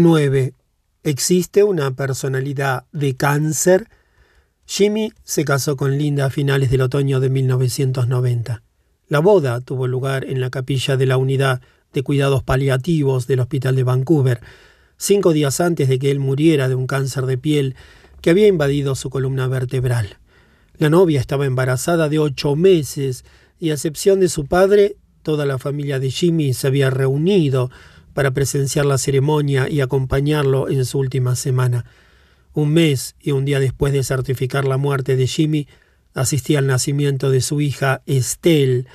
9. ¿Existe una personalidad de cáncer? Jimmy se casó con Linda a finales del otoño de 1990. La boda tuvo lugar en la capilla de la unidad de cuidados paliativos del Hospital de Vancouver, cinco días antes de que él muriera de un cáncer de piel que había invadido su columna vertebral. La novia estaba embarazada de ocho meses y a excepción de su padre, toda la familia de Jimmy se había reunido para presenciar la ceremonia y acompañarlo en su última semana. Un mes y un día después de certificar la muerte de Jimmy, asistí al nacimiento de su hija Estelle,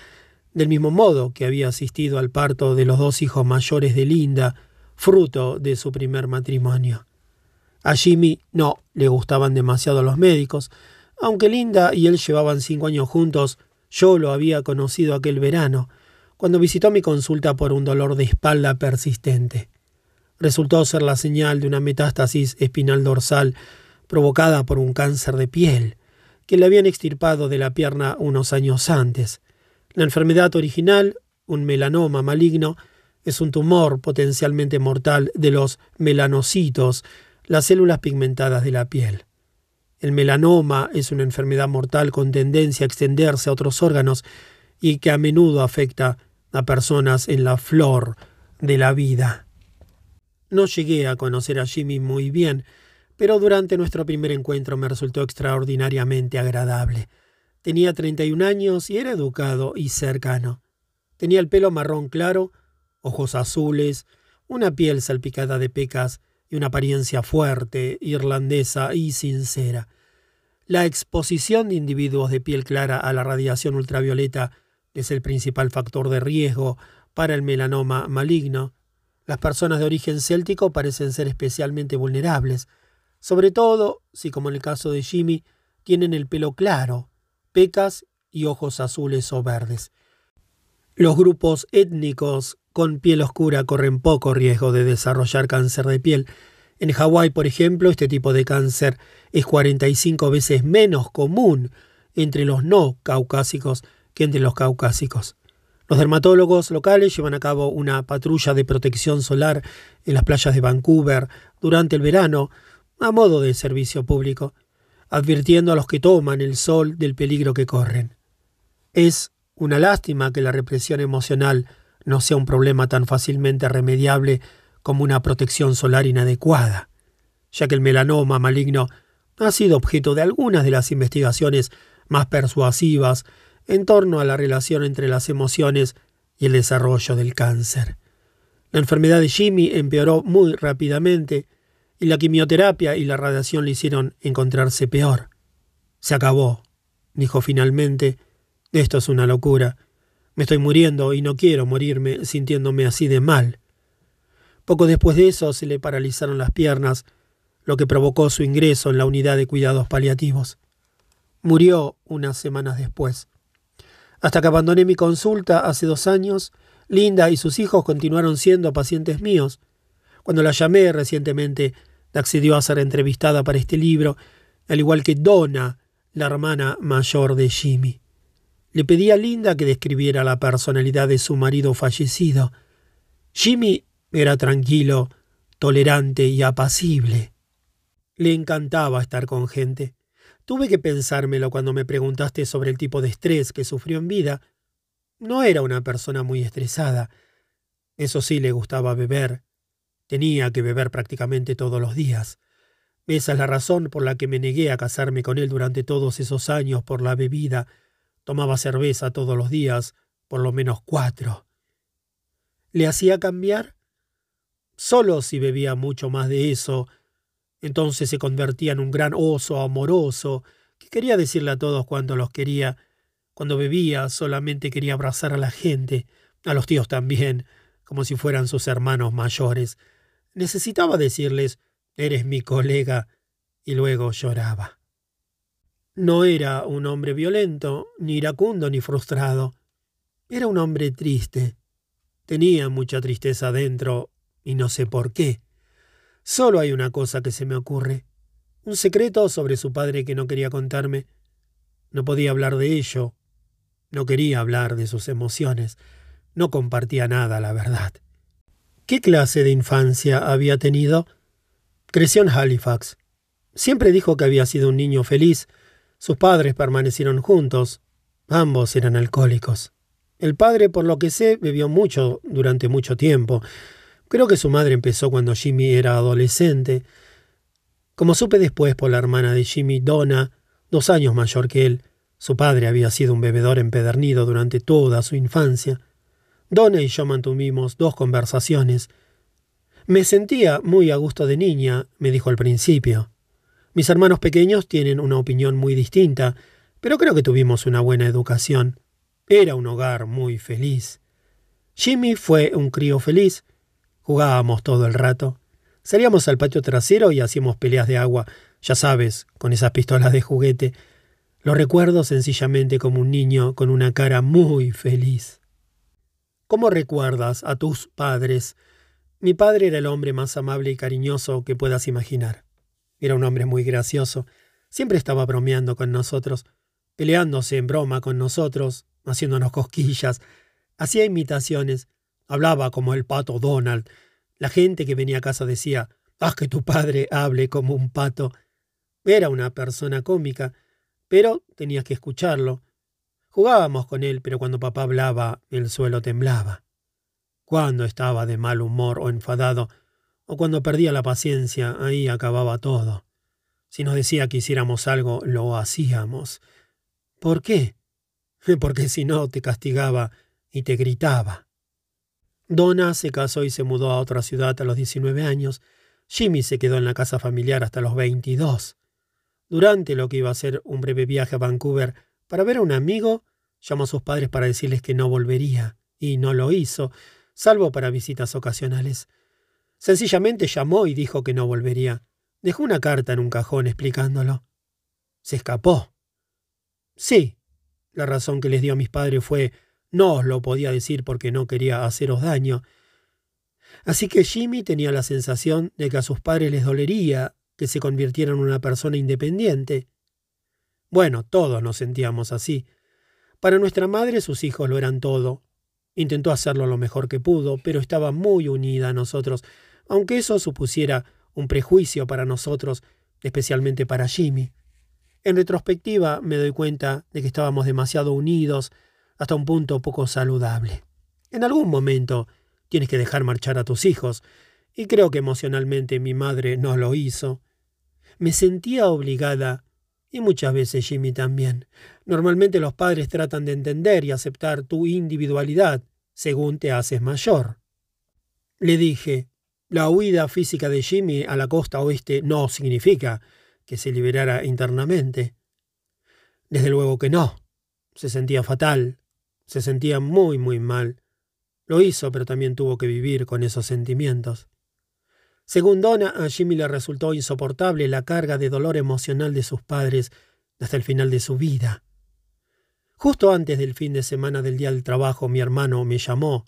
del mismo modo que había asistido al parto de los dos hijos mayores de Linda, fruto de su primer matrimonio. A Jimmy no le gustaban demasiado los médicos, aunque Linda y él llevaban cinco años juntos, yo lo había conocido aquel verano, cuando visitó mi consulta por un dolor de espalda persistente. Resultó ser la señal de una metástasis espinal dorsal provocada por un cáncer de piel, que le habían extirpado de la pierna unos años antes. La enfermedad original, un melanoma maligno, es un tumor potencialmente mortal de los melanocitos, las células pigmentadas de la piel. El melanoma es una enfermedad mortal con tendencia a extenderse a otros órganos y que a menudo afecta a personas en la flor de la vida. No llegué a conocer a Jimmy muy bien, pero durante nuestro primer encuentro me resultó extraordinariamente agradable. Tenía 31 años y era educado y cercano. Tenía el pelo marrón claro, ojos azules, una piel salpicada de pecas y una apariencia fuerte, irlandesa y sincera. La exposición de individuos de piel clara a la radiación ultravioleta es el principal factor de riesgo para el melanoma maligno. Las personas de origen céltico parecen ser especialmente vulnerables, sobre todo si, como en el caso de Jimmy, tienen el pelo claro, pecas y ojos azules o verdes. Los grupos étnicos con piel oscura corren poco riesgo de desarrollar cáncer de piel. En Hawái, por ejemplo, este tipo de cáncer es 45 veces menos común entre los no caucásicos que entre los caucásicos. Los dermatólogos locales llevan a cabo una patrulla de protección solar en las playas de Vancouver durante el verano a modo de servicio público, advirtiendo a los que toman el sol del peligro que corren. Es una lástima que la represión emocional no sea un problema tan fácilmente remediable como una protección solar inadecuada, ya que el melanoma maligno ha sido objeto de algunas de las investigaciones más persuasivas en torno a la relación entre las emociones y el desarrollo del cáncer. La enfermedad de Jimmy empeoró muy rápidamente y la quimioterapia y la radiación le hicieron encontrarse peor. Se acabó, dijo finalmente. Esto es una locura. Me estoy muriendo y no quiero morirme sintiéndome así de mal. Poco después de eso se le paralizaron las piernas, lo que provocó su ingreso en la unidad de cuidados paliativos. Murió unas semanas después. Hasta que abandoné mi consulta hace dos años, Linda y sus hijos continuaron siendo pacientes míos. Cuando la llamé recientemente, accedió a ser entrevistada para este libro, al igual que Donna, la hermana mayor de Jimmy. Le pedí a Linda que describiera la personalidad de su marido fallecido. Jimmy era tranquilo, tolerante y apacible. Le encantaba estar con gente. Tuve que pensármelo cuando me preguntaste sobre el tipo de estrés que sufrió en vida. No era una persona muy estresada. Eso sí le gustaba beber. Tenía que beber prácticamente todos los días. Esa es la razón por la que me negué a casarme con él durante todos esos años por la bebida. Tomaba cerveza todos los días, por lo menos cuatro. ¿Le hacía cambiar? Solo si bebía mucho más de eso, entonces se convertía en un gran oso amoroso que quería decirle a todos cuánto los quería. Cuando bebía solamente quería abrazar a la gente, a los tíos también, como si fueran sus hermanos mayores. Necesitaba decirles Eres mi colega, y luego lloraba. No era un hombre violento, ni iracundo, ni frustrado. Era un hombre triste. Tenía mucha tristeza dentro, y no sé por qué. Solo hay una cosa que se me ocurre. Un secreto sobre su padre que no quería contarme. No podía hablar de ello. No quería hablar de sus emociones. No compartía nada, la verdad. ¿Qué clase de infancia había tenido? Creció en Halifax. Siempre dijo que había sido un niño feliz. Sus padres permanecieron juntos. Ambos eran alcohólicos. El padre, por lo que sé, bebió mucho durante mucho tiempo. Creo que su madre empezó cuando Jimmy era adolescente. Como supe después por la hermana de Jimmy, Donna, dos años mayor que él, su padre había sido un bebedor empedernido durante toda su infancia. Donna y yo mantuvimos dos conversaciones. Me sentía muy a gusto de niña, me dijo al principio. Mis hermanos pequeños tienen una opinión muy distinta, pero creo que tuvimos una buena educación. Era un hogar muy feliz. Jimmy fue un crío feliz. Jugábamos todo el rato. Salíamos al patio trasero y hacíamos peleas de agua, ya sabes, con esas pistolas de juguete. Lo recuerdo sencillamente como un niño con una cara muy feliz. ¿Cómo recuerdas a tus padres? Mi padre era el hombre más amable y cariñoso que puedas imaginar. Era un hombre muy gracioso. Siempre estaba bromeando con nosotros, peleándose en broma con nosotros, haciéndonos cosquillas. Hacía imitaciones. Hablaba como el pato Donald. La gente que venía a casa decía, haz que tu padre hable como un pato. Era una persona cómica, pero tenías que escucharlo. Jugábamos con él, pero cuando papá hablaba, el suelo temblaba. Cuando estaba de mal humor o enfadado, o cuando perdía la paciencia, ahí acababa todo. Si nos decía que hiciéramos algo, lo hacíamos. ¿Por qué? porque si no te castigaba y te gritaba. Donna se casó y se mudó a otra ciudad a los 19 años. Jimmy se quedó en la casa familiar hasta los 22. Durante lo que iba a ser un breve viaje a Vancouver para ver a un amigo, llamó a sus padres para decirles que no volvería, y no lo hizo, salvo para visitas ocasionales. Sencillamente llamó y dijo que no volvería. Dejó una carta en un cajón explicándolo. Se escapó. Sí, la razón que les dio a mis padres fue no os lo podía decir porque no quería haceros daño. Así que Jimmy tenía la sensación de que a sus padres les dolería que se convirtiera en una persona independiente. Bueno, todos nos sentíamos así. Para nuestra madre sus hijos lo eran todo. Intentó hacerlo lo mejor que pudo, pero estaba muy unida a nosotros, aunque eso supusiera un prejuicio para nosotros, especialmente para Jimmy. En retrospectiva me doy cuenta de que estábamos demasiado unidos hasta un punto poco saludable. En algún momento tienes que dejar marchar a tus hijos, y creo que emocionalmente mi madre no lo hizo. Me sentía obligada, y muchas veces Jimmy también. Normalmente los padres tratan de entender y aceptar tu individualidad según te haces mayor. Le dije, la huida física de Jimmy a la costa oeste no significa que se liberara internamente. Desde luego que no. Se sentía fatal, se sentía muy, muy mal. Lo hizo, pero también tuvo que vivir con esos sentimientos. Según Donna, a Jimmy le resultó insoportable la carga de dolor emocional de sus padres hasta el final de su vida. Justo antes del fin de semana del día del trabajo, mi hermano me llamó.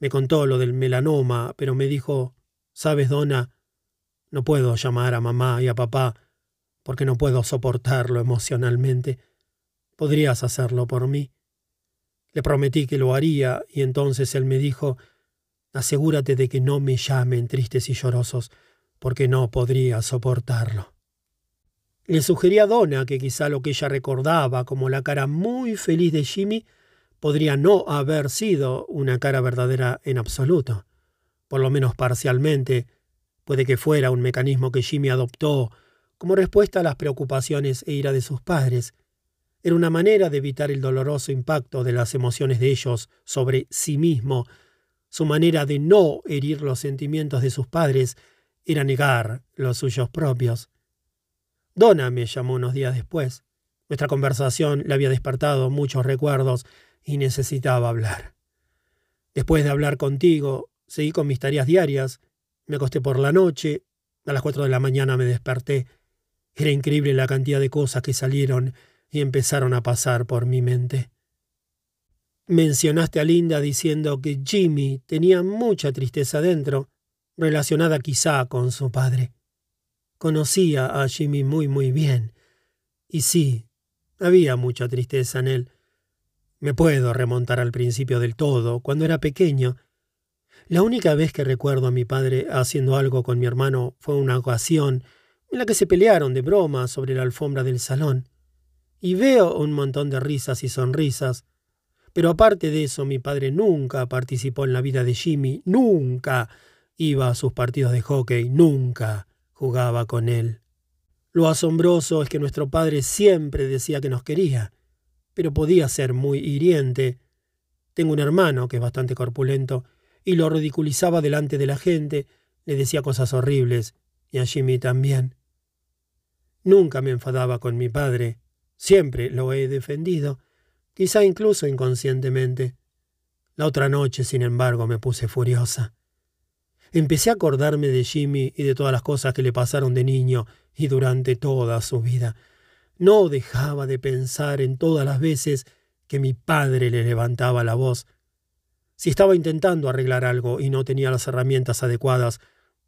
Me contó lo del melanoma, pero me dijo, ¿sabes, Donna? No puedo llamar a mamá y a papá porque no puedo soportarlo emocionalmente. ¿Podrías hacerlo por mí? Le prometí que lo haría, y entonces él me dijo Asegúrate de que no me llamen tristes y llorosos, porque no podría soportarlo. Le sugerí a Donna que quizá lo que ella recordaba como la cara muy feliz de Jimmy podría no haber sido una cara verdadera en absoluto. Por lo menos parcialmente, puede que fuera un mecanismo que Jimmy adoptó como respuesta a las preocupaciones e ira de sus padres. Era una manera de evitar el doloroso impacto de las emociones de ellos sobre sí mismo. Su manera de no herir los sentimientos de sus padres era negar los suyos propios. Donna me llamó unos días después. Nuestra conversación le había despertado muchos recuerdos y necesitaba hablar. Después de hablar contigo, seguí con mis tareas diarias. Me acosté por la noche. A las cuatro de la mañana me desperté. Era increíble la cantidad de cosas que salieron y empezaron a pasar por mi mente. Mencionaste a Linda diciendo que Jimmy tenía mucha tristeza dentro, relacionada quizá con su padre. Conocía a Jimmy muy muy bien, y sí, había mucha tristeza en él. Me puedo remontar al principio del todo, cuando era pequeño. La única vez que recuerdo a mi padre haciendo algo con mi hermano fue una ocasión en la que se pelearon de broma sobre la alfombra del salón. Y veo un montón de risas y sonrisas. Pero aparte de eso, mi padre nunca participó en la vida de Jimmy, nunca iba a sus partidos de hockey, nunca jugaba con él. Lo asombroso es que nuestro padre siempre decía que nos quería, pero podía ser muy hiriente. Tengo un hermano que es bastante corpulento y lo ridiculizaba delante de la gente, le decía cosas horribles, y a Jimmy también. Nunca me enfadaba con mi padre, siempre lo he defendido, quizá incluso inconscientemente. La otra noche, sin embargo, me puse furiosa. Empecé a acordarme de Jimmy y de todas las cosas que le pasaron de niño y durante toda su vida. No dejaba de pensar en todas las veces que mi padre le levantaba la voz. Si estaba intentando arreglar algo y no tenía las herramientas adecuadas,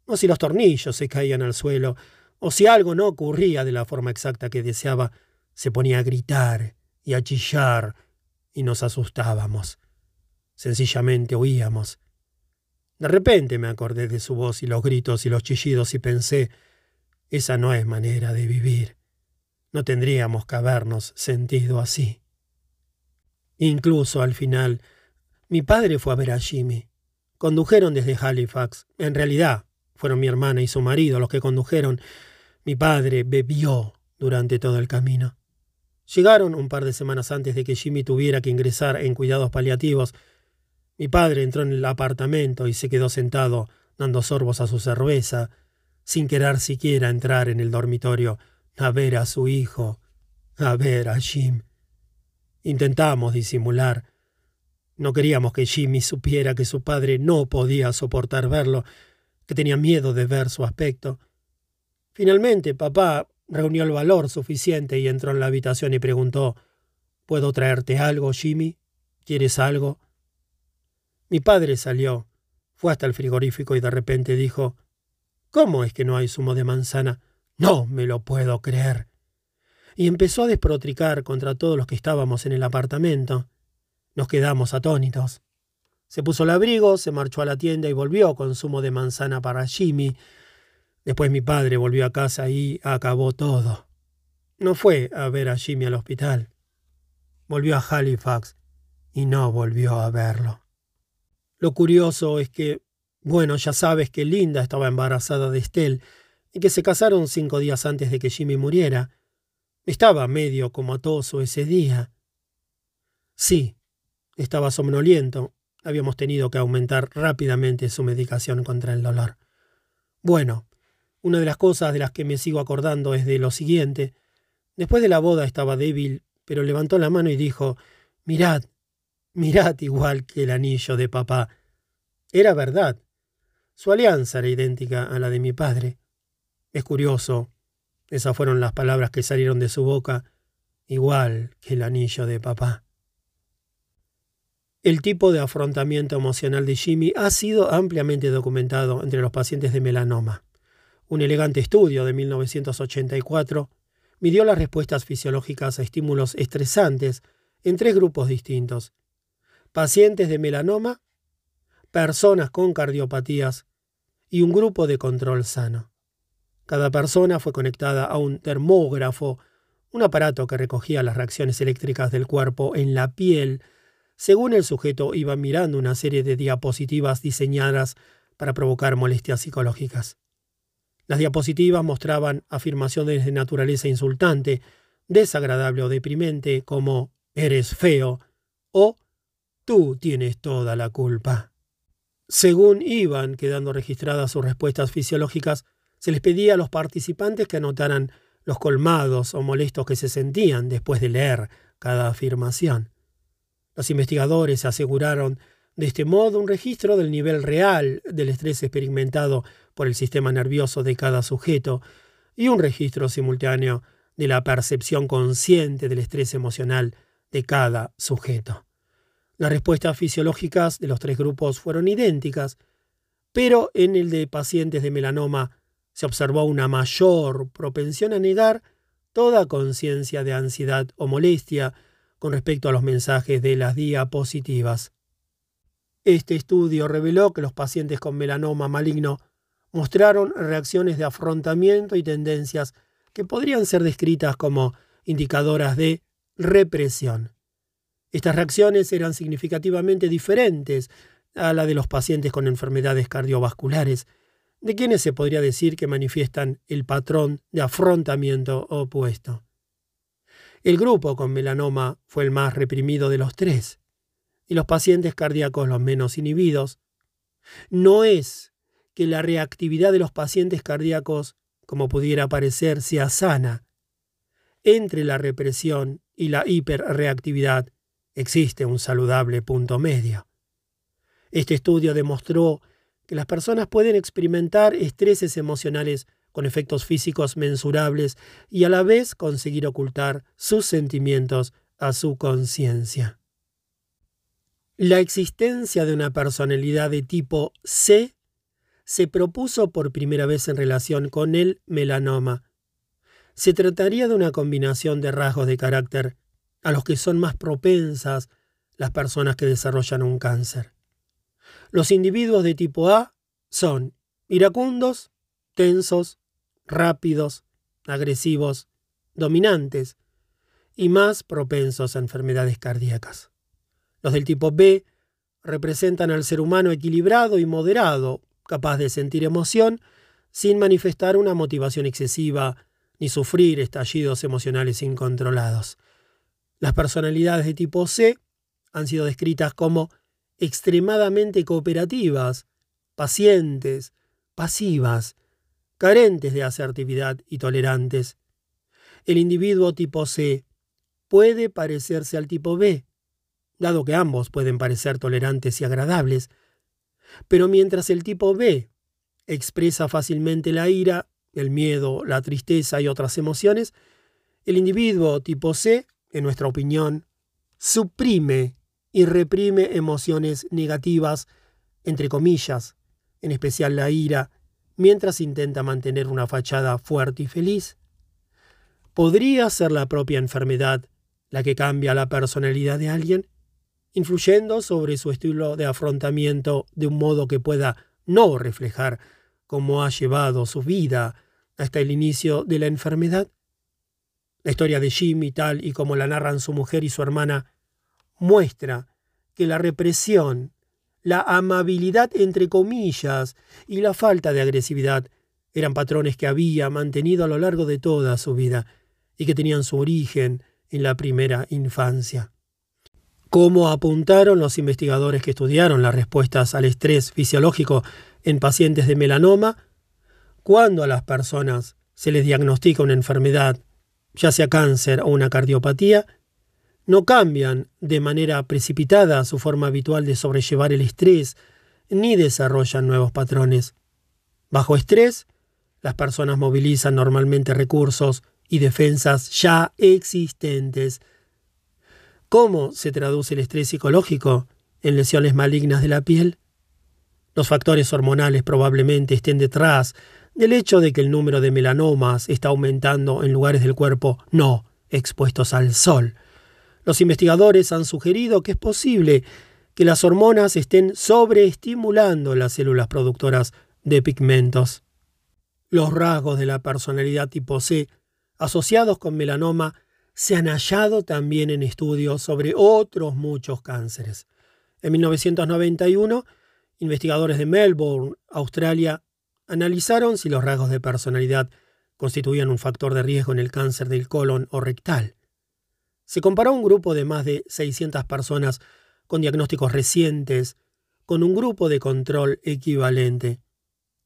o si los tornillos se caían al suelo, o si algo no ocurría de la forma exacta que deseaba, se ponía a gritar y a chillar y nos asustábamos. Sencillamente huíamos. De repente me acordé de su voz y los gritos y los chillidos y pensé, esa no es manera de vivir. No tendríamos que habernos sentido así. Incluso al final, mi padre fue a ver a Jimmy. Condujeron desde Halifax. En realidad, fueron mi hermana y su marido los que condujeron. Mi padre bebió durante todo el camino. Llegaron un par de semanas antes de que Jimmy tuviera que ingresar en cuidados paliativos mi padre entró en el apartamento y se quedó sentado dando sorbos a su cerveza, sin querer siquiera entrar en el dormitorio a ver a su hijo, a ver a Jim. Intentamos disimular. No queríamos que Jimmy supiera que su padre no podía soportar verlo, que tenía miedo de ver su aspecto. Finalmente, papá reunió el valor suficiente y entró en la habitación y preguntó ¿Puedo traerte algo, Jimmy? ¿Quieres algo? Mi padre salió, fue hasta el frigorífico y de repente dijo ¿Cómo es que no hay zumo de manzana? No me lo puedo creer. Y empezó a desprotricar contra todos los que estábamos en el apartamento. Nos quedamos atónitos. Se puso el abrigo, se marchó a la tienda y volvió con zumo de manzana para Jimmy. Después mi padre volvió a casa y acabó todo. No fue a ver a Jimmy al hospital. Volvió a Halifax y no volvió a verlo. Lo curioso es que, bueno, ya sabes que Linda estaba embarazada de Estelle y que se casaron cinco días antes de que Jimmy muriera. Estaba medio comatoso ese día. Sí, estaba somnoliento. Habíamos tenido que aumentar rápidamente su medicación contra el dolor. Bueno, una de las cosas de las que me sigo acordando es de lo siguiente. Después de la boda estaba débil, pero levantó la mano y dijo Mirad, Mirad igual que el anillo de papá. Era verdad. Su alianza era idéntica a la de mi padre. Es curioso. Esas fueron las palabras que salieron de su boca, igual que el anillo de papá. El tipo de afrontamiento emocional de Jimmy ha sido ampliamente documentado entre los pacientes de melanoma. Un elegante estudio de 1984 midió las respuestas fisiológicas a estímulos estresantes en tres grupos distintos, pacientes de melanoma, personas con cardiopatías y un grupo de control sano. Cada persona fue conectada a un termógrafo, un aparato que recogía las reacciones eléctricas del cuerpo en la piel, según el sujeto iba mirando una serie de diapositivas diseñadas para provocar molestias psicológicas. Las diapositivas mostraban afirmaciones de naturaleza insultante, desagradable o deprimente, como eres feo o Tú tienes toda la culpa. Según iban quedando registradas sus respuestas fisiológicas, se les pedía a los participantes que anotaran los colmados o molestos que se sentían después de leer cada afirmación. Los investigadores aseguraron de este modo un registro del nivel real del estrés experimentado por el sistema nervioso de cada sujeto y un registro simultáneo de la percepción consciente del estrés emocional de cada sujeto. Las respuestas fisiológicas de los tres grupos fueron idénticas, pero en el de pacientes de melanoma se observó una mayor propensión a negar toda conciencia de ansiedad o molestia con respecto a los mensajes de las diapositivas. Este estudio reveló que los pacientes con melanoma maligno mostraron reacciones de afrontamiento y tendencias que podrían ser descritas como indicadoras de represión. Estas reacciones eran significativamente diferentes a la de los pacientes con enfermedades cardiovasculares, de quienes se podría decir que manifiestan el patrón de afrontamiento opuesto. El grupo con melanoma fue el más reprimido de los tres, y los pacientes cardíacos los menos inhibidos. No es que la reactividad de los pacientes cardíacos, como pudiera parecer, sea sana. Entre la represión y la hiperreactividad existe un saludable punto medio. Este estudio demostró que las personas pueden experimentar estreses emocionales con efectos físicos mensurables y a la vez conseguir ocultar sus sentimientos a su conciencia. La existencia de una personalidad de tipo C se propuso por primera vez en relación con el melanoma. Se trataría de una combinación de rasgos de carácter a los que son más propensas las personas que desarrollan un cáncer. Los individuos de tipo A son iracundos, tensos, rápidos, agresivos, dominantes y más propensos a enfermedades cardíacas. Los del tipo B representan al ser humano equilibrado y moderado, capaz de sentir emoción sin manifestar una motivación excesiva ni sufrir estallidos emocionales incontrolados. Las personalidades de tipo C han sido descritas como extremadamente cooperativas, pacientes, pasivas, carentes de asertividad y tolerantes. El individuo tipo C puede parecerse al tipo B, dado que ambos pueden parecer tolerantes y agradables, pero mientras el tipo B expresa fácilmente la ira, el miedo, la tristeza y otras emociones, el individuo tipo C, en nuestra opinión, suprime y reprime emociones negativas, entre comillas, en especial la ira, mientras intenta mantener una fachada fuerte y feliz. ¿Podría ser la propia enfermedad la que cambia la personalidad de alguien? Influyendo sobre su estilo de afrontamiento de un modo que pueda no reflejar cómo ha llevado su vida hasta el inicio de la enfermedad? La historia de Jimmy, tal y como la narran su mujer y su hermana, muestra que la represión, la amabilidad entre comillas y la falta de agresividad eran patrones que había mantenido a lo largo de toda su vida y que tenían su origen en la primera infancia. Como apuntaron los investigadores que estudiaron las respuestas al estrés fisiológico en pacientes de melanoma, cuando a las personas se les diagnostica una enfermedad, ya sea cáncer o una cardiopatía, no cambian de manera precipitada su forma habitual de sobrellevar el estrés ni desarrollan nuevos patrones. Bajo estrés, las personas movilizan normalmente recursos y defensas ya existentes, ¿Cómo se traduce el estrés psicológico en lesiones malignas de la piel? Los factores hormonales probablemente estén detrás del hecho de que el número de melanomas está aumentando en lugares del cuerpo no expuestos al sol. Los investigadores han sugerido que es posible que las hormonas estén sobreestimulando las células productoras de pigmentos. Los rasgos de la personalidad tipo C asociados con melanoma se han hallado también en estudios sobre otros muchos cánceres. En 1991, investigadores de Melbourne, Australia, analizaron si los rasgos de personalidad constituían un factor de riesgo en el cáncer del colon o rectal. Se comparó un grupo de más de 600 personas con diagnósticos recientes con un grupo de control equivalente.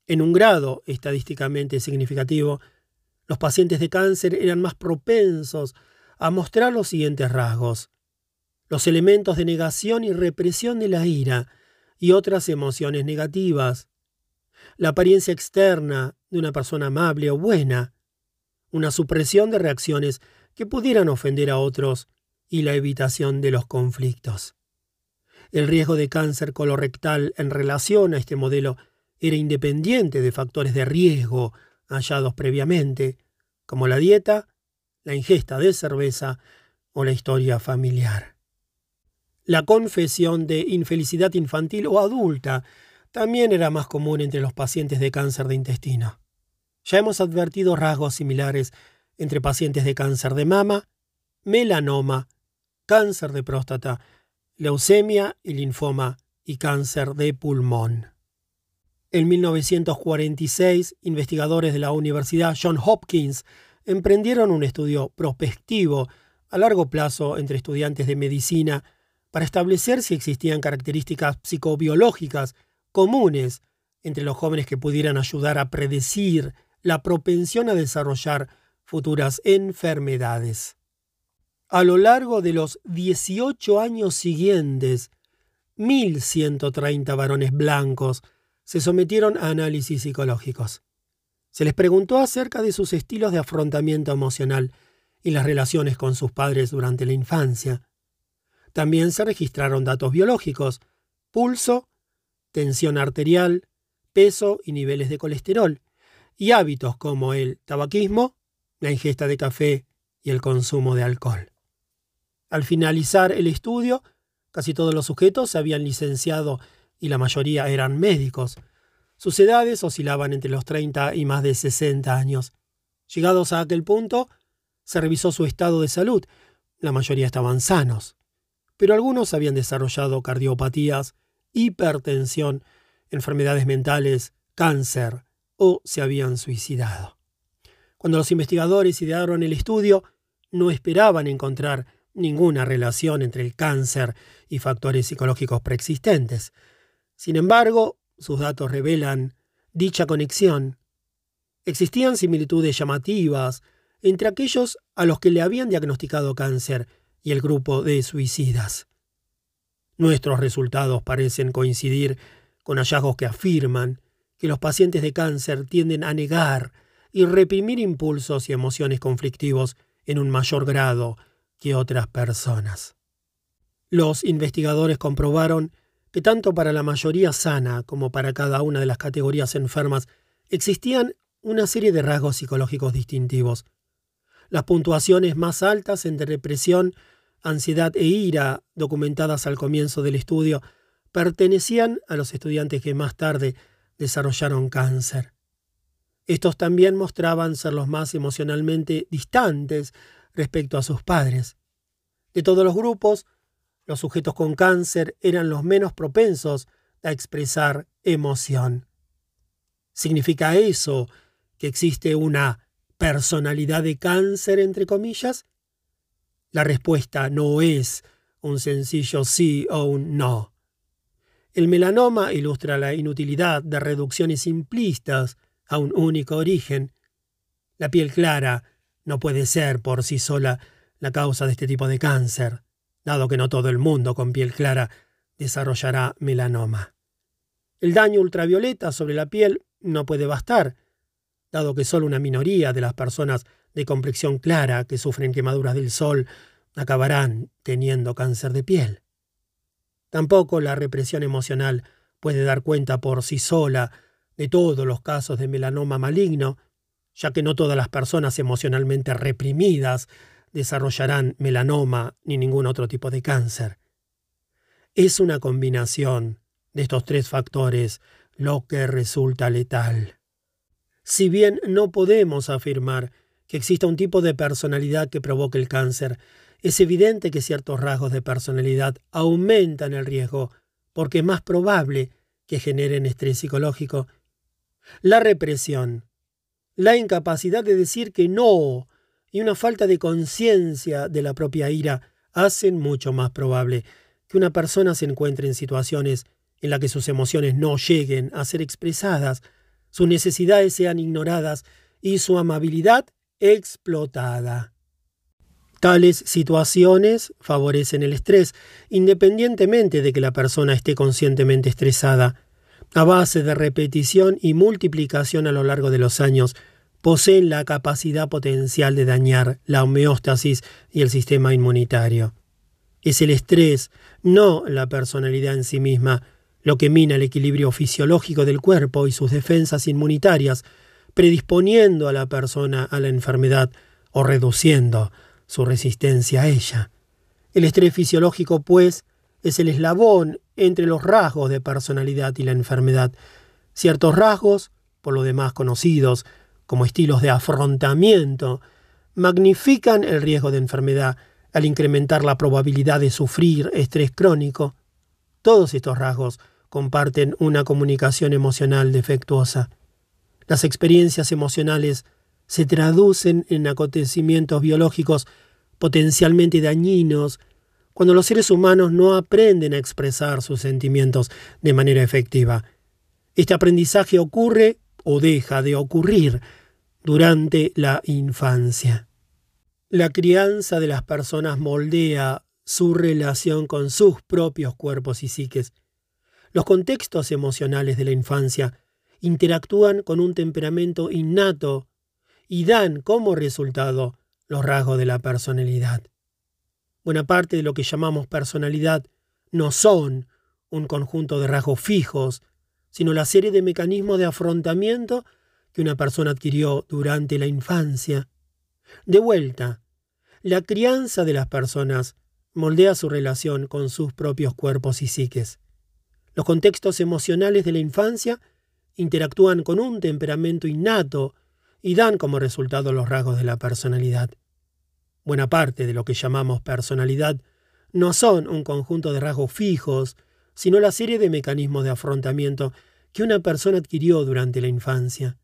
En un grado estadísticamente significativo, los pacientes de cáncer eran más propensos a mostrar los siguientes rasgos. Los elementos de negación y represión de la ira y otras emociones negativas. La apariencia externa de una persona amable o buena. Una supresión de reacciones que pudieran ofender a otros y la evitación de los conflictos. El riesgo de cáncer colorectal en relación a este modelo era independiente de factores de riesgo hallados previamente, como la dieta la ingesta de cerveza o la historia familiar. La confesión de infelicidad infantil o adulta también era más común entre los pacientes de cáncer de intestino. Ya hemos advertido rasgos similares entre pacientes de cáncer de mama, melanoma, cáncer de próstata, leucemia y linfoma y cáncer de pulmón. En 1946, investigadores de la Universidad John Hopkins emprendieron un estudio prospectivo a largo plazo entre estudiantes de medicina para establecer si existían características psicobiológicas comunes entre los jóvenes que pudieran ayudar a predecir la propensión a desarrollar futuras enfermedades. A lo largo de los 18 años siguientes, 1.130 varones blancos se sometieron a análisis psicológicos. Se les preguntó acerca de sus estilos de afrontamiento emocional y las relaciones con sus padres durante la infancia. También se registraron datos biológicos, pulso, tensión arterial, peso y niveles de colesterol, y hábitos como el tabaquismo, la ingesta de café y el consumo de alcohol. Al finalizar el estudio, casi todos los sujetos se habían licenciado y la mayoría eran médicos. Sus edades oscilaban entre los 30 y más de 60 años. Llegados a aquel punto, se revisó su estado de salud. La mayoría estaban sanos, pero algunos habían desarrollado cardiopatías, hipertensión, enfermedades mentales, cáncer o se habían suicidado. Cuando los investigadores idearon el estudio, no esperaban encontrar ninguna relación entre el cáncer y factores psicológicos preexistentes. Sin embargo, sus datos revelan dicha conexión. Existían similitudes llamativas entre aquellos a los que le habían diagnosticado cáncer y el grupo de suicidas. Nuestros resultados parecen coincidir con hallazgos que afirman que los pacientes de cáncer tienden a negar y reprimir impulsos y emociones conflictivos en un mayor grado que otras personas. Los investigadores comprobaron que tanto para la mayoría sana como para cada una de las categorías enfermas existían una serie de rasgos psicológicos distintivos. Las puntuaciones más altas entre depresión, ansiedad e ira documentadas al comienzo del estudio pertenecían a los estudiantes que más tarde desarrollaron cáncer. Estos también mostraban ser los más emocionalmente distantes respecto a sus padres. De todos los grupos, los sujetos con cáncer eran los menos propensos a expresar emoción. ¿Significa eso que existe una personalidad de cáncer, entre comillas? La respuesta no es un sencillo sí o un no. El melanoma ilustra la inutilidad de reducciones simplistas a un único origen. La piel clara no puede ser por sí sola la causa de este tipo de cáncer, dado que no todo el mundo con piel clara desarrollará melanoma. El daño ultravioleta sobre la piel no puede bastar, dado que solo una minoría de las personas de complexión clara que sufren quemaduras del sol acabarán teniendo cáncer de piel. Tampoco la represión emocional puede dar cuenta por sí sola de todos los casos de melanoma maligno, ya que no todas las personas emocionalmente reprimidas desarrollarán melanoma ni ningún otro tipo de cáncer. Es una combinación de estos tres factores lo que resulta letal. Si bien no podemos afirmar que exista un tipo de personalidad que provoque el cáncer, es evidente que ciertos rasgos de personalidad aumentan el riesgo porque es más probable que generen estrés psicológico. La represión, la incapacidad de decir que no y una falta de conciencia de la propia ira hacen mucho más probable que una persona se encuentre en situaciones en las que sus emociones no lleguen a ser expresadas, sus necesidades sean ignoradas y su amabilidad explotada. Tales situaciones favorecen el estrés, independientemente de que la persona esté conscientemente estresada a base de repetición y multiplicación a lo largo de los años, poseen la capacidad potencial de dañar la homeostasis y el sistema inmunitario. Es el estrés, no la personalidad en sí misma, lo que mina el equilibrio fisiológico del cuerpo y sus defensas inmunitarias, predisponiendo a la persona a la enfermedad o reduciendo su resistencia a ella. El estrés fisiológico, pues, es el eslabón entre los rasgos de personalidad y la enfermedad. Ciertos rasgos, por lo demás conocidos como estilos de afrontamiento, magnifican el riesgo de enfermedad al incrementar la probabilidad de sufrir estrés crónico. Todos estos rasgos comparten una comunicación emocional defectuosa. Las experiencias emocionales se traducen en acontecimientos biológicos potencialmente dañinos cuando los seres humanos no aprenden a expresar sus sentimientos de manera efectiva. Este aprendizaje ocurre o deja de ocurrir durante la infancia. La crianza de las personas moldea su relación con sus propios cuerpos y psiques. Los contextos emocionales de la infancia interactúan con un temperamento innato y dan como resultado los rasgos de la personalidad. Buena parte de lo que llamamos personalidad no son un conjunto de rasgos fijos, sino la serie de mecanismos de afrontamiento que una persona adquirió durante la infancia. De vuelta, la crianza de las personas moldea su relación con sus propios cuerpos y psiques. Los contextos emocionales de la infancia interactúan con un temperamento innato y dan como resultado los rasgos de la personalidad. Buena parte de lo que llamamos personalidad no son un conjunto de rasgos fijos, sino la serie de mecanismos de afrontamiento que una persona adquirió durante la infancia.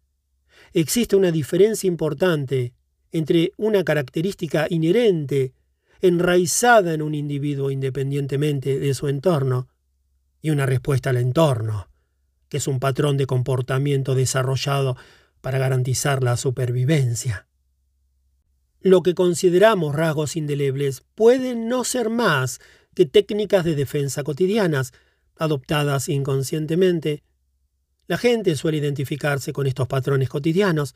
Existe una diferencia importante entre una característica inherente, enraizada en un individuo independientemente de su entorno, y una respuesta al entorno, que es un patrón de comportamiento desarrollado para garantizar la supervivencia. Lo que consideramos rasgos indelebles pueden no ser más que técnicas de defensa cotidianas, adoptadas inconscientemente. La gente suele identificarse con estos patrones cotidianos,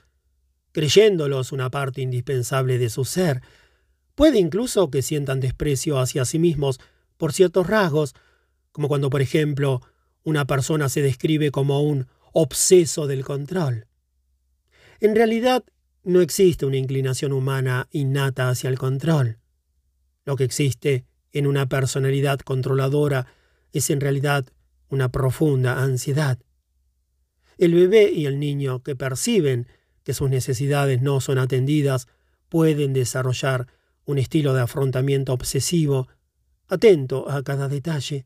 creyéndolos una parte indispensable de su ser. Puede incluso que sientan desprecio hacia sí mismos por ciertos rasgos, como cuando, por ejemplo, una persona se describe como un obseso del control. En realidad, no existe una inclinación humana innata hacia el control. Lo que existe en una personalidad controladora es en realidad una profunda ansiedad. El bebé y el niño que perciben que sus necesidades no son atendidas pueden desarrollar un estilo de afrontamiento obsesivo, atento a cada detalle.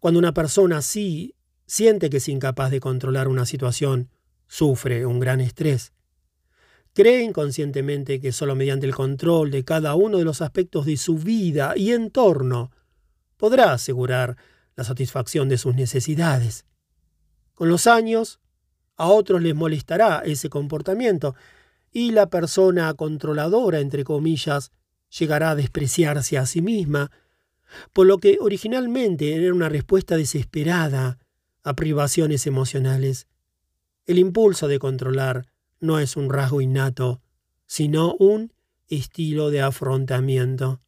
Cuando una persona así siente que es incapaz de controlar una situación, sufre un gran estrés. Cree inconscientemente que solo mediante el control de cada uno de los aspectos de su vida y entorno podrá asegurar la satisfacción de sus necesidades. Con los años, a otros les molestará ese comportamiento y la persona controladora, entre comillas, llegará a despreciarse a sí misma, por lo que originalmente era una respuesta desesperada a privaciones emocionales. El impulso de controlar no es un rasgo innato, sino un estilo de afrontamiento.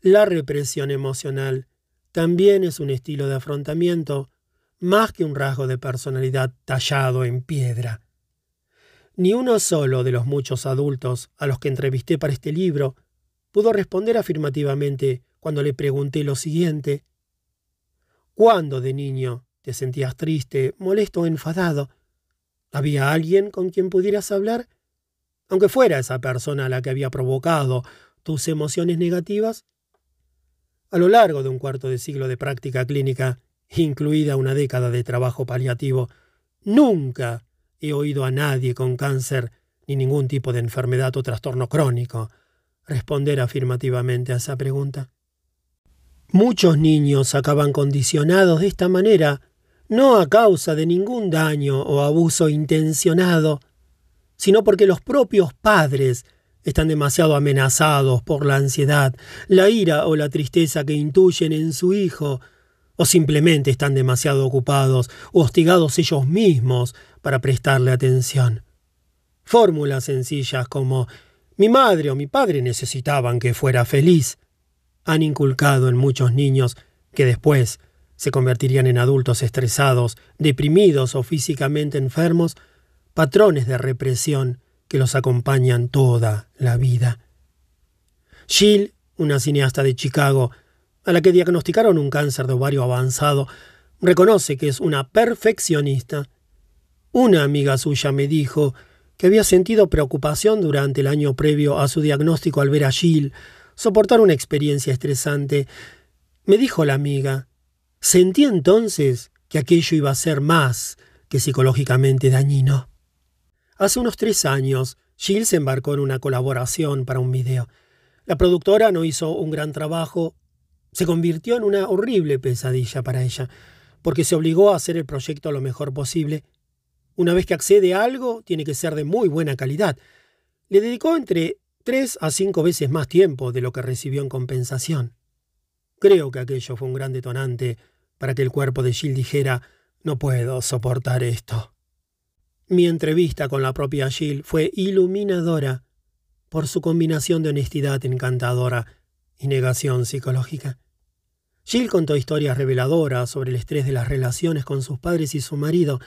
La represión emocional también es un estilo de afrontamiento más que un rasgo de personalidad tallado en piedra. Ni uno solo de los muchos adultos a los que entrevisté para este libro pudo responder afirmativamente cuando le pregunté lo siguiente. ¿Cuándo de niño te sentías triste, molesto o enfadado? ¿Había alguien con quien pudieras hablar? Aunque fuera esa persona la que había provocado tus emociones negativas. A lo largo de un cuarto de siglo de práctica clínica, incluida una década de trabajo paliativo, nunca he oído a nadie con cáncer ni ningún tipo de enfermedad o trastorno crónico responder afirmativamente a esa pregunta. Muchos niños acaban condicionados de esta manera, no a causa de ningún daño o abuso intencionado, sino porque los propios padres están demasiado amenazados por la ansiedad, la ira o la tristeza que intuyen en su hijo, o simplemente están demasiado ocupados o hostigados ellos mismos para prestarle atención. Fórmulas sencillas como mi madre o mi padre necesitaban que fuera feliz han inculcado en muchos niños que después se convertirían en adultos estresados, deprimidos o físicamente enfermos, patrones de represión que los acompañan toda la vida. Jill, una cineasta de Chicago, a la que diagnosticaron un cáncer de ovario avanzado, reconoce que es una perfeccionista. Una amiga suya me dijo que había sentido preocupación durante el año previo a su diagnóstico al ver a Jill soportar una experiencia estresante. Me dijo la amiga, sentí entonces que aquello iba a ser más que psicológicamente dañino. Hace unos tres años, Jill se embarcó en una colaboración para un video. La productora no hizo un gran trabajo, se convirtió en una horrible pesadilla para ella, porque se obligó a hacer el proyecto lo mejor posible. Una vez que accede a algo, tiene que ser de muy buena calidad. Le dedicó entre tres a cinco veces más tiempo de lo que recibió en compensación. Creo que aquello fue un gran detonante para que el cuerpo de Jill dijera no puedo soportar esto. Mi entrevista con la propia Jill fue iluminadora por su combinación de honestidad encantadora y negación psicológica. Jill contó historias reveladoras sobre el estrés de las relaciones con sus padres y su marido,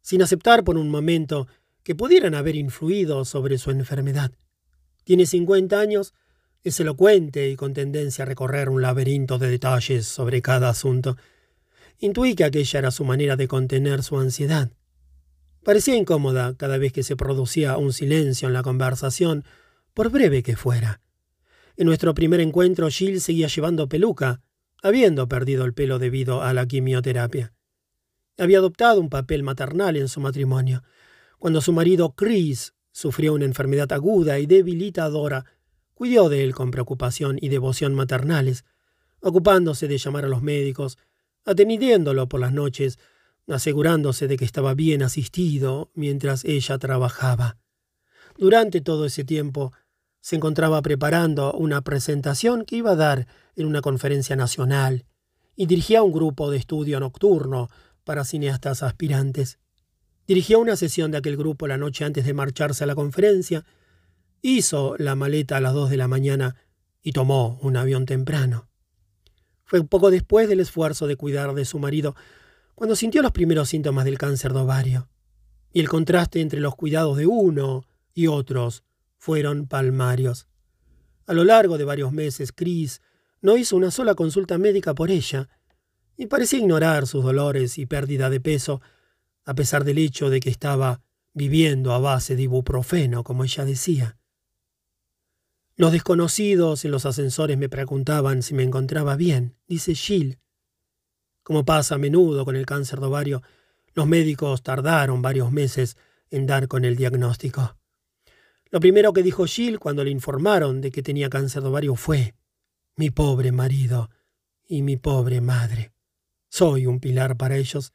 sin aceptar por un momento que pudieran haber influido sobre su enfermedad. Tiene 50 años, es elocuente y con tendencia a recorrer un laberinto de detalles sobre cada asunto. Intuí que aquella era su manera de contener su ansiedad. Parecía incómoda cada vez que se producía un silencio en la conversación, por breve que fuera. En nuestro primer encuentro, Jill seguía llevando peluca, habiendo perdido el pelo debido a la quimioterapia. Había adoptado un papel maternal en su matrimonio. Cuando su marido Chris sufrió una enfermedad aguda y debilitadora, cuidó de él con preocupación y devoción maternales, ocupándose de llamar a los médicos, atendiéndolo por las noches, asegurándose de que estaba bien asistido mientras ella trabajaba. Durante todo ese tiempo, se encontraba preparando una presentación que iba a dar en una conferencia nacional y dirigía un grupo de estudio nocturno para cineastas aspirantes. Dirigió una sesión de aquel grupo la noche antes de marcharse a la conferencia, hizo la maleta a las dos de la mañana y tomó un avión temprano. Fue poco después del esfuerzo de cuidar de su marido cuando sintió los primeros síntomas del cáncer de ovario, y el contraste entre los cuidados de uno y otros fueron palmarios. A lo largo de varios meses, Chris no hizo una sola consulta médica por ella, y parecía ignorar sus dolores y pérdida de peso, a pesar del hecho de que estaba viviendo a base de ibuprofeno, como ella decía. Los desconocidos en los ascensores me preguntaban si me encontraba bien, dice Jill. Como pasa a menudo con el cáncer de ovario, los médicos tardaron varios meses en dar con el diagnóstico. Lo primero que dijo Jill cuando le informaron de que tenía cáncer de ovario fue mi pobre marido y mi pobre madre. Soy un pilar para ellos.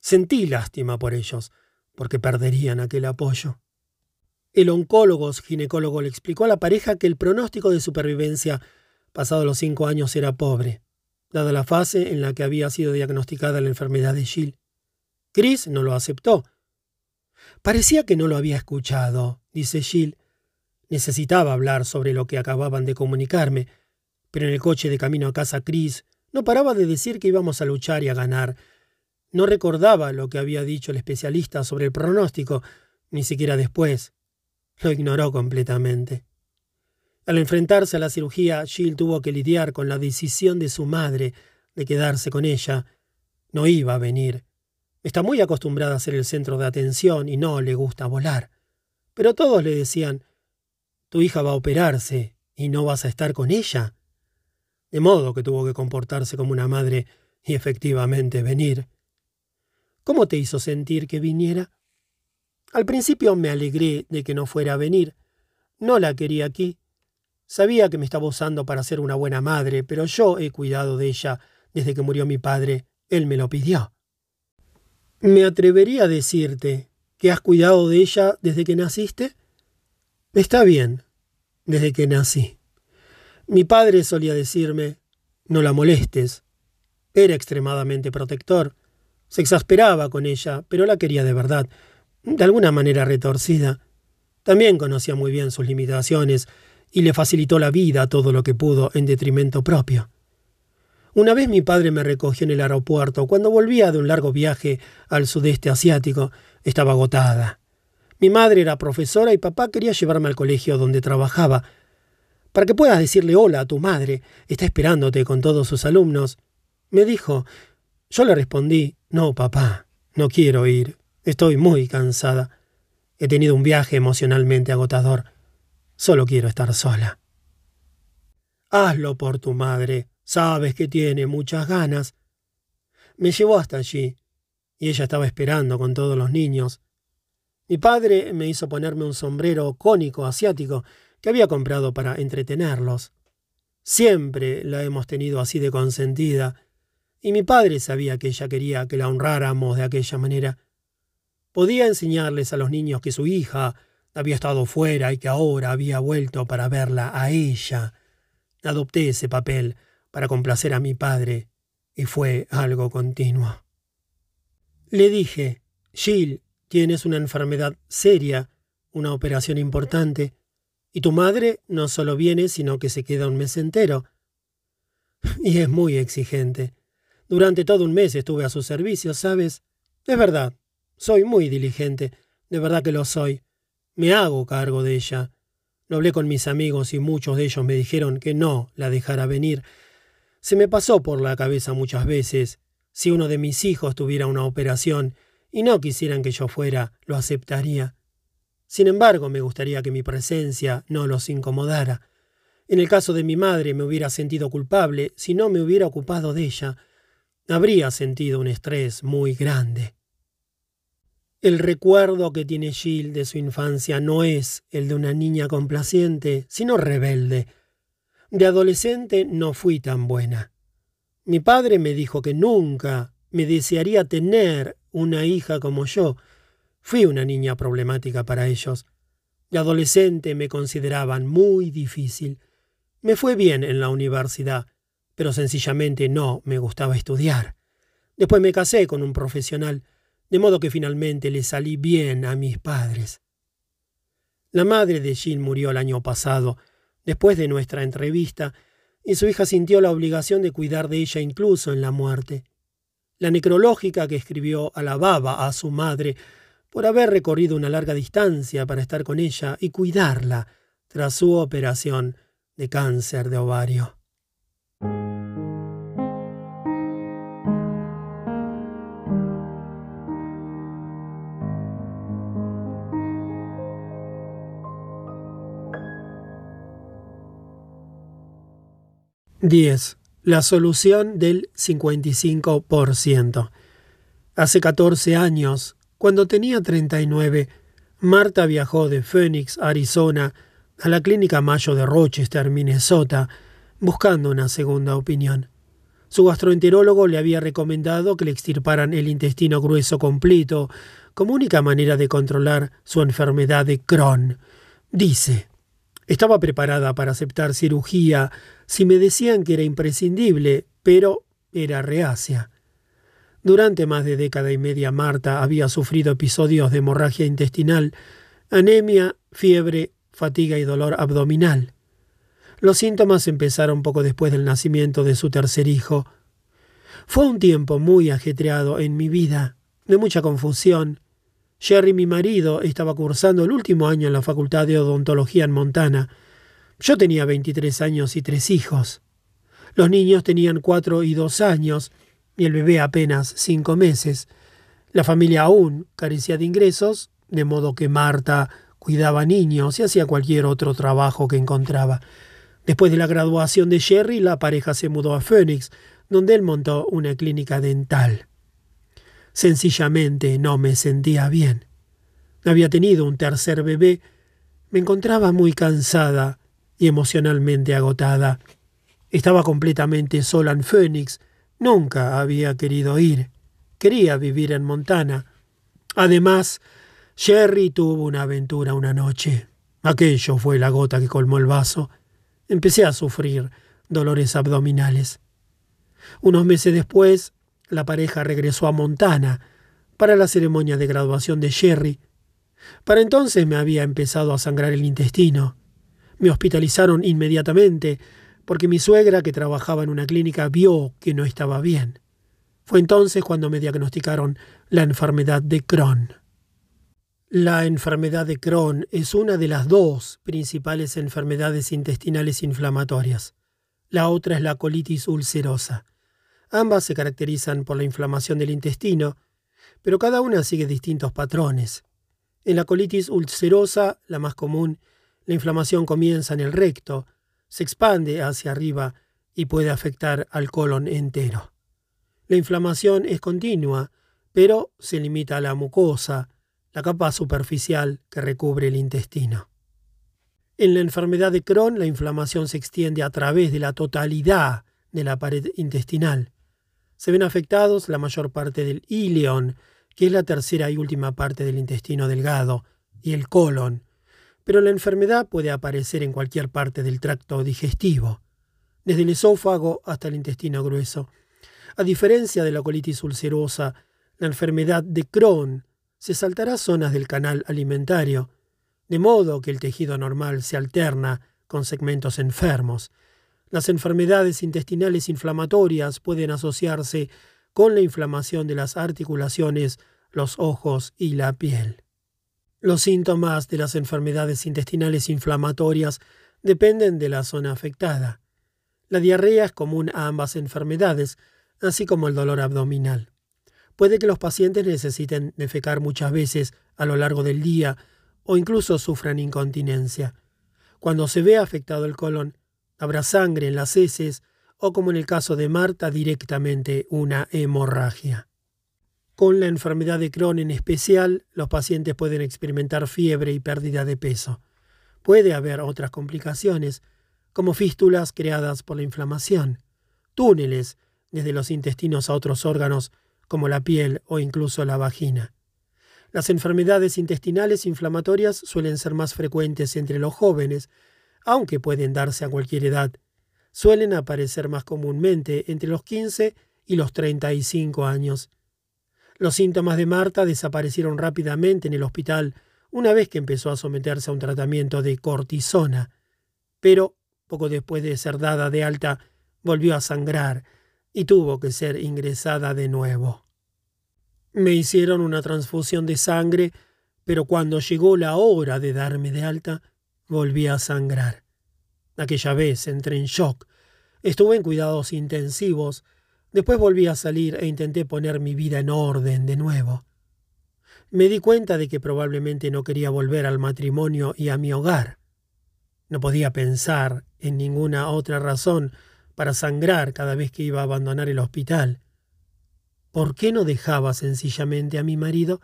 Sentí lástima por ellos, porque perderían aquel apoyo. El oncólogo ginecólogo le explicó a la pareja que el pronóstico de supervivencia pasado los cinco años era pobre, dada la fase en la que había sido diagnosticada la enfermedad de Jill. Chris no lo aceptó. Parecía que no lo había escuchado, dice Jill. Necesitaba hablar sobre lo que acababan de comunicarme, pero en el coche de camino a casa Chris no paraba de decir que íbamos a luchar y a ganar. No recordaba lo que había dicho el especialista sobre el pronóstico, ni siquiera después. Lo ignoró completamente. Al enfrentarse a la cirugía, Jill tuvo que lidiar con la decisión de su madre de quedarse con ella. No iba a venir. Está muy acostumbrada a ser el centro de atención y no le gusta volar. Pero todos le decían, tu hija va a operarse y no vas a estar con ella. De modo que tuvo que comportarse como una madre y efectivamente venir. ¿Cómo te hizo sentir que viniera? Al principio me alegré de que no fuera a venir. No la quería aquí. Sabía que me estaba usando para ser una buena madre, pero yo he cuidado de ella desde que murió mi padre. Él me lo pidió. Me atrevería a decirte que has cuidado de ella desde que naciste. Está bien, desde que nací. Mi padre solía decirme, no la molestes. Era extremadamente protector. Se exasperaba con ella, pero la quería de verdad, de alguna manera retorcida. También conocía muy bien sus limitaciones y le facilitó la vida todo lo que pudo en detrimento propio. Una vez mi padre me recogió en el aeropuerto cuando volvía de un largo viaje al sudeste asiático. Estaba agotada. Mi madre era profesora y papá quería llevarme al colegio donde trabajaba. para que puedas decirle hola a tu madre. Está esperándote con todos sus alumnos. Me dijo. Yo le respondí, no, papá, no quiero ir. Estoy muy cansada. He tenido un viaje emocionalmente agotador. Solo quiero estar sola. Hazlo por tu madre. Sabes que tiene muchas ganas. Me llevó hasta allí, y ella estaba esperando con todos los niños. Mi padre me hizo ponerme un sombrero cónico asiático que había comprado para entretenerlos. Siempre la hemos tenido así de consentida, y mi padre sabía que ella quería que la honráramos de aquella manera. Podía enseñarles a los niños que su hija había estado fuera y que ahora había vuelto para verla a ella. Adopté ese papel para complacer a mi padre, y fue algo continuo. Le dije, Jill, tienes una enfermedad seria, una operación importante, y tu madre no solo viene, sino que se queda un mes entero. Y es muy exigente. Durante todo un mes estuve a su servicio, ¿sabes? Es verdad, soy muy diligente, de verdad que lo soy. Me hago cargo de ella. Lo hablé con mis amigos y muchos de ellos me dijeron que no la dejara venir. Se me pasó por la cabeza muchas veces, si uno de mis hijos tuviera una operación y no quisieran que yo fuera, lo aceptaría. Sin embargo, me gustaría que mi presencia no los incomodara. En el caso de mi madre me hubiera sentido culpable si no me hubiera ocupado de ella. Habría sentido un estrés muy grande. El recuerdo que tiene Jill de su infancia no es el de una niña complaciente, sino rebelde. De adolescente no fui tan buena. Mi padre me dijo que nunca me desearía tener una hija como yo. Fui una niña problemática para ellos. De adolescente me consideraban muy difícil. Me fue bien en la universidad, pero sencillamente no me gustaba estudiar. Después me casé con un profesional de modo que finalmente le salí bien a mis padres. La madre de Jill murió el año pasado, después de nuestra entrevista, y su hija sintió la obligación de cuidar de ella incluso en la muerte. La necrológica que escribió alababa a su madre por haber recorrido una larga distancia para estar con ella y cuidarla tras su operación de cáncer de ovario. 10. La solución del 55%. Hace 14 años, cuando tenía 39, Marta viajó de Phoenix, Arizona, a la clínica Mayo de Rochester, Minnesota, buscando una segunda opinión. Su gastroenterólogo le había recomendado que le extirparan el intestino grueso completo como única manera de controlar su enfermedad de Crohn. Dice, estaba preparada para aceptar cirugía si me decían que era imprescindible, pero era reacia. Durante más de década y media Marta había sufrido episodios de hemorragia intestinal, anemia, fiebre, fatiga y dolor abdominal. Los síntomas empezaron poco después del nacimiento de su tercer hijo. Fue un tiempo muy ajetreado en mi vida, de mucha confusión. Jerry, mi marido, estaba cursando el último año en la Facultad de Odontología en Montana, yo tenía 23 años y tres hijos. Los niños tenían cuatro y dos años y el bebé apenas cinco meses. La familia aún carecía de ingresos, de modo que Marta cuidaba niños y hacía cualquier otro trabajo que encontraba. Después de la graduación de Jerry, la pareja se mudó a Phoenix, donde él montó una clínica dental. Sencillamente no me sentía bien. Había tenido un tercer bebé, me encontraba muy cansada y emocionalmente agotada. Estaba completamente sola en Phoenix. Nunca había querido ir. Quería vivir en Montana. Además, Jerry tuvo una aventura una noche. Aquello fue la gota que colmó el vaso. Empecé a sufrir dolores abdominales. Unos meses después, la pareja regresó a Montana para la ceremonia de graduación de Jerry. Para entonces me había empezado a sangrar el intestino. Me hospitalizaron inmediatamente porque mi suegra, que trabajaba en una clínica, vio que no estaba bien. Fue entonces cuando me diagnosticaron la enfermedad de Crohn. La enfermedad de Crohn es una de las dos principales enfermedades intestinales inflamatorias. La otra es la colitis ulcerosa. Ambas se caracterizan por la inflamación del intestino, pero cada una sigue distintos patrones. En la colitis ulcerosa, la más común, la inflamación comienza en el recto, se expande hacia arriba y puede afectar al colon entero. La inflamación es continua, pero se limita a la mucosa, la capa superficial que recubre el intestino. En la enfermedad de Crohn, la inflamación se extiende a través de la totalidad de la pared intestinal. Se ven afectados la mayor parte del ileón, que es la tercera y última parte del intestino delgado, y el colon, pero la enfermedad puede aparecer en cualquier parte del tracto digestivo, desde el esófago hasta el intestino grueso. A diferencia de la colitis ulcerosa, la enfermedad de Crohn se saltará zonas del canal alimentario, de modo que el tejido normal se alterna con segmentos enfermos. Las enfermedades intestinales inflamatorias pueden asociarse con la inflamación de las articulaciones, los ojos y la piel. Los síntomas de las enfermedades intestinales inflamatorias dependen de la zona afectada. La diarrea es común a ambas enfermedades, así como el dolor abdominal. Puede que los pacientes necesiten defecar muchas veces a lo largo del día o incluso sufran incontinencia. Cuando se ve afectado el colon, habrá sangre en las heces o, como en el caso de Marta, directamente una hemorragia. Con la enfermedad de Crohn en especial, los pacientes pueden experimentar fiebre y pérdida de peso. Puede haber otras complicaciones, como fístulas creadas por la inflamación, túneles desde los intestinos a otros órganos como la piel o incluso la vagina. Las enfermedades intestinales inflamatorias suelen ser más frecuentes entre los jóvenes, aunque pueden darse a cualquier edad. Suelen aparecer más comúnmente entre los 15 y los 35 años. Los síntomas de Marta desaparecieron rápidamente en el hospital una vez que empezó a someterse a un tratamiento de cortisona, pero poco después de ser dada de alta volvió a sangrar y tuvo que ser ingresada de nuevo. Me hicieron una transfusión de sangre, pero cuando llegó la hora de darme de alta, volví a sangrar. Aquella vez entré en shock. Estuve en cuidados intensivos. Después volví a salir e intenté poner mi vida en orden de nuevo. Me di cuenta de que probablemente no quería volver al matrimonio y a mi hogar. No podía pensar en ninguna otra razón para sangrar cada vez que iba a abandonar el hospital. ¿Por qué no dejaba sencillamente a mi marido?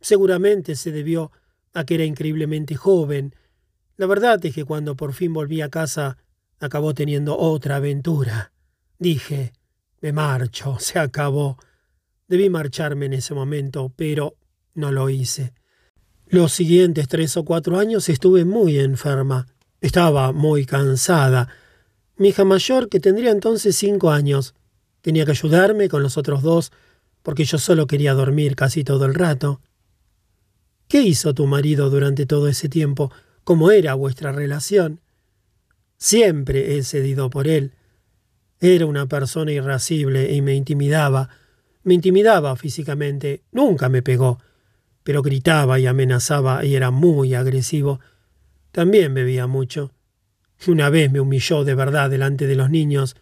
Seguramente se debió a que era increíblemente joven. La verdad es que cuando por fin volví a casa acabó teniendo otra aventura. Dije, me marcho, se acabó. Debí marcharme en ese momento, pero no lo hice. Los siguientes tres o cuatro años estuve muy enferma. Estaba muy cansada. Mi hija mayor, que tendría entonces cinco años, tenía que ayudarme con los otros dos, porque yo solo quería dormir casi todo el rato. ¿Qué hizo tu marido durante todo ese tiempo? ¿Cómo era vuestra relación? Siempre he cedido por él. Era una persona irascible y me intimidaba. Me intimidaba físicamente. Nunca me pegó, pero gritaba y amenazaba y era muy agresivo. También bebía mucho. Una vez me humilló de verdad delante de los niños,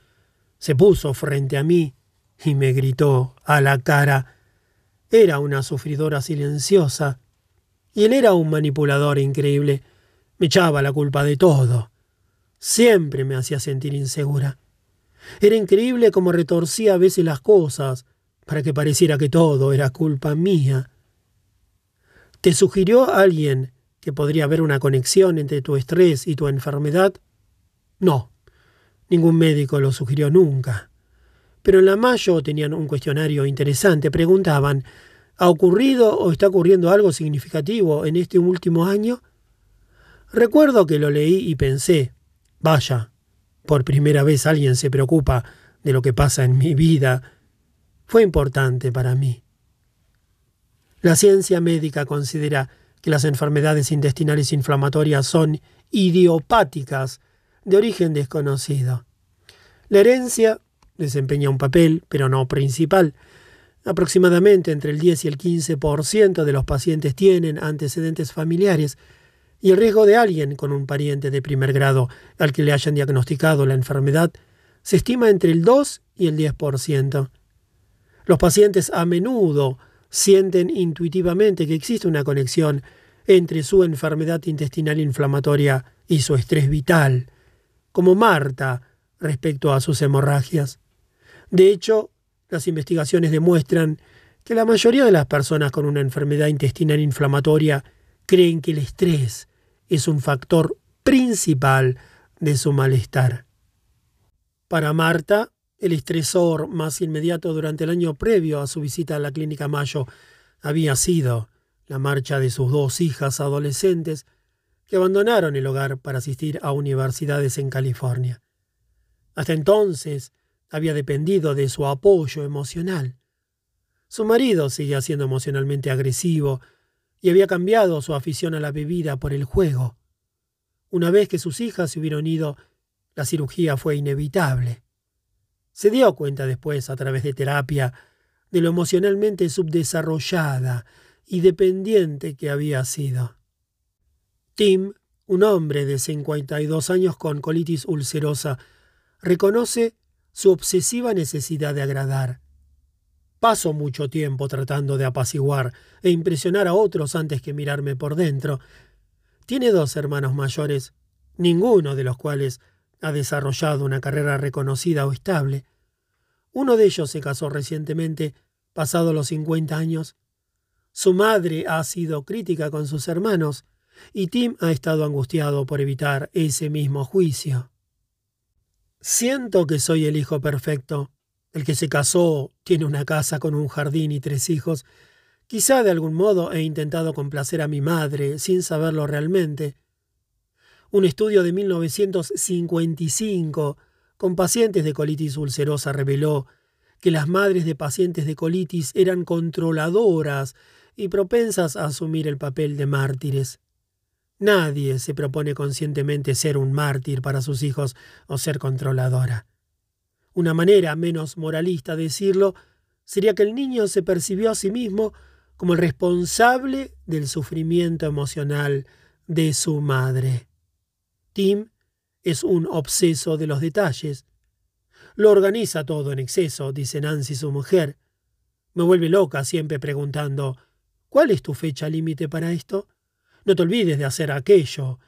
se puso frente a mí y me gritó a la cara. Era una sufridora silenciosa, y él era un manipulador increíble. Me echaba la culpa de todo. Siempre me hacía sentir insegura. Era increíble cómo retorcía a veces las cosas para que pareciera que todo era culpa mía. ¿Te sugirió alguien que podría haber una conexión entre tu estrés y tu enfermedad? No, ningún médico lo sugirió nunca. Pero en la Mayo tenían un cuestionario interesante. Preguntaban, ¿ha ocurrido o está ocurriendo algo significativo en este último año? Recuerdo que lo leí y pensé, vaya, por primera vez alguien se preocupa de lo que pasa en mi vida. Fue importante para mí. La ciencia médica considera que las enfermedades intestinales inflamatorias son idiopáticas de origen desconocido. La herencia desempeña un papel, pero no principal. Aproximadamente entre el 10 y el 15% de los pacientes tienen antecedentes familiares y el riesgo de alguien con un pariente de primer grado al que le hayan diagnosticado la enfermedad se estima entre el 2 y el 10%. Los pacientes a menudo sienten intuitivamente que existe una conexión entre su enfermedad intestinal inflamatoria y su estrés vital, como Marta respecto a sus hemorragias. De hecho, las investigaciones demuestran que la mayoría de las personas con una enfermedad intestinal inflamatoria creen que el estrés es un factor principal de su malestar. Para Marta, el estresor más inmediato durante el año previo a su visita a la clínica Mayo había sido la marcha de sus dos hijas adolescentes que abandonaron el hogar para asistir a universidades en California. Hasta entonces había dependido de su apoyo emocional. Su marido seguía siendo emocionalmente agresivo y había cambiado su afición a la bebida por el juego. Una vez que sus hijas se hubieron ido, la cirugía fue inevitable. Se dio cuenta después, a través de terapia, de lo emocionalmente subdesarrollada y dependiente que había sido. Tim, un hombre de 52 años con colitis ulcerosa, reconoce su obsesiva necesidad de agradar. Paso mucho tiempo tratando de apaciguar e impresionar a otros antes que mirarme por dentro. Tiene dos hermanos mayores, ninguno de los cuales ha desarrollado una carrera reconocida o estable. Uno de ellos se casó recientemente, pasado los 50 años. Su madre ha sido crítica con sus hermanos y Tim ha estado angustiado por evitar ese mismo juicio. Siento que soy el hijo perfecto, el que se casó, tiene una casa con un jardín y tres hijos. Quizá de algún modo he intentado complacer a mi madre sin saberlo realmente. Un estudio de 1955 con pacientes de colitis ulcerosa reveló que las madres de pacientes de colitis eran controladoras y propensas a asumir el papel de mártires. Nadie se propone conscientemente ser un mártir para sus hijos o ser controladora. Una manera menos moralista de decirlo sería que el niño se percibió a sí mismo como el responsable del sufrimiento emocional de su madre. Tim es un obseso de los detalles. Lo organiza todo en exceso, dice Nancy su mujer. Me vuelve loca siempre preguntando ¿Cuál es tu fecha límite para esto? No te olvides de hacer aquello.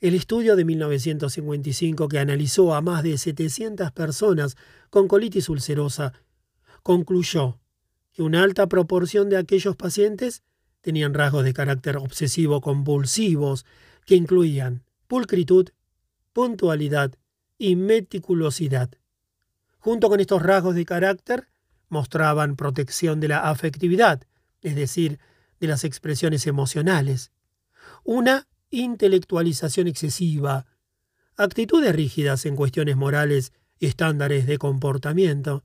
El estudio de 1955 que analizó a más de 700 personas con colitis ulcerosa concluyó que una alta proporción de aquellos pacientes tenían rasgos de carácter obsesivo compulsivos que incluían pulcritud, puntualidad y meticulosidad. Junto con estos rasgos de carácter, mostraban protección de la afectividad, es decir, de las expresiones emocionales una intelectualización excesiva, actitudes rígidas en cuestiones morales y estándares de comportamiento.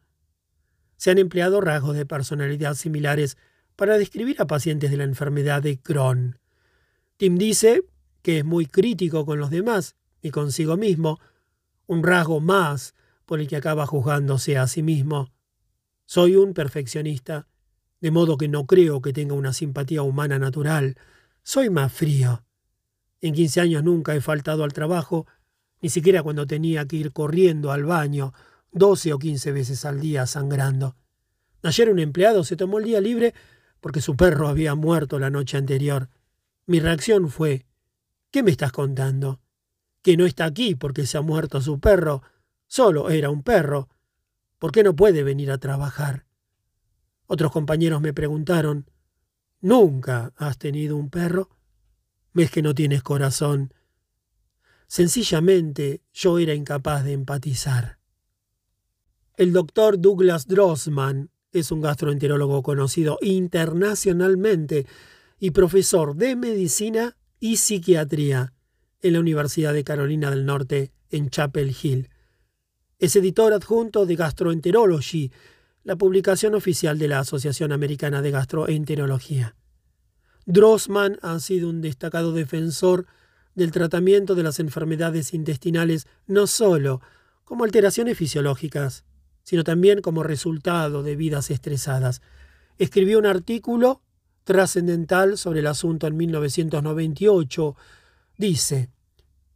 Se han empleado rasgos de personalidad similares para describir a pacientes de la enfermedad de Crohn. Tim dice que es muy crítico con los demás y consigo mismo, un rasgo más por el que acaba juzgándose a sí mismo. Soy un perfeccionista, de modo que no creo que tenga una simpatía humana natural, soy más frío. En quince años nunca he faltado al trabajo, ni siquiera cuando tenía que ir corriendo al baño doce o quince veces al día sangrando. Ayer un empleado se tomó el día libre porque su perro había muerto la noche anterior. Mi reacción fue ¿Qué me estás contando? Que no está aquí porque se ha muerto su perro. Solo era un perro. ¿Por qué no puede venir a trabajar? Otros compañeros me preguntaron ¿Nunca has tenido un perro? ¿Ves que no tienes corazón? Sencillamente yo era incapaz de empatizar. El doctor Douglas Drossman es un gastroenterólogo conocido internacionalmente y profesor de medicina y psiquiatría en la Universidad de Carolina del Norte en Chapel Hill. Es editor adjunto de Gastroenterology, la publicación oficial de la Asociación Americana de Gastroenterología. Drossman ha sido un destacado defensor del tratamiento de las enfermedades intestinales no solo como alteraciones fisiológicas, sino también como resultado de vidas estresadas. Escribió un artículo trascendental sobre el asunto en 1998. Dice,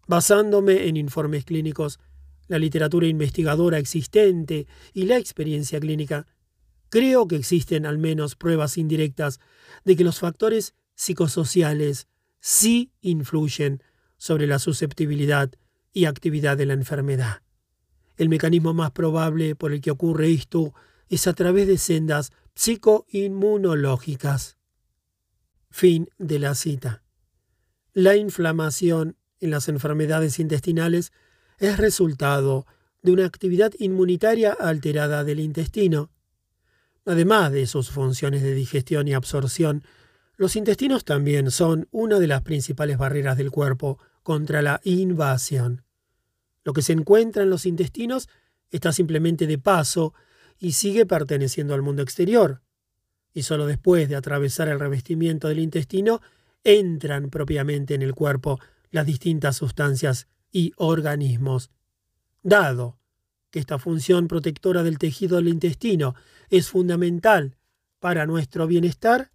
basándome en informes clínicos, la literatura investigadora existente y la experiencia clínica, creo que existen al menos pruebas indirectas de que los factores psicosociales sí influyen sobre la susceptibilidad y actividad de la enfermedad. El mecanismo más probable por el que ocurre esto es a través de sendas psicoinmunológicas. Fin de la cita. La inflamación en las enfermedades intestinales es resultado de una actividad inmunitaria alterada del intestino. Además de sus funciones de digestión y absorción, los intestinos también son una de las principales barreras del cuerpo contra la invasión. Lo que se encuentra en los intestinos está simplemente de paso y sigue perteneciendo al mundo exterior. Y solo después de atravesar el revestimiento del intestino entran propiamente en el cuerpo las distintas sustancias y organismos. Dado esta función protectora del tejido del intestino es fundamental para nuestro bienestar,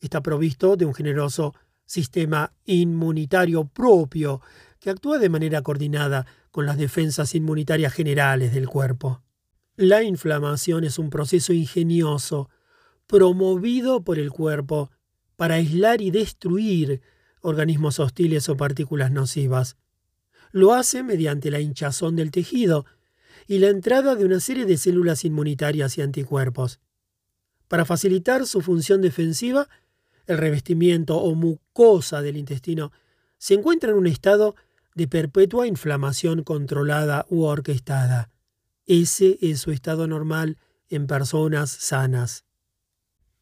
está provisto de un generoso sistema inmunitario propio que actúa de manera coordinada con las defensas inmunitarias generales del cuerpo. La inflamación es un proceso ingenioso promovido por el cuerpo para aislar y destruir organismos hostiles o partículas nocivas. Lo hace mediante la hinchazón del tejido y la entrada de una serie de células inmunitarias y anticuerpos. Para facilitar su función defensiva, el revestimiento o mucosa del intestino se encuentra en un estado de perpetua inflamación controlada u orquestada. Ese es su estado normal en personas sanas.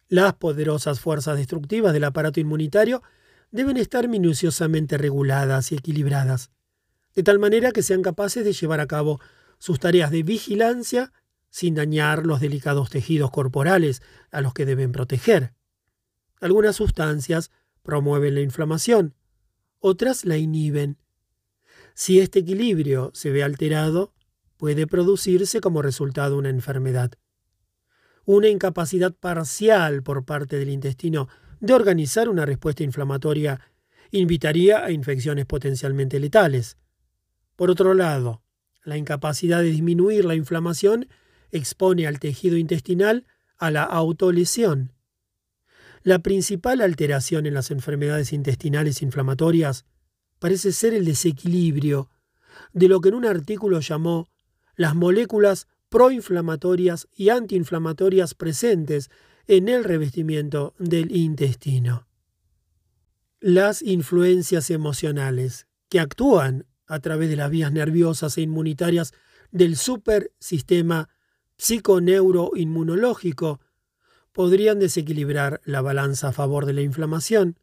Las poderosas fuerzas destructivas del aparato inmunitario deben estar minuciosamente reguladas y equilibradas, de tal manera que sean capaces de llevar a cabo sus tareas de vigilancia sin dañar los delicados tejidos corporales a los que deben proteger. Algunas sustancias promueven la inflamación, otras la inhiben, si este equilibrio se ve alterado, puede producirse como resultado una enfermedad. Una incapacidad parcial por parte del intestino de organizar una respuesta inflamatoria invitaría a infecciones potencialmente letales. Por otro lado, la incapacidad de disminuir la inflamación expone al tejido intestinal a la autolesión. La principal alteración en las enfermedades intestinales inflamatorias parece ser el desequilibrio de lo que en un artículo llamó las moléculas proinflamatorias y antiinflamatorias presentes en el revestimiento del intestino. Las influencias emocionales que actúan a través de las vías nerviosas e inmunitarias del supersistema psiconeuroinmunológico podrían desequilibrar la balanza a favor de la inflamación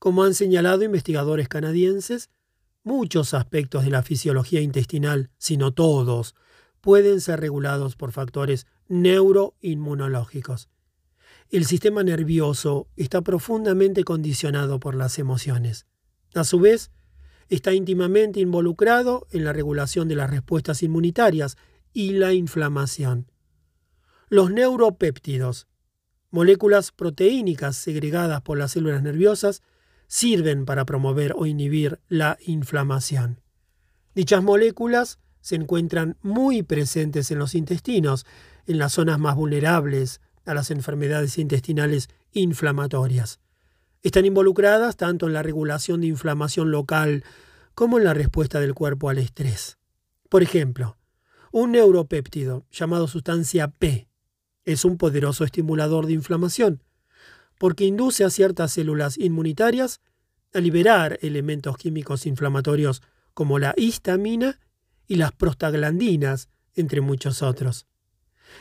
como han señalado investigadores canadienses, muchos aspectos de la fisiología intestinal, si no todos, pueden ser regulados por factores neuroinmunológicos. El sistema nervioso está profundamente condicionado por las emociones. A su vez, está íntimamente involucrado en la regulación de las respuestas inmunitarias y la inflamación. Los neuropéptidos, moléculas proteínicas segregadas por las células nerviosas, sirven para promover o inhibir la inflamación. Dichas moléculas se encuentran muy presentes en los intestinos, en las zonas más vulnerables a las enfermedades intestinales inflamatorias. Están involucradas tanto en la regulación de inflamación local como en la respuesta del cuerpo al estrés. Por ejemplo, un neuropéptido llamado sustancia P es un poderoso estimulador de inflamación porque induce a ciertas células inmunitarias a liberar elementos químicos inflamatorios como la histamina y las prostaglandinas, entre muchos otros.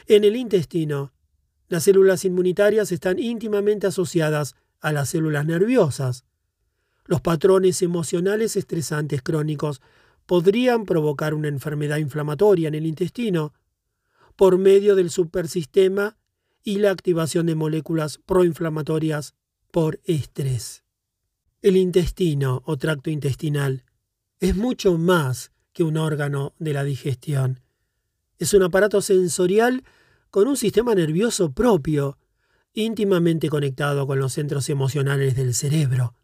En el intestino, las células inmunitarias están íntimamente asociadas a las células nerviosas. Los patrones emocionales estresantes crónicos podrían provocar una enfermedad inflamatoria en el intestino por medio del supersistema y la activación de moléculas proinflamatorias por estrés. El intestino o tracto intestinal es mucho más que un órgano de la digestión. Es un aparato sensorial con un sistema nervioso propio, íntimamente conectado con los centros emocionales del cerebro.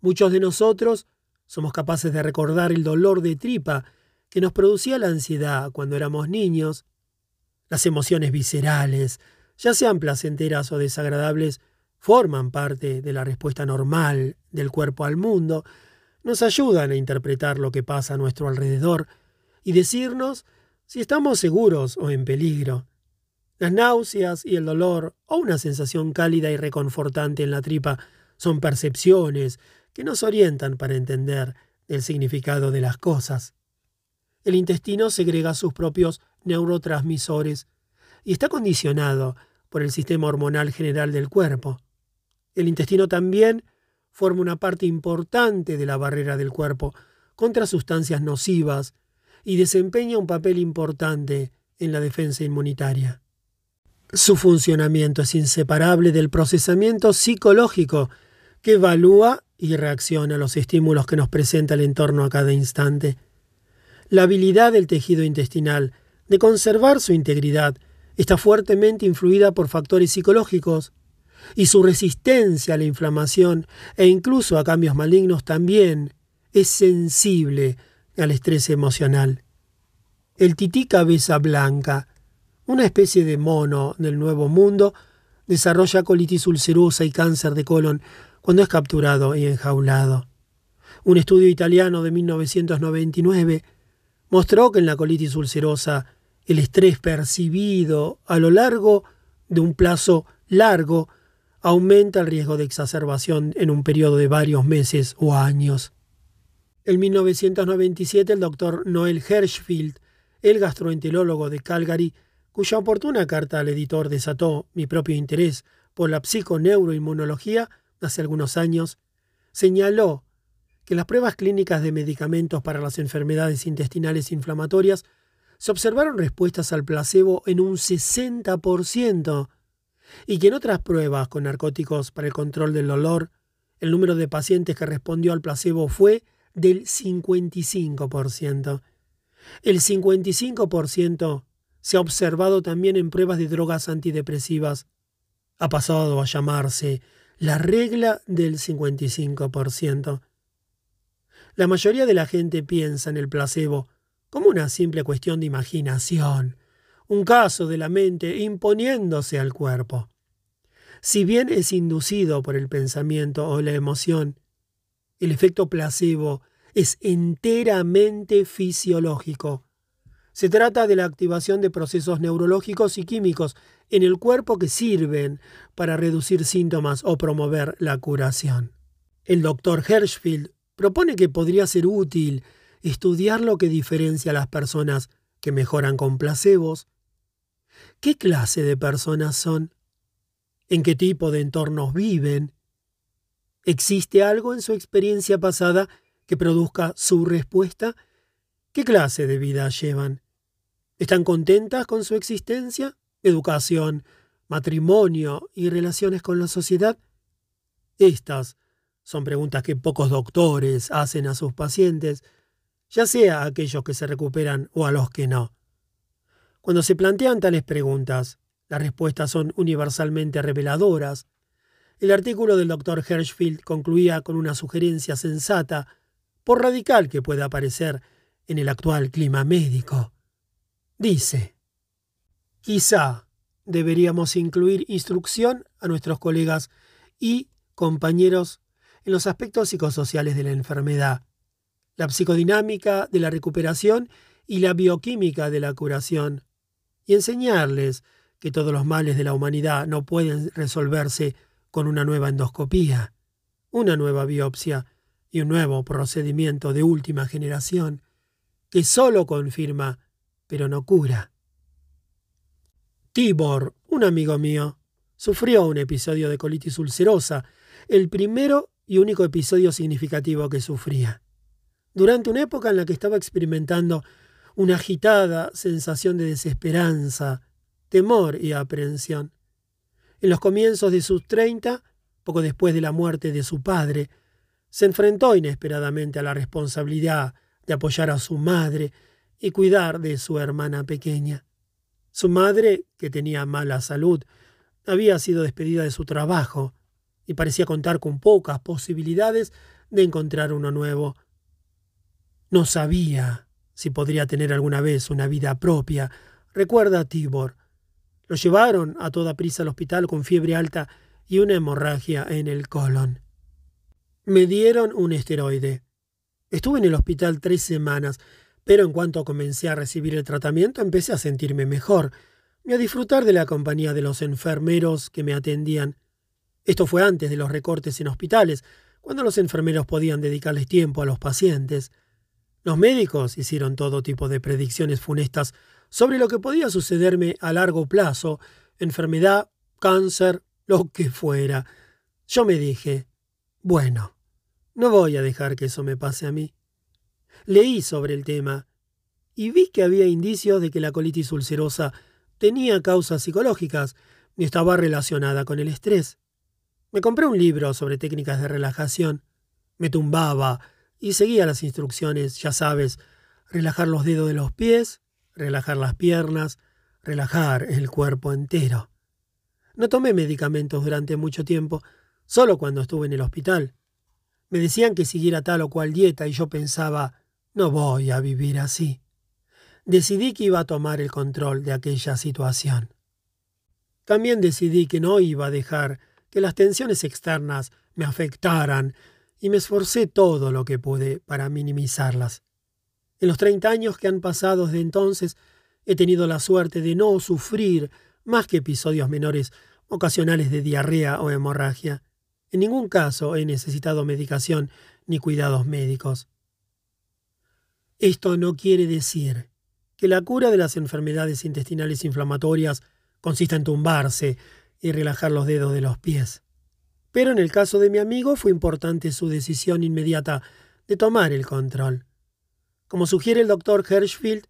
Muchos de nosotros somos capaces de recordar el dolor de tripa que nos producía la ansiedad cuando éramos niños. Las emociones viscerales, ya sean placenteras o desagradables, forman parte de la respuesta normal del cuerpo al mundo, nos ayudan a interpretar lo que pasa a nuestro alrededor y decirnos si estamos seguros o en peligro. Las náuseas y el dolor o una sensación cálida y reconfortante en la tripa son percepciones que nos orientan para entender el significado de las cosas. El intestino segrega sus propios neurotransmisores y está condicionado por el sistema hormonal general del cuerpo. El intestino también forma una parte importante de la barrera del cuerpo contra sustancias nocivas y desempeña un papel importante en la defensa inmunitaria. Su funcionamiento es inseparable del procesamiento psicológico que evalúa y reacciona a los estímulos que nos presenta el entorno a cada instante. La habilidad del tejido intestinal de conservar su integridad está fuertemente influida por factores psicológicos y su resistencia a la inflamación e incluso a cambios malignos también es sensible al estrés emocional. El tití cabeza blanca una especie de mono del Nuevo Mundo, desarrolla colitis ulcerosa y cáncer de colon cuando es capturado y enjaulado. Un estudio italiano de 1999 mostró que en la colitis ulcerosa el estrés percibido a lo largo de un plazo largo aumenta el riesgo de exacerbación en un periodo de varios meses o años. En 1997 el doctor Noel Hirschfield, el gastroenterólogo de Calgary, cuya oportuna carta al editor desató mi propio interés por la psiconeuroinmunología hace algunos años, señaló que las pruebas clínicas de medicamentos para las enfermedades intestinales inflamatorias se observaron respuestas al placebo en un 60% y que en otras pruebas con narcóticos para el control del dolor, el número de pacientes que respondió al placebo fue del 55%. El 55% se ha observado también en pruebas de drogas antidepresivas. Ha pasado a llamarse la regla del 55%. La mayoría de la gente piensa en el placebo como una simple cuestión de imaginación, un caso de la mente imponiéndose al cuerpo. Si bien es inducido por el pensamiento o la emoción, el efecto placebo es enteramente fisiológico. Se trata de la activación de procesos neurológicos y químicos en el cuerpo que sirven para reducir síntomas o promover la curación. El doctor Hirschfield propone que podría ser útil estudiar lo que diferencia a las personas que mejoran con placebos. ¿Qué clase de personas son? ¿En qué tipo de entornos viven? ¿Existe algo en su experiencia pasada que produzca su respuesta? ¿Qué clase de vida llevan? ¿Están contentas con su existencia, educación, matrimonio y relaciones con la sociedad? Estas son preguntas que pocos doctores hacen a sus pacientes, ya sea a aquellos que se recuperan o a los que no. Cuando se plantean tales preguntas, las respuestas son universalmente reveladoras. El artículo del doctor Hirschfield concluía con una sugerencia sensata, por radical que pueda parecer en el actual clima médico. Dice, quizá deberíamos incluir instrucción a nuestros colegas y compañeros en los aspectos psicosociales de la enfermedad, la psicodinámica de la recuperación y la bioquímica de la curación, y enseñarles que todos los males de la humanidad no pueden resolverse con una nueva endoscopía, una nueva biopsia y un nuevo procedimiento de última generación que sólo confirma pero no cura. Tibor, un amigo mío, sufrió un episodio de colitis ulcerosa, el primero y único episodio significativo que sufría. Durante una época en la que estaba experimentando una agitada sensación de desesperanza, temor y aprehensión. En los comienzos de sus treinta, poco después de la muerte de su padre, se enfrentó inesperadamente a la responsabilidad de apoyar a su madre y cuidar de su hermana pequeña. Su madre, que tenía mala salud, había sido despedida de su trabajo y parecía contar con pocas posibilidades de encontrar uno nuevo. No sabía si podría tener alguna vez una vida propia, recuerda Tibor. Lo llevaron a toda prisa al hospital con fiebre alta y una hemorragia en el colon. Me dieron un esteroide. Estuve en el hospital tres semanas, pero en cuanto comencé a recibir el tratamiento empecé a sentirme mejor y a disfrutar de la compañía de los enfermeros que me atendían. Esto fue antes de los recortes en hospitales, cuando los enfermeros podían dedicarles tiempo a los pacientes. Los médicos hicieron todo tipo de predicciones funestas sobre lo que podía sucederme a largo plazo, enfermedad, cáncer, lo que fuera. Yo me dije, bueno, no voy a dejar que eso me pase a mí. Leí sobre el tema y vi que había indicios de que la colitis ulcerosa tenía causas psicológicas y estaba relacionada con el estrés. Me compré un libro sobre técnicas de relajación. Me tumbaba y seguía las instrucciones, ya sabes, relajar los dedos de los pies, relajar las piernas, relajar el cuerpo entero. No tomé medicamentos durante mucho tiempo, solo cuando estuve en el hospital. Me decían que siguiera tal o cual dieta y yo pensaba, no voy a vivir así. Decidí que iba a tomar el control de aquella situación. También decidí que no iba a dejar que las tensiones externas me afectaran y me esforcé todo lo que pude para minimizarlas. En los treinta años que han pasado desde entonces, he tenido la suerte de no sufrir más que episodios menores ocasionales de diarrea o hemorragia. En ningún caso he necesitado medicación ni cuidados médicos. Esto no quiere decir que la cura de las enfermedades intestinales inflamatorias consista en tumbarse y relajar los dedos de los pies. Pero en el caso de mi amigo fue importante su decisión inmediata de tomar el control. Como sugiere el doctor Hirschfield,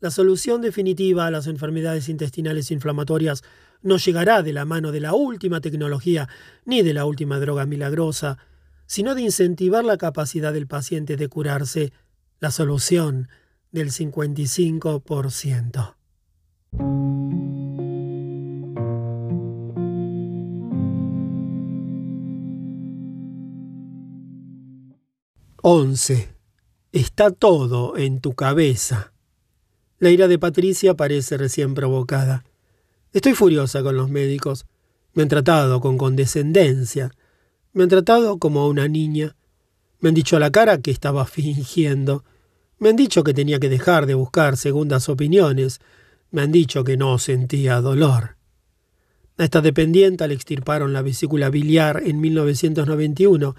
la solución definitiva a las enfermedades intestinales inflamatorias no llegará de la mano de la última tecnología ni de la última droga milagrosa, sino de incentivar la capacidad del paciente de curarse, la solución del 55%. 11. Está todo en tu cabeza. La ira de Patricia parece recién provocada. Estoy furiosa con los médicos. Me han tratado con condescendencia. Me han tratado como a una niña. Me han dicho a la cara que estaba fingiendo. Me han dicho que tenía que dejar de buscar segundas opiniones. Me han dicho que no sentía dolor. A esta dependienta le extirparon la vesícula biliar en 1991,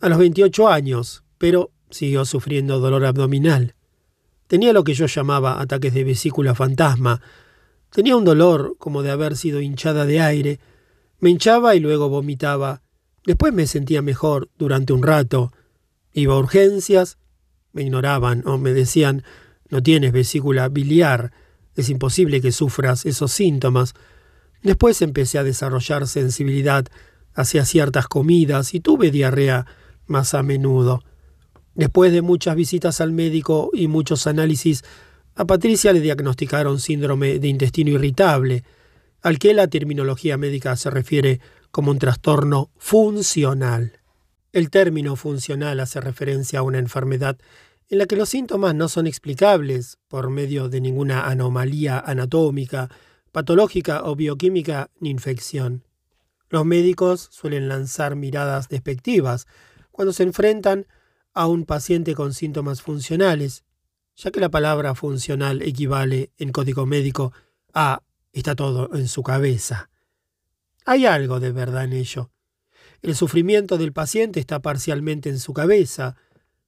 a los 28 años, pero siguió sufriendo dolor abdominal. Tenía lo que yo llamaba ataques de vesícula fantasma. Tenía un dolor como de haber sido hinchada de aire. Me hinchaba y luego vomitaba. Después me sentía mejor durante un rato. Iba a urgencias. Me ignoraban o me decían no tienes vesícula biliar. Es imposible que sufras esos síntomas. Después empecé a desarrollar sensibilidad hacia ciertas comidas y tuve diarrea más a menudo. Después de muchas visitas al médico y muchos análisis, a Patricia le diagnosticaron síndrome de intestino irritable, al que la terminología médica se refiere como un trastorno funcional. El término funcional hace referencia a una enfermedad en la que los síntomas no son explicables por medio de ninguna anomalía anatómica, patológica o bioquímica ni infección. Los médicos suelen lanzar miradas despectivas cuando se enfrentan a un paciente con síntomas funcionales, ya que la palabra funcional equivale en código médico a está todo en su cabeza. Hay algo de verdad en ello. El sufrimiento del paciente está parcialmente en su cabeza,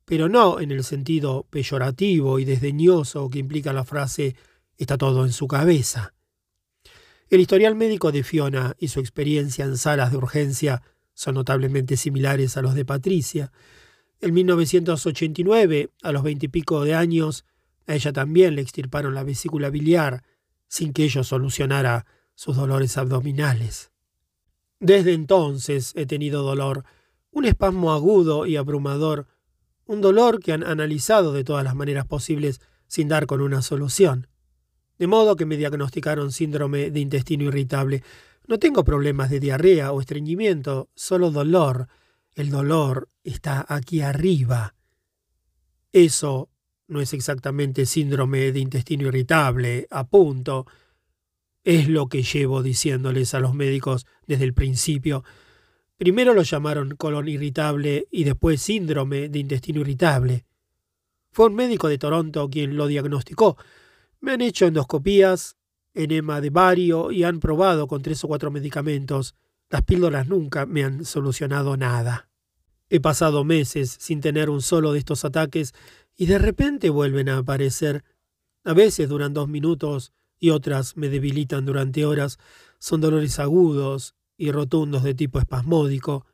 pero no en el sentido peyorativo y desdeñoso que implica la frase está todo en su cabeza. El historial médico de Fiona y su experiencia en salas de urgencia son notablemente similares a los de Patricia, en 1989, a los veintipico de años, a ella también le extirparon la vesícula biliar, sin que ello solucionara sus dolores abdominales. Desde entonces he tenido dolor, un espasmo agudo y abrumador, un dolor que han analizado de todas las maneras posibles sin dar con una solución. De modo que me diagnosticaron síndrome de intestino irritable. No tengo problemas de diarrea o estreñimiento, solo dolor. El dolor está aquí arriba. Eso no es exactamente síndrome de intestino irritable, a punto. Es lo que llevo diciéndoles a los médicos desde el principio. Primero lo llamaron colon irritable y después síndrome de intestino irritable. Fue un médico de Toronto quien lo diagnosticó. Me han hecho endoscopías, enema de bario y han probado con tres o cuatro medicamentos. Las píldoras nunca me han solucionado nada. He pasado meses sin tener un solo de estos ataques y de repente vuelven a aparecer. A veces duran dos minutos y otras me debilitan durante horas. Son dolores agudos y rotundos de tipo espasmódico.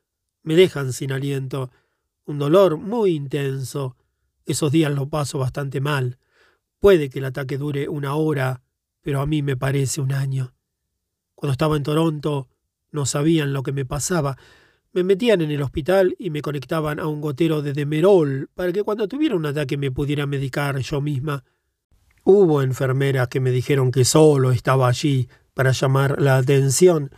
Me dejan sin aliento. Un dolor muy intenso. Esos días lo paso bastante mal. Puede que el ataque dure una hora, pero a mí me parece un año. Cuando estaba en Toronto, no sabían lo que me pasaba. Me metían en el hospital y me conectaban a un gotero de Demerol para que cuando tuviera un ataque me pudiera medicar yo misma. Hubo enfermeras que me dijeron que solo estaba allí para llamar la atención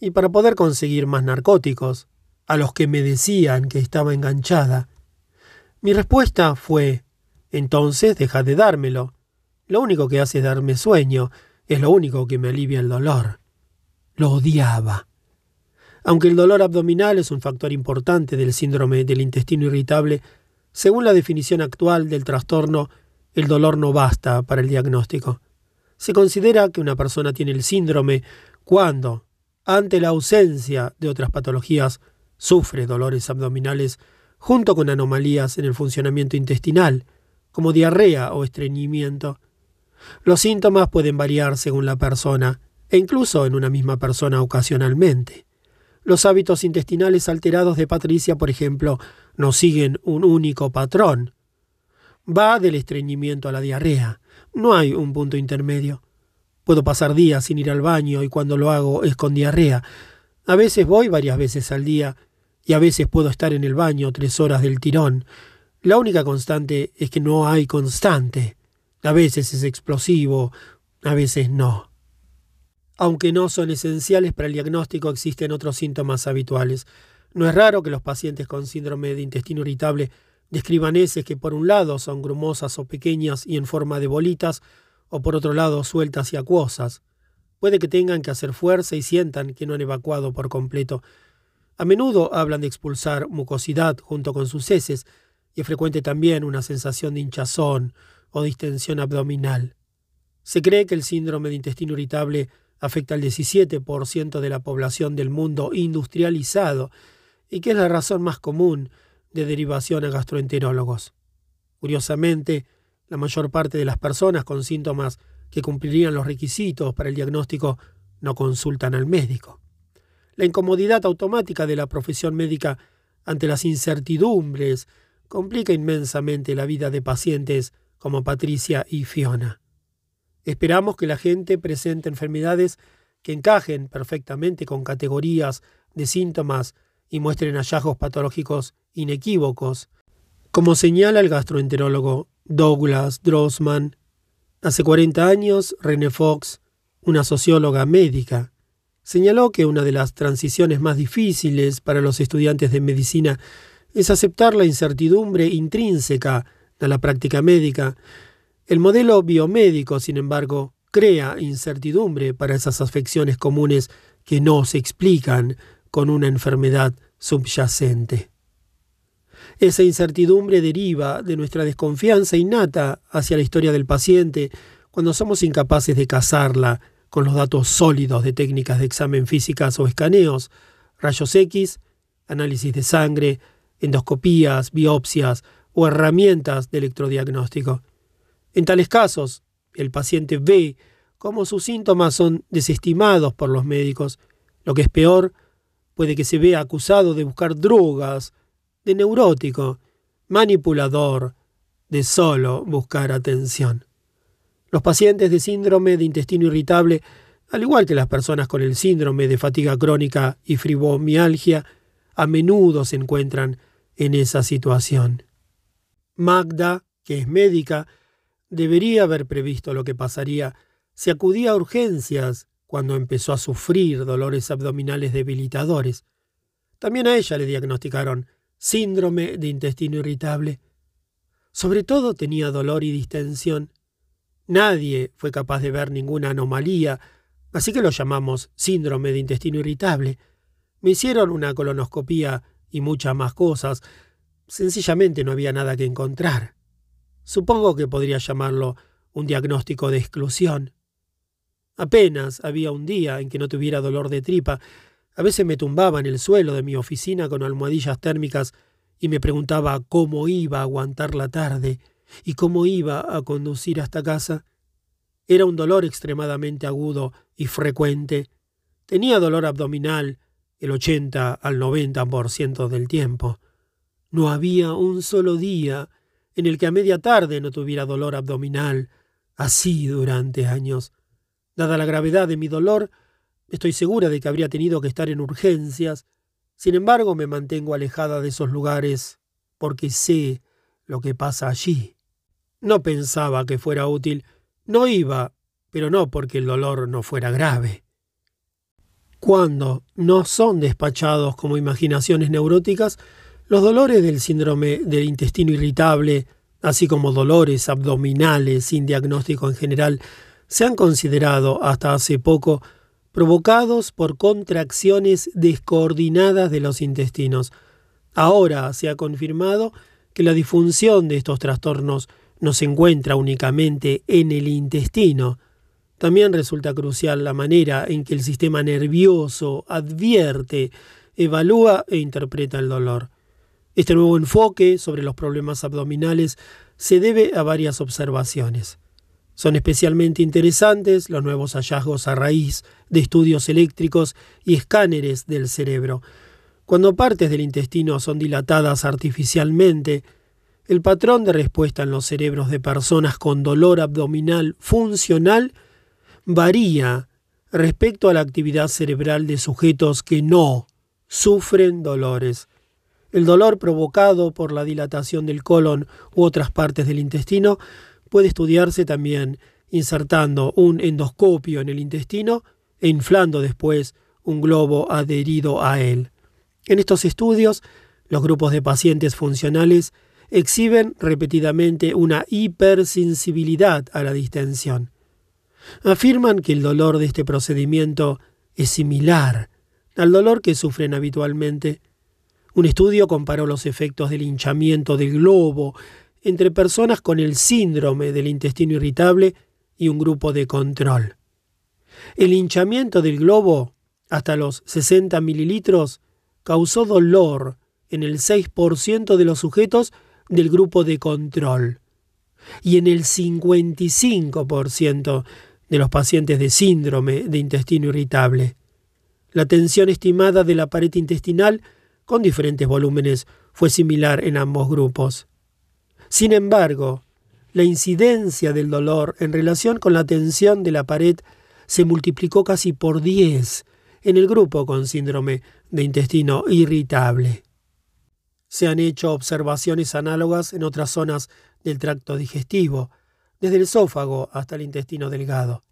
y para poder conseguir más narcóticos, a los que me decían que estaba enganchada. Mi respuesta fue entonces deja de dármelo. Lo único que hace es darme sueño, es lo único que me alivia el dolor. Lo odiaba. Aunque el dolor abdominal es un factor importante del síndrome del intestino irritable, según la definición actual del trastorno, el dolor no basta para el diagnóstico. Se considera que una persona tiene el síndrome cuando, ante la ausencia de otras patologías, sufre dolores abdominales junto con anomalías en el funcionamiento intestinal, como diarrea o estreñimiento. Los síntomas pueden variar según la persona, e incluso en una misma persona ocasionalmente. Los hábitos intestinales alterados de Patricia, por ejemplo, no siguen un único patrón. Va del estreñimiento a la diarrea. No hay un punto intermedio. Puedo pasar días sin ir al baño y cuando lo hago es con diarrea. A veces voy varias veces al día y a veces puedo estar en el baño tres horas del tirón. La única constante es que no hay constante. A veces es explosivo, a veces no. Aunque no son esenciales para el diagnóstico, existen otros síntomas habituales. No es raro que los pacientes con síndrome de intestino irritable describan heces que por un lado son grumosas o pequeñas y en forma de bolitas, o por otro lado sueltas y acuosas. Puede que tengan que hacer fuerza y sientan que no han evacuado por completo. A menudo hablan de expulsar mucosidad junto con sus heces, y es frecuente también una sensación de hinchazón o distensión abdominal. Se cree que el síndrome de intestino irritable afecta al 17% de la población del mundo industrializado y que es la razón más común de derivación a gastroenterólogos. Curiosamente, la mayor parte de las personas con síntomas que cumplirían los requisitos para el diagnóstico no consultan al médico. La incomodidad automática de la profesión médica ante las incertidumbres complica inmensamente la vida de pacientes como Patricia y Fiona. Esperamos que la gente presente enfermedades que encajen perfectamente con categorías de síntomas y muestren hallazgos patológicos inequívocos, como señala el gastroenterólogo Douglas Drossman. Hace 40 años, René Fox, una socióloga médica, señaló que una de las transiciones más difíciles para los estudiantes de medicina es aceptar la incertidumbre intrínseca de la práctica médica el modelo biomédico, sin embargo, crea incertidumbre para esas afecciones comunes que no se explican con una enfermedad subyacente. Esa incertidumbre deriva de nuestra desconfianza innata hacia la historia del paciente cuando somos incapaces de casarla con los datos sólidos de técnicas de examen físicas o escaneos, rayos X, análisis de sangre, endoscopías, biopsias o herramientas de electrodiagnóstico. En tales casos, el paciente ve cómo sus síntomas son desestimados por los médicos. Lo que es peor, puede que se vea acusado de buscar drogas, de neurótico, manipulador, de solo buscar atención. Los pacientes de síndrome de intestino irritable, al igual que las personas con el síndrome de fatiga crónica y fibromialgia, a menudo se encuentran en esa situación. Magda, que es médica, debería haber previsto lo que pasaría si acudía a urgencias cuando empezó a sufrir dolores abdominales debilitadores. También a ella le diagnosticaron síndrome de intestino irritable. Sobre todo tenía dolor y distensión. Nadie fue capaz de ver ninguna anomalía, así que lo llamamos síndrome de intestino irritable. Me hicieron una colonoscopía y muchas más cosas. Sencillamente no había nada que encontrar. Supongo que podría llamarlo un diagnóstico de exclusión. Apenas había un día en que no tuviera dolor de tripa. A veces me tumbaba en el suelo de mi oficina con almohadillas térmicas y me preguntaba cómo iba a aguantar la tarde y cómo iba a conducir hasta casa. Era un dolor extremadamente agudo y frecuente. Tenía dolor abdominal el 80 al 90% del tiempo. No había un solo día en el que a media tarde no tuviera dolor abdominal, así durante años. Dada la gravedad de mi dolor, estoy segura de que habría tenido que estar en urgencias. Sin embargo, me mantengo alejada de esos lugares porque sé lo que pasa allí. No pensaba que fuera útil. No iba, pero no porque el dolor no fuera grave. Cuando no son despachados como imaginaciones neuróticas, los dolores del síndrome del intestino irritable, así como dolores abdominales sin diagnóstico en general, se han considerado hasta hace poco provocados por contracciones descoordinadas de los intestinos. Ahora se ha confirmado que la disfunción de estos trastornos no se encuentra únicamente en el intestino. También resulta crucial la manera en que el sistema nervioso advierte, evalúa e interpreta el dolor. Este nuevo enfoque sobre los problemas abdominales se debe a varias observaciones. Son especialmente interesantes los nuevos hallazgos a raíz de estudios eléctricos y escáneres del cerebro. Cuando partes del intestino son dilatadas artificialmente, el patrón de respuesta en los cerebros de personas con dolor abdominal funcional varía respecto a la actividad cerebral de sujetos que no sufren dolores. El dolor provocado por la dilatación del colon u otras partes del intestino puede estudiarse también insertando un endoscopio en el intestino e inflando después un globo adherido a él. En estos estudios, los grupos de pacientes funcionales exhiben repetidamente una hipersensibilidad a la distensión. Afirman que el dolor de este procedimiento es similar al dolor que sufren habitualmente. Un estudio comparó los efectos del hinchamiento del globo entre personas con el síndrome del intestino irritable y un grupo de control. El hinchamiento del globo hasta los 60 mililitros causó dolor en el 6% de los sujetos del grupo de control y en el 55% de los pacientes de síndrome de intestino irritable. La tensión estimada de la pared intestinal con diferentes volúmenes fue similar en ambos grupos. Sin embargo, la incidencia del dolor en relación con la tensión de la pared se multiplicó casi por 10 en el grupo con síndrome de intestino irritable. Se han hecho observaciones análogas en otras zonas del tracto digestivo, desde el esófago hasta el intestino delgado.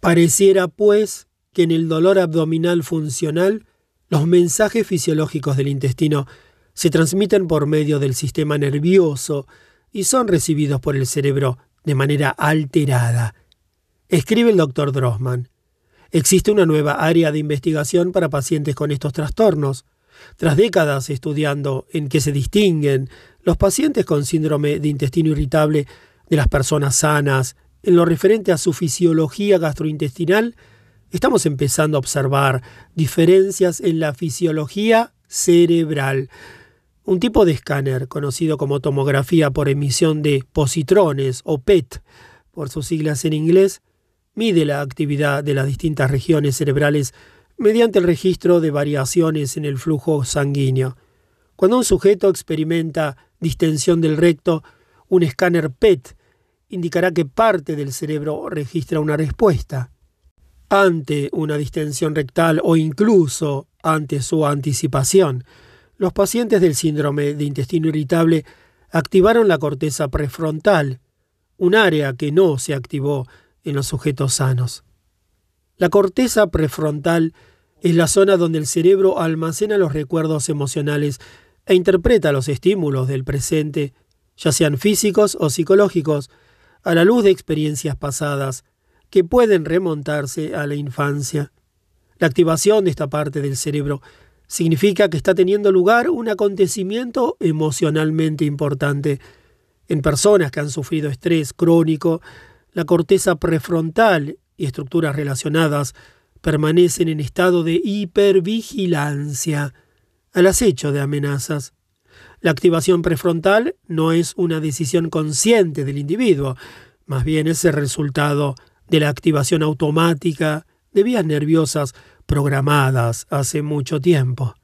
Pareciera, pues, que en el dolor abdominal funcional los mensajes fisiológicos del intestino se transmiten por medio del sistema nervioso y son recibidos por el cerebro de manera alterada. Escribe el doctor Drossman. Existe una nueva área de investigación para pacientes con estos trastornos. Tras décadas estudiando en qué se distinguen los pacientes con síndrome de intestino irritable de las personas sanas en lo referente a su fisiología gastrointestinal, estamos empezando a observar diferencias en la fisiología cerebral. Un tipo de escáner, conocido como tomografía por emisión de positrones o PET, por sus siglas en inglés, mide la actividad de las distintas regiones cerebrales mediante el registro de variaciones en el flujo sanguíneo. Cuando un sujeto experimenta distensión del recto, un escáner PET indicará que parte del cerebro registra una respuesta. Ante una distensión rectal o incluso ante su anticipación, los pacientes del síndrome de intestino irritable activaron la corteza prefrontal, un área que no se activó en los sujetos sanos. La corteza prefrontal es la zona donde el cerebro almacena los recuerdos emocionales e interpreta los estímulos del presente, ya sean físicos o psicológicos, a la luz de experiencias pasadas que pueden remontarse a la infancia. La activación de esta parte del cerebro significa que está teniendo lugar un acontecimiento emocionalmente importante. En personas que han sufrido estrés crónico, la corteza prefrontal y estructuras relacionadas permanecen en estado de hipervigilancia, al acecho de amenazas. La activación prefrontal no es una decisión consciente del individuo, más bien es el resultado de la activación automática de vías nerviosas programadas hace mucho tiempo.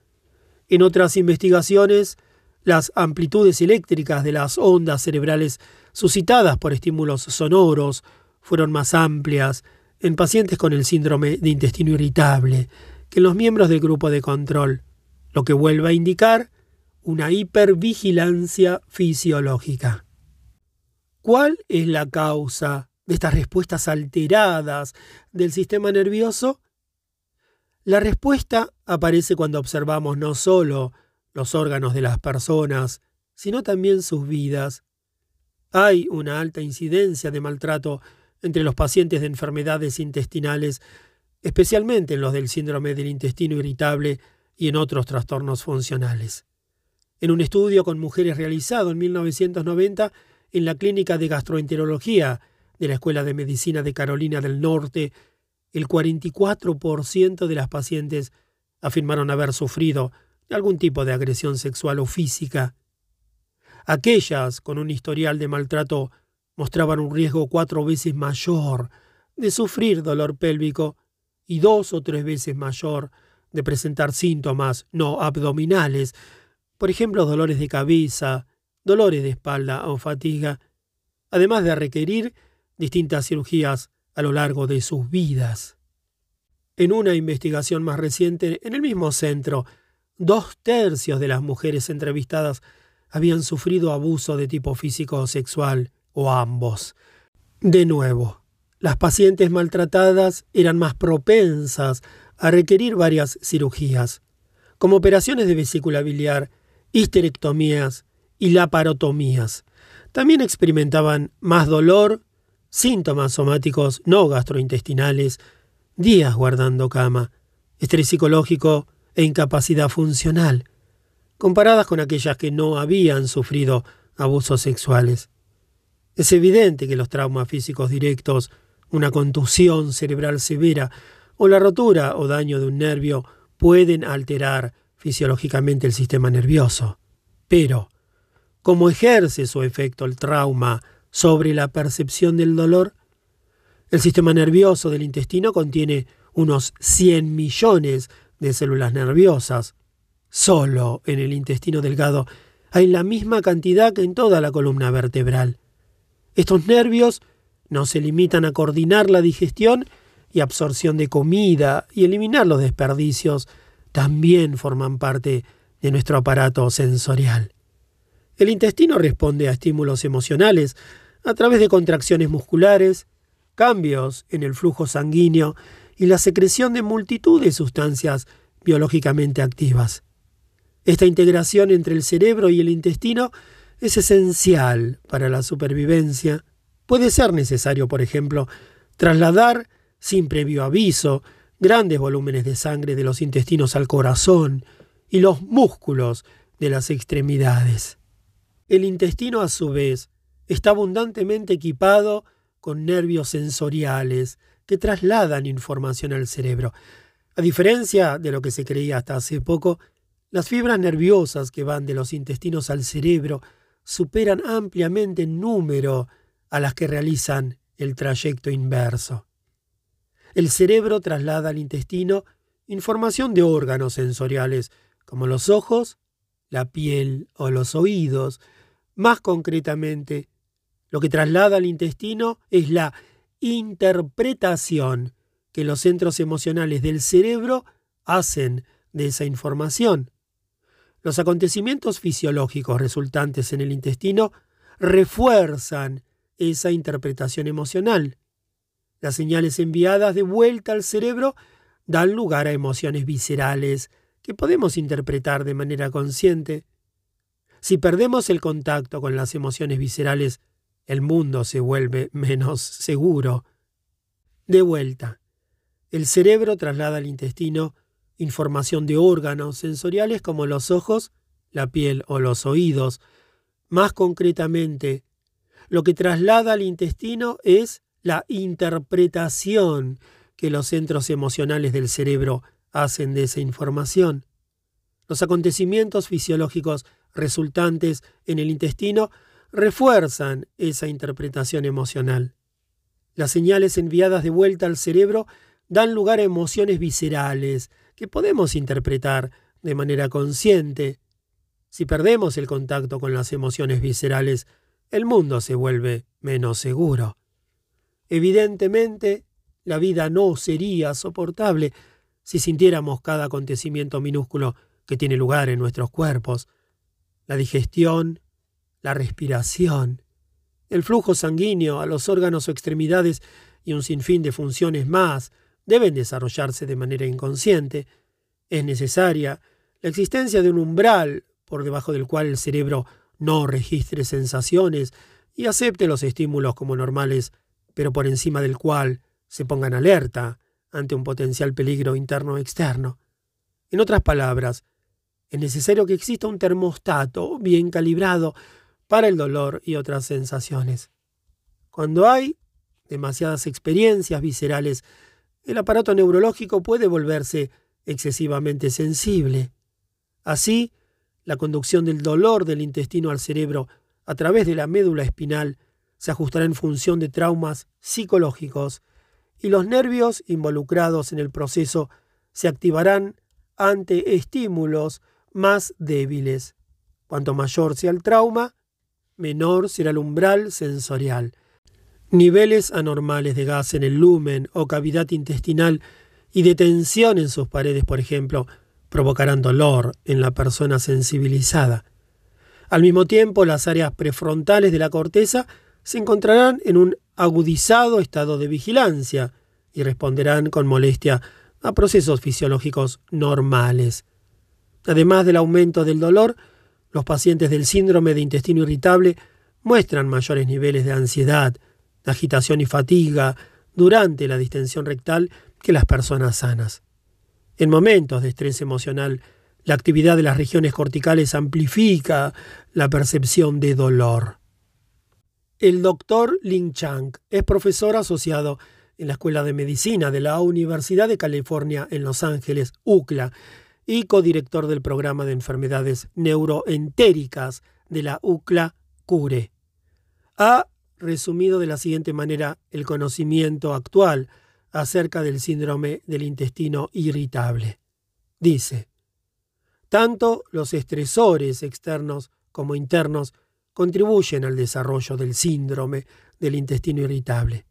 En otras investigaciones, las amplitudes eléctricas de las ondas cerebrales suscitadas por estímulos sonoros fueron más amplias en pacientes con el síndrome de intestino irritable que en los miembros del grupo de control, lo que vuelve a indicar una hipervigilancia fisiológica. ¿Cuál es la causa de estas respuestas alteradas del sistema nervioso? La respuesta aparece cuando observamos no solo los órganos de las personas, sino también sus vidas. Hay una alta incidencia de maltrato entre los pacientes de enfermedades intestinales, especialmente en los del síndrome del intestino irritable y en otros trastornos funcionales. En un estudio con mujeres realizado en 1990 en la Clínica de Gastroenterología de la Escuela de Medicina de Carolina del Norte, el 44% de las pacientes afirmaron haber sufrido algún tipo de agresión sexual o física. Aquellas con un historial de maltrato mostraban un riesgo cuatro veces mayor de sufrir dolor pélvico y dos o tres veces mayor de presentar síntomas no abdominales, por ejemplo dolores de cabeza, dolores de espalda o fatiga, además de requerir distintas cirugías a lo largo de sus vidas. En una investigación más reciente, en el mismo centro, dos tercios de las mujeres entrevistadas habían sufrido abuso de tipo físico o sexual, o ambos. De nuevo, las pacientes maltratadas eran más propensas a requerir varias cirugías, como operaciones de vesícula biliar, histerectomías y laparotomías. También experimentaban más dolor, síntomas somáticos no gastrointestinales, días guardando cama, estrés psicológico e incapacidad funcional, comparadas con aquellas que no habían sufrido abusos sexuales. Es evidente que los traumas físicos directos, una contusión cerebral severa o la rotura o daño de un nervio pueden alterar fisiológicamente el sistema nervioso. Pero, ¿cómo ejerce su efecto el trauma sobre la percepción del dolor? El sistema nervioso del intestino contiene unos 100 millones de células nerviosas. Solo en el intestino delgado hay la misma cantidad que en toda la columna vertebral. Estos nervios no se limitan a coordinar la digestión y absorción de comida y eliminar los desperdicios, también forman parte de nuestro aparato sensorial. El intestino responde a estímulos emocionales a través de contracciones musculares, cambios en el flujo sanguíneo y la secreción de multitud de sustancias biológicamente activas. Esta integración entre el cerebro y el intestino es esencial para la supervivencia. Puede ser necesario, por ejemplo, trasladar, sin previo aviso, grandes volúmenes de sangre de los intestinos al corazón y los músculos de las extremidades. El intestino, a su vez, está abundantemente equipado con nervios sensoriales que trasladan información al cerebro. A diferencia de lo que se creía hasta hace poco, las fibras nerviosas que van de los intestinos al cerebro superan ampliamente en número a las que realizan el trayecto inverso. El cerebro traslada al intestino información de órganos sensoriales como los ojos, la piel o los oídos. Más concretamente, lo que traslada al intestino es la interpretación que los centros emocionales del cerebro hacen de esa información. Los acontecimientos fisiológicos resultantes en el intestino refuerzan esa interpretación emocional. Las señales enviadas de vuelta al cerebro dan lugar a emociones viscerales que podemos interpretar de manera consciente. Si perdemos el contacto con las emociones viscerales, el mundo se vuelve menos seguro. De vuelta, el cerebro traslada al intestino información de órganos sensoriales como los ojos, la piel o los oídos. Más concretamente, lo que traslada al intestino es la interpretación que los centros emocionales del cerebro hacen de esa información. Los acontecimientos fisiológicos resultantes en el intestino refuerzan esa interpretación emocional. Las señales enviadas de vuelta al cerebro dan lugar a emociones viscerales que podemos interpretar de manera consciente. Si perdemos el contacto con las emociones viscerales, el mundo se vuelve menos seguro. Evidentemente, la vida no sería soportable si sintiéramos cada acontecimiento minúsculo que tiene lugar en nuestros cuerpos. La digestión, la respiración, el flujo sanguíneo a los órganos o extremidades y un sinfín de funciones más deben desarrollarse de manera inconsciente. Es necesaria la existencia de un umbral por debajo del cual el cerebro no registre sensaciones y acepte los estímulos como normales pero por encima del cual se pongan alerta ante un potencial peligro interno o externo. En otras palabras, es necesario que exista un termostato bien calibrado para el dolor y otras sensaciones. Cuando hay demasiadas experiencias viscerales, el aparato neurológico puede volverse excesivamente sensible. Así, la conducción del dolor del intestino al cerebro a través de la médula espinal se ajustará en función de traumas psicológicos y los nervios involucrados en el proceso se activarán ante estímulos más débiles. Cuanto mayor sea el trauma, menor será el umbral sensorial. Niveles anormales de gas en el lumen o cavidad intestinal y de tensión en sus paredes, por ejemplo, provocarán dolor en la persona sensibilizada. Al mismo tiempo, las áreas prefrontales de la corteza se encontrarán en un agudizado estado de vigilancia y responderán con molestia a procesos fisiológicos normales. Además del aumento del dolor, los pacientes del síndrome de intestino irritable muestran mayores niveles de ansiedad, agitación y fatiga durante la distensión rectal que las personas sanas. En momentos de estrés emocional, la actividad de las regiones corticales amplifica la percepción de dolor. El doctor Ling Chang es profesor asociado en la Escuela de Medicina de la Universidad de California en Los Ángeles, UCLA, y codirector del programa de enfermedades neuroentéricas de la UCLA CURE. Ha resumido de la siguiente manera el conocimiento actual acerca del síndrome del intestino irritable. Dice, tanto los estresores externos como internos contribuyen al desarrollo del síndrome del intestino irritable.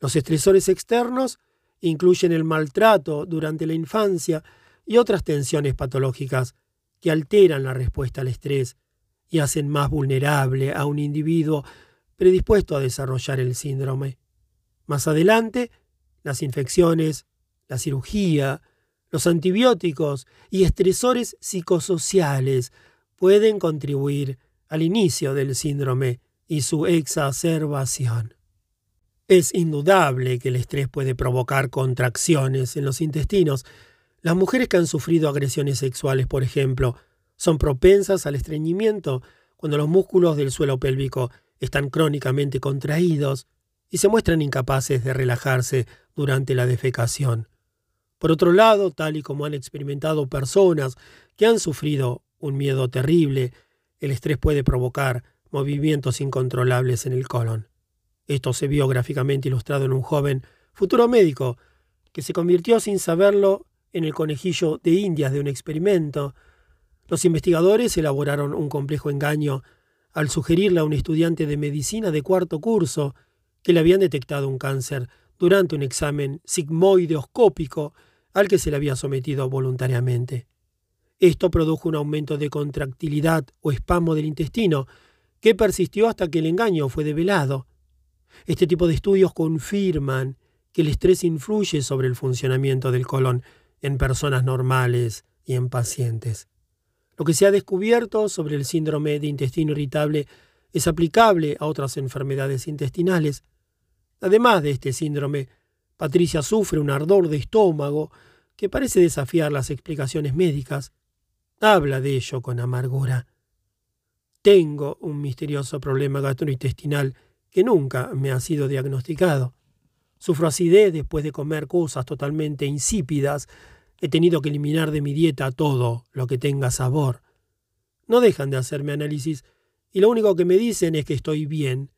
Los estresores externos incluyen el maltrato durante la infancia y otras tensiones patológicas que alteran la respuesta al estrés y hacen más vulnerable a un individuo predispuesto a desarrollar el síndrome. Más adelante, las infecciones, la cirugía, los antibióticos y estresores psicosociales pueden contribuir al inicio del síndrome y su exacerbación. Es indudable que el estrés puede provocar contracciones en los intestinos. Las mujeres que han sufrido agresiones sexuales, por ejemplo, son propensas al estreñimiento cuando los músculos del suelo pélvico están crónicamente contraídos y se muestran incapaces de relajarse durante la defecación. Por otro lado, tal y como han experimentado personas que han sufrido un miedo terrible el estrés puede provocar movimientos incontrolables en el colon. Esto se vio gráficamente ilustrado en un joven futuro médico que se convirtió sin saberlo en el conejillo de indias de un experimento. Los investigadores elaboraron un complejo engaño al sugerirle a un estudiante de medicina de cuarto curso que le habían detectado un cáncer durante un examen sigmoideoscópico al que se le había sometido voluntariamente. Esto produjo un aumento de contractilidad o espasmo del intestino, que persistió hasta que el engaño fue develado. Este tipo de estudios confirman que el estrés influye sobre el funcionamiento del colon en personas normales y en pacientes. Lo que se ha descubierto sobre el síndrome de intestino irritable es aplicable a otras enfermedades intestinales. Además de este síndrome, Patricia sufre un ardor de estómago que parece desafiar las explicaciones médicas. Habla de ello con amargura. Tengo un misterioso problema gastrointestinal que nunca me ha sido diagnosticado. Sufro acidez después de comer cosas totalmente insípidas. He tenido que eliminar de mi dieta todo lo que tenga sabor. No dejan de hacerme análisis y lo único que me dicen es que estoy bien.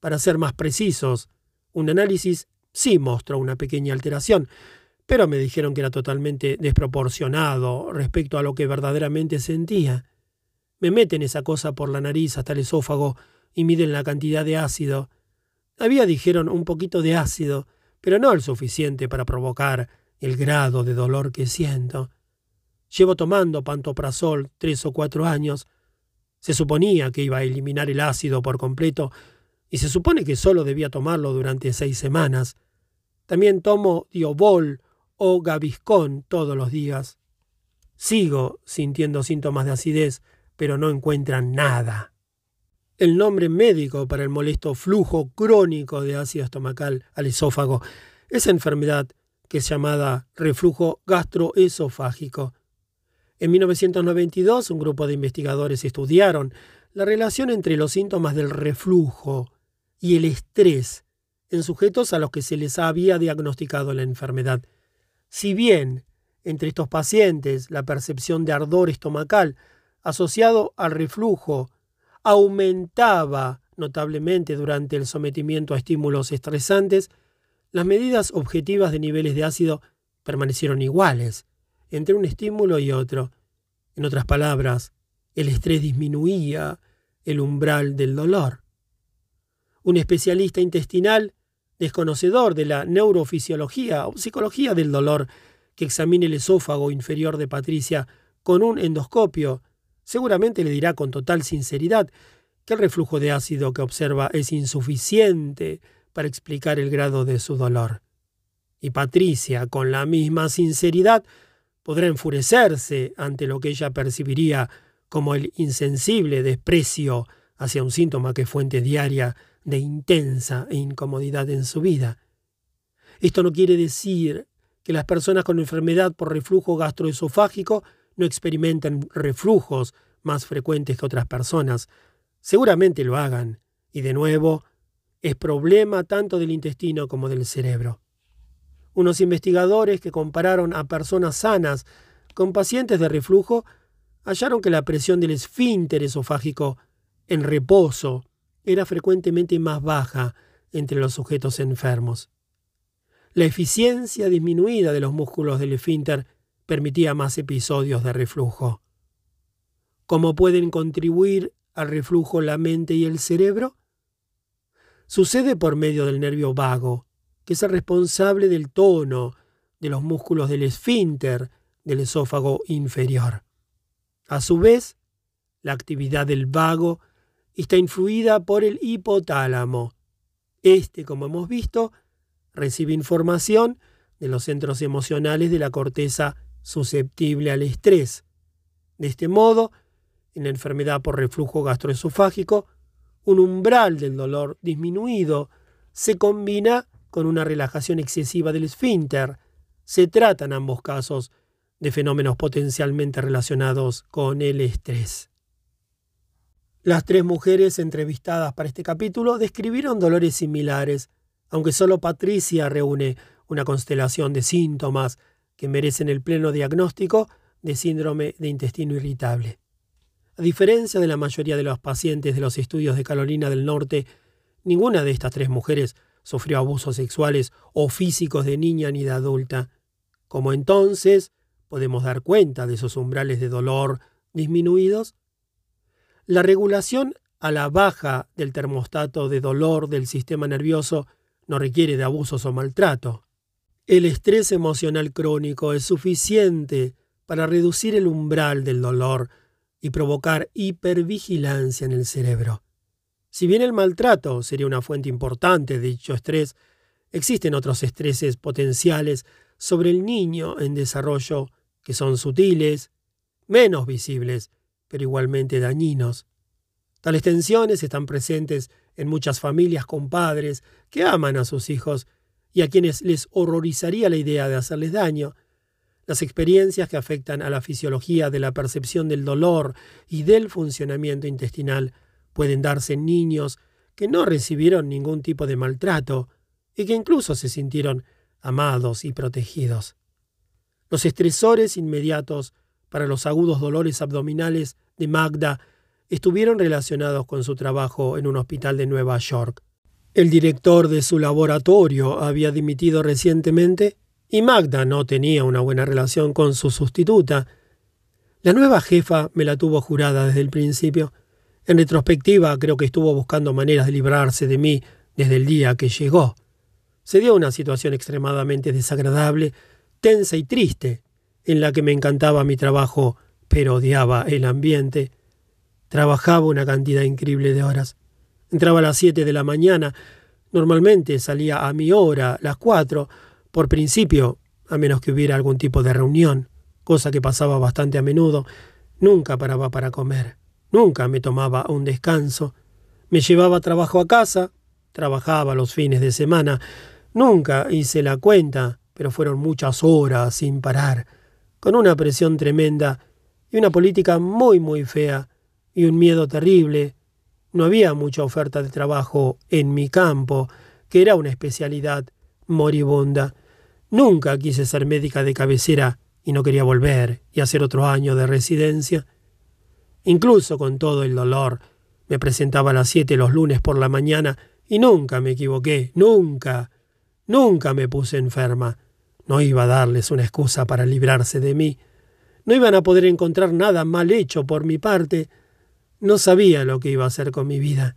Para ser más precisos, un análisis sí mostró una pequeña alteración, pero me dijeron que era totalmente desproporcionado respecto a lo que verdaderamente sentía. Me meten esa cosa por la nariz hasta el esófago y miden la cantidad de ácido. Había, dijeron, un poquito de ácido, pero no el suficiente para provocar el grado de dolor que siento. Llevo tomando pantoprazol tres o cuatro años, se suponía que iba a eliminar el ácido por completo y se supone que solo debía tomarlo durante seis semanas. También tomo diobol o gaviscón todos los días. Sigo sintiendo síntomas de acidez, pero no encuentran nada. El nombre médico para el molesto flujo crónico de ácido estomacal al esófago es enfermedad que es llamada reflujo gastroesofágico. En 1992, un grupo de investigadores estudiaron la relación entre los síntomas del reflujo y el estrés en sujetos a los que se les había diagnosticado la enfermedad. Si bien entre estos pacientes la percepción de ardor estomacal asociado al reflujo aumentaba notablemente durante el sometimiento a estímulos estresantes, las medidas objetivas de niveles de ácido permanecieron iguales entre un estímulo y otro. En otras palabras, el estrés disminuía el umbral del dolor. Un especialista intestinal, desconocedor de la neurofisiología o psicología del dolor, que examine el esófago inferior de Patricia con un endoscopio, seguramente le dirá con total sinceridad que el reflujo de ácido que observa es insuficiente para explicar el grado de su dolor. Y Patricia, con la misma sinceridad, podrá enfurecerse ante lo que ella percibiría como el insensible desprecio hacia un síntoma que es fuente diaria de intensa incomodidad en su vida. Esto no quiere decir que las personas con enfermedad por reflujo gastroesofágico no experimenten reflujos más frecuentes que otras personas. Seguramente lo hagan, y de nuevo, es problema tanto del intestino como del cerebro unos investigadores que compararon a personas sanas con pacientes de reflujo hallaron que la presión del esfínter esofágico en reposo era frecuentemente más baja entre los sujetos enfermos. La eficiencia disminuida de los músculos del esfínter permitía más episodios de reflujo. ¿Cómo pueden contribuir al reflujo la mente y el cerebro? Sucede por medio del nervio vago, que es el responsable del tono de los músculos del esfínter del esófago inferior. A su vez, la actividad del vago está influida por el hipotálamo. Este, como hemos visto, recibe información de los centros emocionales de la corteza susceptible al estrés. De este modo, en la enfermedad por reflujo gastroesofágico, un umbral del dolor disminuido se combina con una relajación excesiva del esfínter. Se trata en ambos casos de fenómenos potencialmente relacionados con el estrés. Las tres mujeres entrevistadas para este capítulo describieron dolores similares, aunque solo Patricia reúne una constelación de síntomas que merecen el pleno diagnóstico de síndrome de intestino irritable. A diferencia de la mayoría de los pacientes de los estudios de Carolina del Norte, ninguna de estas tres mujeres sufrió abusos sexuales o físicos de niña ni de adulta. Como entonces podemos dar cuenta de esos umbrales de dolor disminuidos? La regulación a la baja del termostato de dolor del sistema nervioso no requiere de abusos o maltrato. El estrés emocional crónico es suficiente para reducir el umbral del dolor y provocar hipervigilancia en el cerebro. Si bien el maltrato sería una fuente importante de dicho estrés, existen otros estreses potenciales sobre el niño en desarrollo que son sutiles, menos visibles, pero igualmente dañinos. Tales tensiones están presentes en muchas familias con padres que aman a sus hijos y a quienes les horrorizaría la idea de hacerles daño. Las experiencias que afectan a la fisiología de la percepción del dolor y del funcionamiento intestinal pueden darse en niños que no recibieron ningún tipo de maltrato y que incluso se sintieron amados y protegidos. Los estresores inmediatos para los agudos dolores abdominales de Magda estuvieron relacionados con su trabajo en un hospital de Nueva York. El director de su laboratorio había dimitido recientemente y Magda no tenía una buena relación con su sustituta. La nueva jefa me la tuvo jurada desde el principio. En retrospectiva, creo que estuvo buscando maneras de librarse de mí desde el día que llegó. Se dio una situación extremadamente desagradable, tensa y triste, en la que me encantaba mi trabajo, pero odiaba el ambiente. Trabajaba una cantidad increíble de horas. Entraba a las siete de la mañana. Normalmente salía a mi hora, las cuatro, por principio, a menos que hubiera algún tipo de reunión, cosa que pasaba bastante a menudo. Nunca paraba para comer. Nunca me tomaba un descanso. Me llevaba trabajo a casa. Trabajaba los fines de semana. Nunca hice la cuenta, pero fueron muchas horas sin parar, con una presión tremenda y una política muy muy fea y un miedo terrible. No había mucha oferta de trabajo en mi campo, que era una especialidad moribunda. Nunca quise ser médica de cabecera y no quería volver y hacer otro año de residencia. Incluso con todo el dolor, me presentaba a las siete los lunes por la mañana y nunca me equivoqué, nunca, nunca me puse enferma. No iba a darles una excusa para librarse de mí. No iban a poder encontrar nada mal hecho por mi parte. No sabía lo que iba a hacer con mi vida.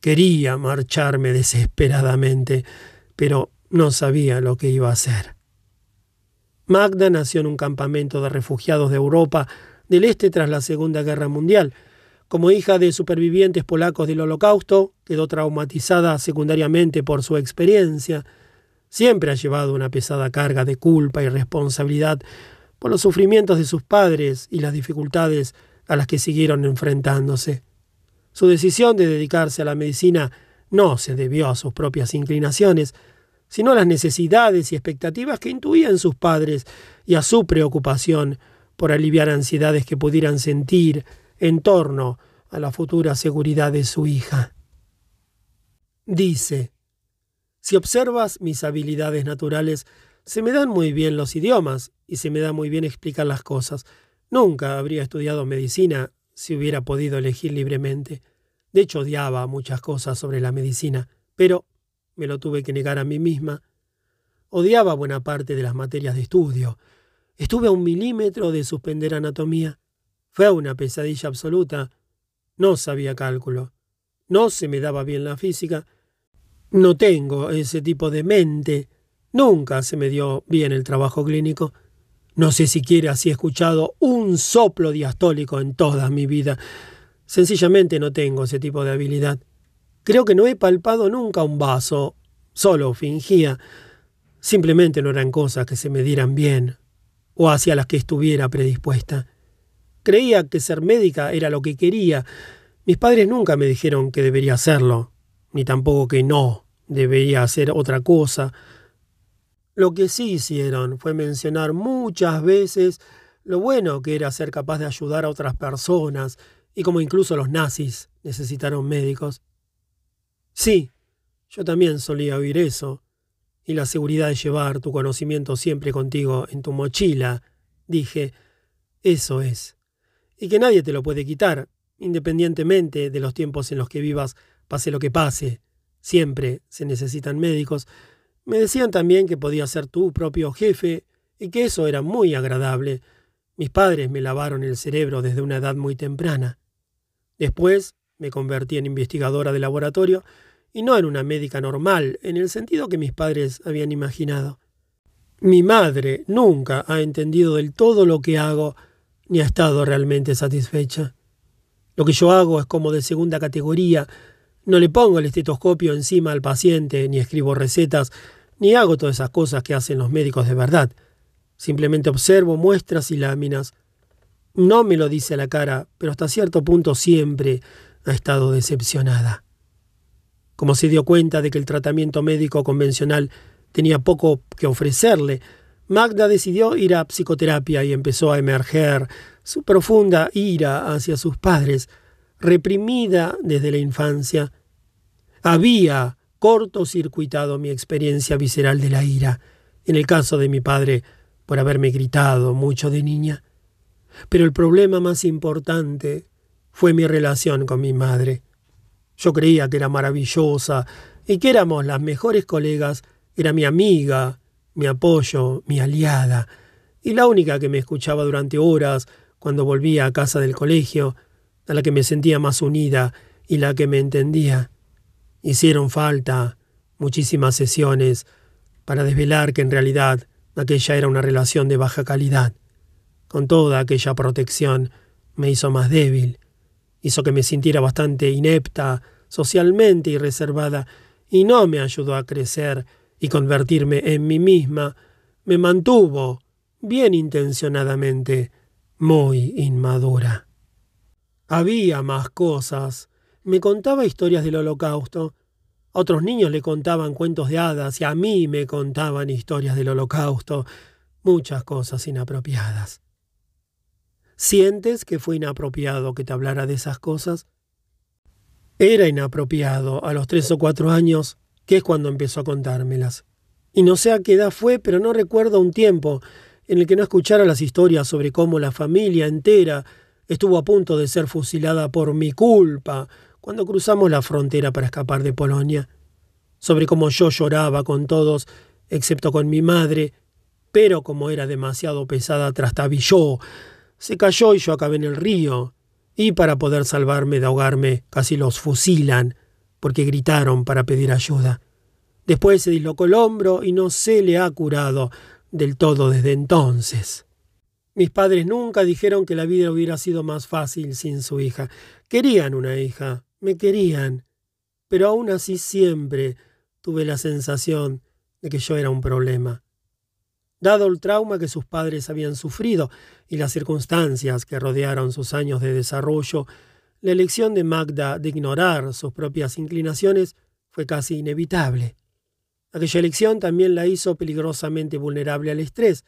Quería marcharme desesperadamente, pero no sabía lo que iba a hacer. Magda nació en un campamento de refugiados de Europa del Este tras la Segunda Guerra Mundial. Como hija de supervivientes polacos del Holocausto, quedó traumatizada secundariamente por su experiencia. Siempre ha llevado una pesada carga de culpa y responsabilidad por los sufrimientos de sus padres y las dificultades a las que siguieron enfrentándose. Su decisión de dedicarse a la medicina no se debió a sus propias inclinaciones, sino a las necesidades y expectativas que intuían sus padres y a su preocupación por aliviar ansiedades que pudieran sentir en torno a la futura seguridad de su hija. Dice, si observas mis habilidades naturales, se me dan muy bien los idiomas y se me da muy bien explicar las cosas. Nunca habría estudiado medicina si hubiera podido elegir libremente. De hecho, odiaba muchas cosas sobre la medicina, pero me lo tuve que negar a mí misma. Odiaba buena parte de las materias de estudio. Estuve a un milímetro de suspender anatomía. Fue una pesadilla absoluta. No sabía cálculo. No se me daba bien la física. No tengo ese tipo de mente. Nunca se me dio bien el trabajo clínico. No sé siquiera si he escuchado un soplo diastólico en toda mi vida. Sencillamente no tengo ese tipo de habilidad. Creo que no he palpado nunca un vaso. Solo fingía. Simplemente no eran cosas que se me dieran bien o hacia las que estuviera predispuesta. Creía que ser médica era lo que quería. Mis padres nunca me dijeron que debería hacerlo, ni tampoco que no debería hacer otra cosa. Lo que sí hicieron fue mencionar muchas veces lo bueno que era ser capaz de ayudar a otras personas, y como incluso los nazis necesitaron médicos. Sí, yo también solía oír eso, y la seguridad de llevar tu conocimiento siempre contigo en tu mochila, dije, eso es. Y que nadie te lo puede quitar, independientemente de los tiempos en los que vivas, pase lo que pase. Siempre se necesitan médicos, me decían también que podía ser tu propio jefe y que eso era muy agradable. Mis padres me lavaron el cerebro desde una edad muy temprana. Después me convertí en investigadora de laboratorio y no en una médica normal, en el sentido que mis padres habían imaginado. Mi madre nunca ha entendido del todo lo que hago ni ha estado realmente satisfecha. Lo que yo hago es como de segunda categoría, No le pongo el estetoscopio encima al paciente, ni escribo recetas, ni hago todas esas cosas que hacen los médicos de verdad. Simplemente observo muestras y láminas. No me lo dice a la cara, pero hasta cierto punto siempre ha estado decepcionada. Como se dio cuenta de que el tratamiento médico convencional tenía poco que ofrecerle, Magda decidió ir a psicoterapia y empezó a emerger su profunda ira hacia sus padres, reprimida desde la infancia. Había cortocircuitado mi experiencia visceral de la ira, en el caso de mi padre, por haberme gritado mucho de niña. Pero el problema más importante fue mi relación con mi madre. Yo creía que era maravillosa y que éramos las mejores colegas, era mi amiga, mi apoyo, mi aliada, y la única que me escuchaba durante horas cuando volvía a casa del colegio, a la que me sentía más unida y la que me entendía. Hicieron falta muchísimas sesiones para desvelar que en realidad aquella era una relación de baja calidad. Con toda aquella protección me hizo más débil, hizo que me sintiera bastante inepta socialmente y reservada, y no me ayudó a crecer y convertirme en mí misma, me mantuvo, bien intencionadamente, muy inmadura. Había más cosas. Me contaba historias del holocausto. Otros niños le contaban cuentos de hadas y a mí me contaban historias del holocausto. Muchas cosas inapropiadas. ¿Sientes que fue inapropiado que te hablara de esas cosas? Era inapropiado a los tres o cuatro años que es cuando empezó a contármelas. Y no sé a qué edad fue, pero no recuerdo un tiempo en el que no escuchara las historias sobre cómo la familia entera estuvo a punto de ser fusilada por mi culpa cuando cruzamos la frontera para escapar de Polonia, sobre cómo yo lloraba con todos, excepto con mi madre, pero como era demasiado pesada trastabilló, se cayó y yo acabé en el río, y para poder salvarme de ahogarme casi los fusilan, porque gritaron para pedir ayuda. Después se dislocó el hombro y no se le ha curado del todo desde entonces. Mis padres nunca dijeron que la vida hubiera sido más fácil sin su hija. Querían una hija, me querían, pero aún así siempre tuve la sensación de que yo era un problema. Dado el trauma que sus padres habían sufrido y las circunstancias que rodearon sus años de desarrollo, la elección de Magda de ignorar sus propias inclinaciones fue casi inevitable. Aquella elección también la hizo peligrosamente vulnerable al estrés.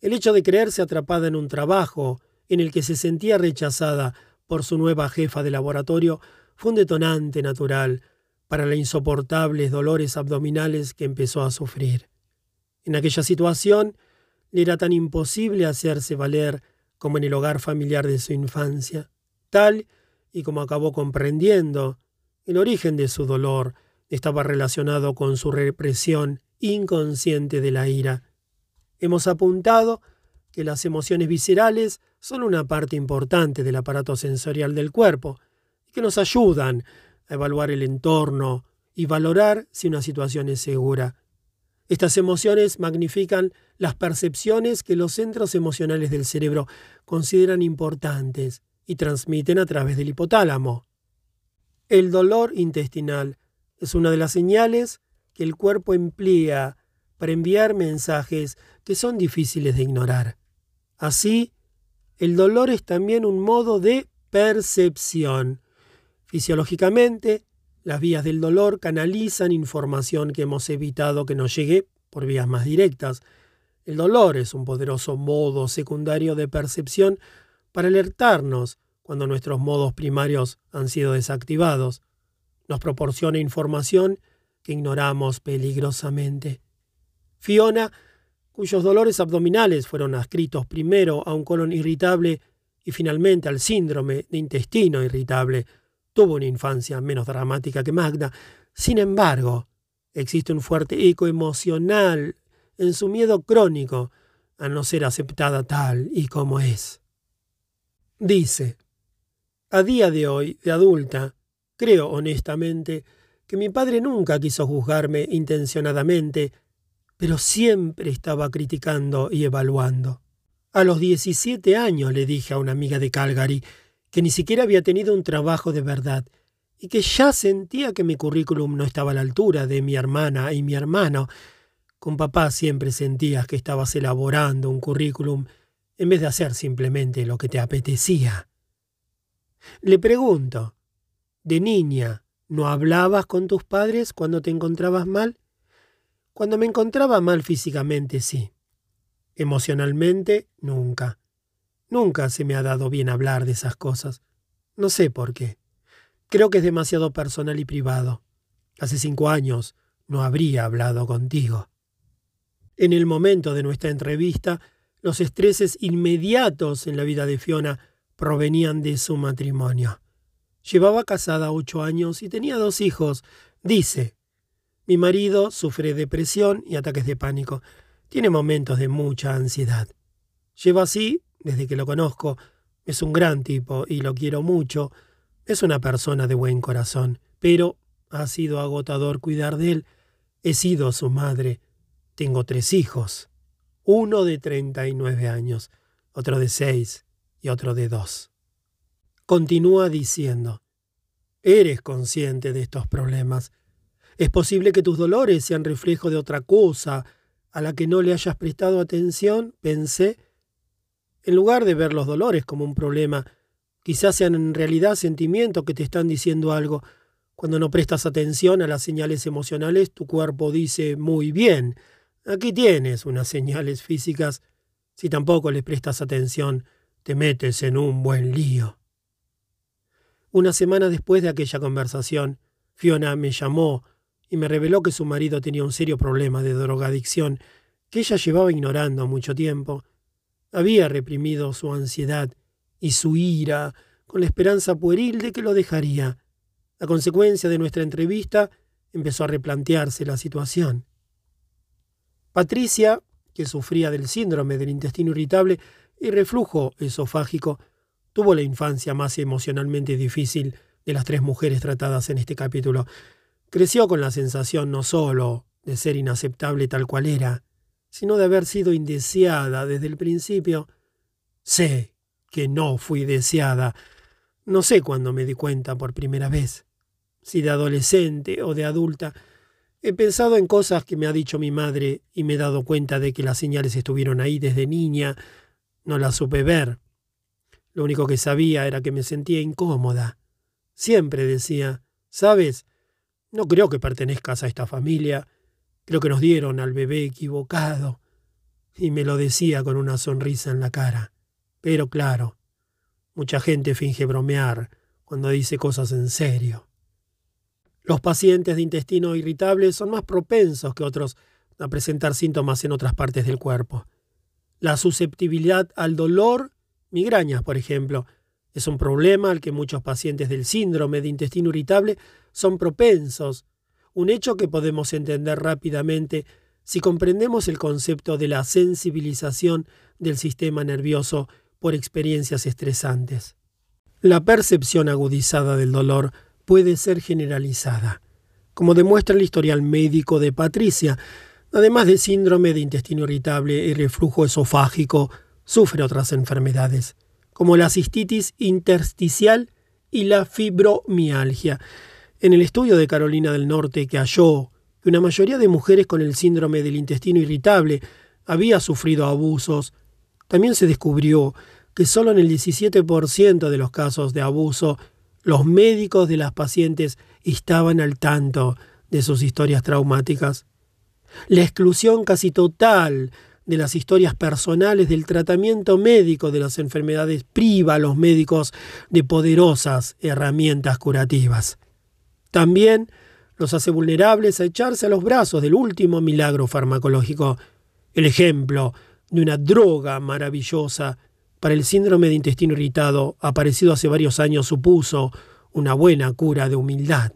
El hecho de creerse atrapada en un trabajo en el que se sentía rechazada por su nueva jefa de laboratorio fue un detonante natural para los insoportables dolores abdominales que empezó a sufrir. En aquella situación le era tan imposible hacerse valer como en el hogar familiar de su infancia, tal y como acabó comprendiendo, el origen de su dolor estaba relacionado con su represión inconsciente de la ira. Hemos apuntado que las emociones viscerales son una parte importante del aparato sensorial del cuerpo que nos ayudan a evaluar el entorno y valorar si una situación es segura. Estas emociones magnifican las percepciones que los centros emocionales del cerebro consideran importantes y transmiten a través del hipotálamo. El dolor intestinal es una de las señales que el cuerpo emplea para enviar mensajes que son difíciles de ignorar. Así, el dolor es también un modo de percepción. Fisiológicamente, las vías del dolor canalizan información que hemos evitado que nos llegue por vías más directas. El dolor es un poderoso modo secundario de percepción para alertarnos cuando nuestros modos primarios han sido desactivados. Nos proporciona información que ignoramos peligrosamente. Fiona, cuyos dolores abdominales fueron adscritos primero a un colon irritable y finalmente al síndrome de intestino irritable, tuvo una infancia menos dramática que Magda. Sin embargo, existe un fuerte eco emocional en su miedo crónico a no ser aceptada tal y como es. Dice, a día de hoy, de adulta, creo honestamente que mi padre nunca quiso juzgarme intencionadamente, pero siempre estaba criticando y evaluando. A los 17 años le dije a una amiga de Calgary que ni siquiera había tenido un trabajo de verdad y que ya sentía que mi currículum no estaba a la altura de mi hermana y mi hermano. Con papá siempre sentías que estabas elaborando un currículum en vez de hacer simplemente lo que te apetecía. Le pregunto, ¿de niña no hablabas con tus padres cuando te encontrabas mal? Cuando me encontraba mal físicamente, sí. Emocionalmente, nunca. Nunca se me ha dado bien hablar de esas cosas. No sé por qué. Creo que es demasiado personal y privado. Hace cinco años no habría hablado contigo. En el momento de nuestra entrevista, los estreses inmediatos en la vida de Fiona provenían de su matrimonio. Llevaba casada ocho años y tenía dos hijos. Dice, mi marido sufre depresión y ataques de pánico. Tiene momentos de mucha ansiedad. Lleva así desde que lo conozco. Es un gran tipo y lo quiero mucho, es una persona de buen corazón, pero ha sido agotador cuidar de él. He sido su madre. Tengo tres hijos. Uno de treinta y nueve años, otro de seis y otro de dos. Continúa diciendo, Eres consciente de estos problemas. Es posible que tus dolores sean reflejo de otra cosa a la que no le hayas prestado atención, pensé. En lugar de ver los dolores como un problema, Quizás sean en realidad sentimientos que te están diciendo algo. Cuando no prestas atención a las señales emocionales, tu cuerpo dice muy bien. Aquí tienes unas señales físicas. Si tampoco les prestas atención, te metes en un buen lío. Una semana después de aquella conversación, Fiona me llamó y me reveló que su marido tenía un serio problema de drogadicción que ella llevaba ignorando mucho tiempo. Había reprimido su ansiedad y su ira, con la esperanza pueril de que lo dejaría. A consecuencia de nuestra entrevista, empezó a replantearse la situación. Patricia, que sufría del síndrome del intestino irritable y reflujo esofágico, tuvo la infancia más emocionalmente difícil de las tres mujeres tratadas en este capítulo. Creció con la sensación no solo de ser inaceptable tal cual era, sino de haber sido indeseada desde el principio. Sé que no fui deseada. No sé cuándo me di cuenta por primera vez, si de adolescente o de adulta. He pensado en cosas que me ha dicho mi madre y me he dado cuenta de que las señales estuvieron ahí desde niña. No las supe ver. Lo único que sabía era que me sentía incómoda. Siempre decía, ¿sabes? No creo que pertenezcas a esta familia. Creo que nos dieron al bebé equivocado. Y me lo decía con una sonrisa en la cara. Pero claro, mucha gente finge bromear cuando dice cosas en serio. Los pacientes de intestino irritable son más propensos que otros a presentar síntomas en otras partes del cuerpo. La susceptibilidad al dolor, migrañas, por ejemplo, es un problema al que muchos pacientes del síndrome de intestino irritable son propensos, un hecho que podemos entender rápidamente si comprendemos el concepto de la sensibilización del sistema nervioso por experiencias estresantes. La percepción agudizada del dolor puede ser generalizada, como demuestra el historial médico de Patricia. Además de síndrome de intestino irritable y reflujo esofágico, sufre otras enfermedades, como la cistitis intersticial y la fibromialgia. En el estudio de Carolina del Norte que halló que una mayoría de mujeres con el síndrome del intestino irritable había sufrido abusos también se descubrió que solo en el 17% de los casos de abuso los médicos de las pacientes estaban al tanto de sus historias traumáticas. La exclusión casi total de las historias personales del tratamiento médico de las enfermedades priva a los médicos de poderosas herramientas curativas. También los hace vulnerables a echarse a los brazos del último milagro farmacológico, el ejemplo de una droga maravillosa para el síndrome de intestino irritado, aparecido hace varios años, supuso una buena cura de humildad.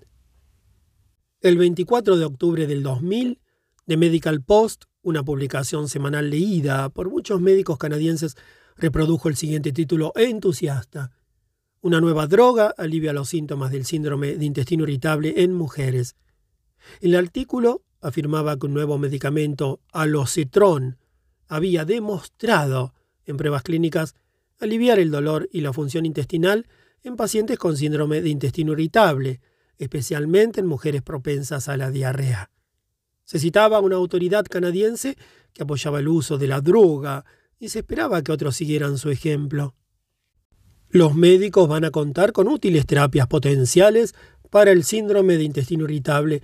El 24 de octubre del 2000, The Medical Post, una publicación semanal leída por muchos médicos canadienses, reprodujo el siguiente título entusiasta. Una nueva droga alivia los síntomas del síndrome de intestino irritable en mujeres. El artículo afirmaba que un nuevo medicamento, alocetrón, había demostrado en pruebas clínicas aliviar el dolor y la función intestinal en pacientes con síndrome de intestino irritable, especialmente en mujeres propensas a la diarrea. Se citaba una autoridad canadiense que apoyaba el uso de la droga y se esperaba que otros siguieran su ejemplo. Los médicos van a contar con útiles terapias potenciales para el síndrome de intestino irritable.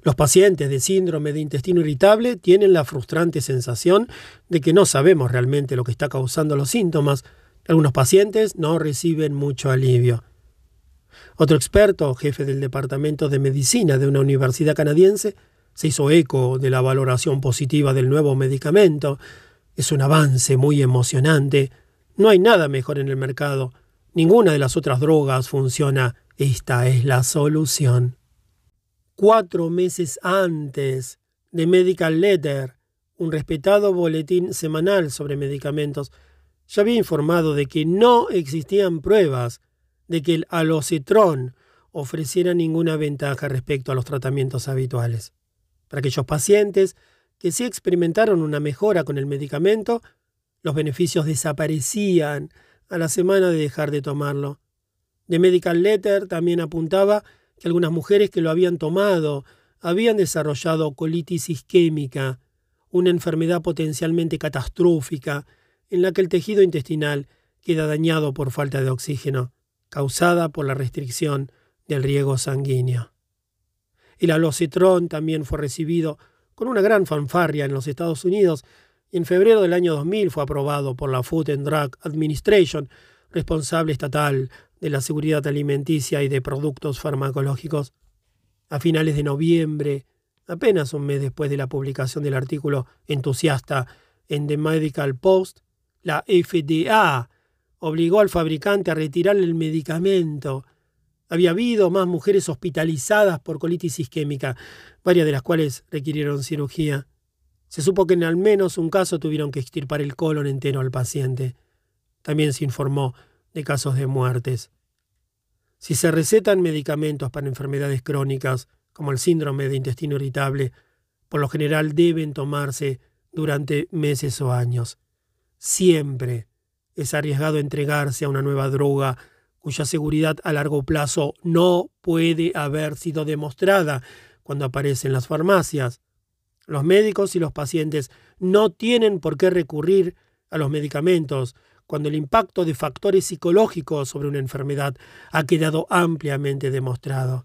Los pacientes de síndrome de intestino irritable tienen la frustrante sensación de que no sabemos realmente lo que está causando los síntomas. Algunos pacientes no reciben mucho alivio. Otro experto, jefe del Departamento de Medicina de una universidad canadiense, se hizo eco de la valoración positiva del nuevo medicamento. Es un avance muy emocionante. No hay nada mejor en el mercado. Ninguna de las otras drogas funciona. Esta es la solución. Cuatro meses antes de Medical Letter, un respetado boletín semanal sobre medicamentos, ya había informado de que no existían pruebas de que el alocetrón ofreciera ninguna ventaja respecto a los tratamientos habituales. Para aquellos pacientes que sí experimentaron una mejora con el medicamento, los beneficios desaparecían a la semana de dejar de tomarlo. The Medical Letter también apuntaba que algunas mujeres que lo habían tomado habían desarrollado colitis isquémica, una enfermedad potencialmente catastrófica en la que el tejido intestinal queda dañado por falta de oxígeno, causada por la restricción del riego sanguíneo. El alocetrón también fue recibido con una gran fanfarria en los Estados Unidos en febrero del año 2000 fue aprobado por la Food and Drug Administration, responsable estatal de la seguridad alimenticia y de productos farmacológicos. A finales de noviembre, apenas un mes después de la publicación del artículo entusiasta en The Medical Post, la FDA obligó al fabricante a retirar el medicamento había habido más mujeres hospitalizadas por colitis isquémica, varias de las cuales requirieron cirugía. Se supo que en al menos un caso tuvieron que extirpar el colon entero al paciente. También se informó de casos de muertes. Si se recetan medicamentos para enfermedades crónicas, como el síndrome de intestino irritable, por lo general deben tomarse durante meses o años. Siempre es arriesgado entregarse a una nueva droga cuya seguridad a largo plazo no puede haber sido demostrada cuando aparece en las farmacias. Los médicos y los pacientes no tienen por qué recurrir a los medicamentos cuando el impacto de factores psicológicos sobre una enfermedad ha quedado ampliamente demostrado.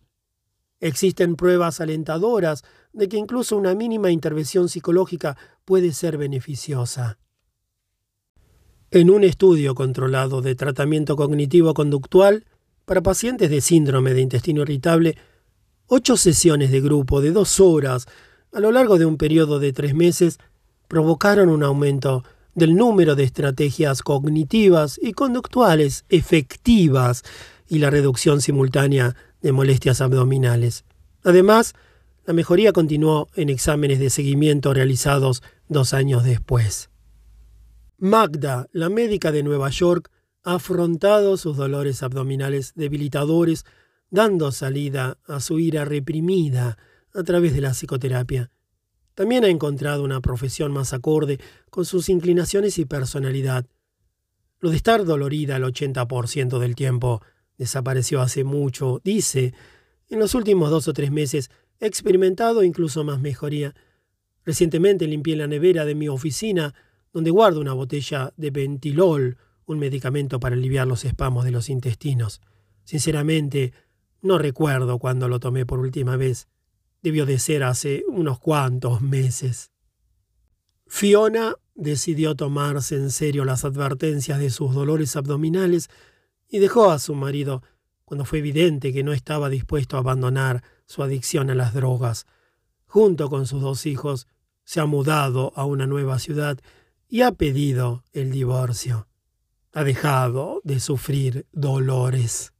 Existen pruebas alentadoras de que incluso una mínima intervención psicológica puede ser beneficiosa. En un estudio controlado de tratamiento cognitivo-conductual para pacientes de síndrome de intestino irritable, ocho sesiones de grupo de dos horas a lo largo de un periodo de tres meses provocaron un aumento del número de estrategias cognitivas y conductuales efectivas y la reducción simultánea de molestias abdominales. Además, la mejoría continuó en exámenes de seguimiento realizados dos años después. Magda, la médica de Nueva York, ha afrontado sus dolores abdominales debilitadores, dando salida a su ira reprimida a través de la psicoterapia. También ha encontrado una profesión más acorde con sus inclinaciones y personalidad. Lo de estar dolorida el 80% del tiempo desapareció hace mucho, dice. En los últimos dos o tres meses he experimentado incluso más mejoría. Recientemente limpié la nevera de mi oficina donde guardo una botella de Ventilol, un medicamento para aliviar los espamos de los intestinos. Sinceramente, no recuerdo cuándo lo tomé por última vez. Debió de ser hace unos cuantos meses. Fiona decidió tomarse en serio las advertencias de sus dolores abdominales y dejó a su marido cuando fue evidente que no estaba dispuesto a abandonar su adicción a las drogas. Junto con sus dos hijos, se ha mudado a una nueva ciudad y ha pedido el divorcio. Ha dejado de sufrir dolores.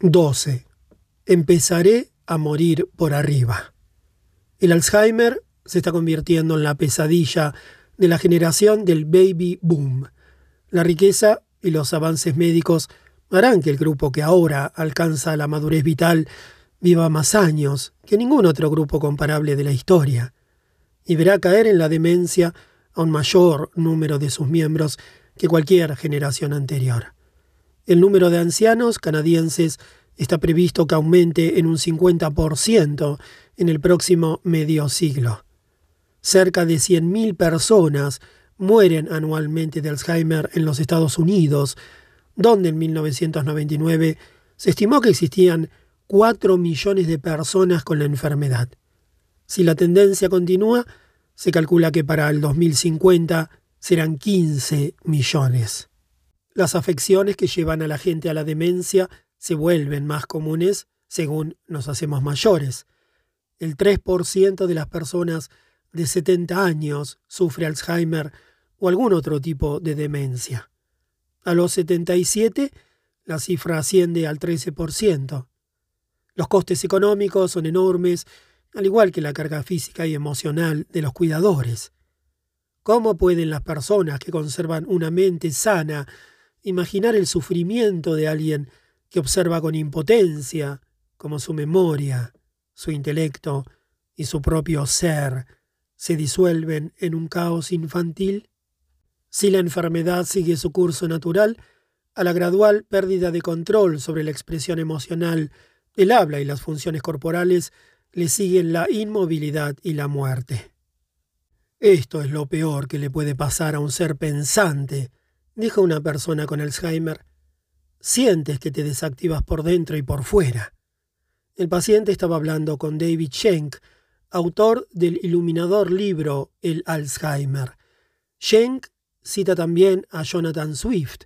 Doce. Empezaré a morir por arriba. El Alzheimer se está convirtiendo en la pesadilla de la generación del baby boom. La riqueza y los avances médicos harán que el grupo que ahora alcanza la madurez vital viva más años que ningún otro grupo comparable de la historia. y verá caer en la demencia a un mayor número de sus miembros que cualquier generación anterior. El número de ancianos canadienses está previsto que aumente en un 50% en el próximo medio siglo. Cerca de 100.000 personas mueren anualmente de Alzheimer en los Estados Unidos, donde en 1999 se estimó que existían 4 millones de personas con la enfermedad. Si la tendencia continúa, se calcula que para el 2050 serán 15 millones. Las afecciones que llevan a la gente a la demencia se vuelven más comunes según nos hacemos mayores. El 3% de las personas de 70 años sufre Alzheimer o algún otro tipo de demencia. A los 77, la cifra asciende al 13%. Los costes económicos son enormes, al igual que la carga física y emocional de los cuidadores. ¿Cómo pueden las personas que conservan una mente sana imaginar el sufrimiento de alguien que observa con impotencia como su memoria, su intelecto y su propio ser se disuelven en un caos infantil? Si la enfermedad sigue su curso natural, a la gradual pérdida de control sobre la expresión emocional, el habla y las funciones corporales le siguen la inmovilidad y la muerte. Esto es lo peor que le puede pasar a un ser pensante, dijo una persona con Alzheimer. Sientes que te desactivas por dentro y por fuera. El paciente estaba hablando con David Schenk, autor del iluminador libro El Alzheimer. Schenk cita también a Jonathan Swift.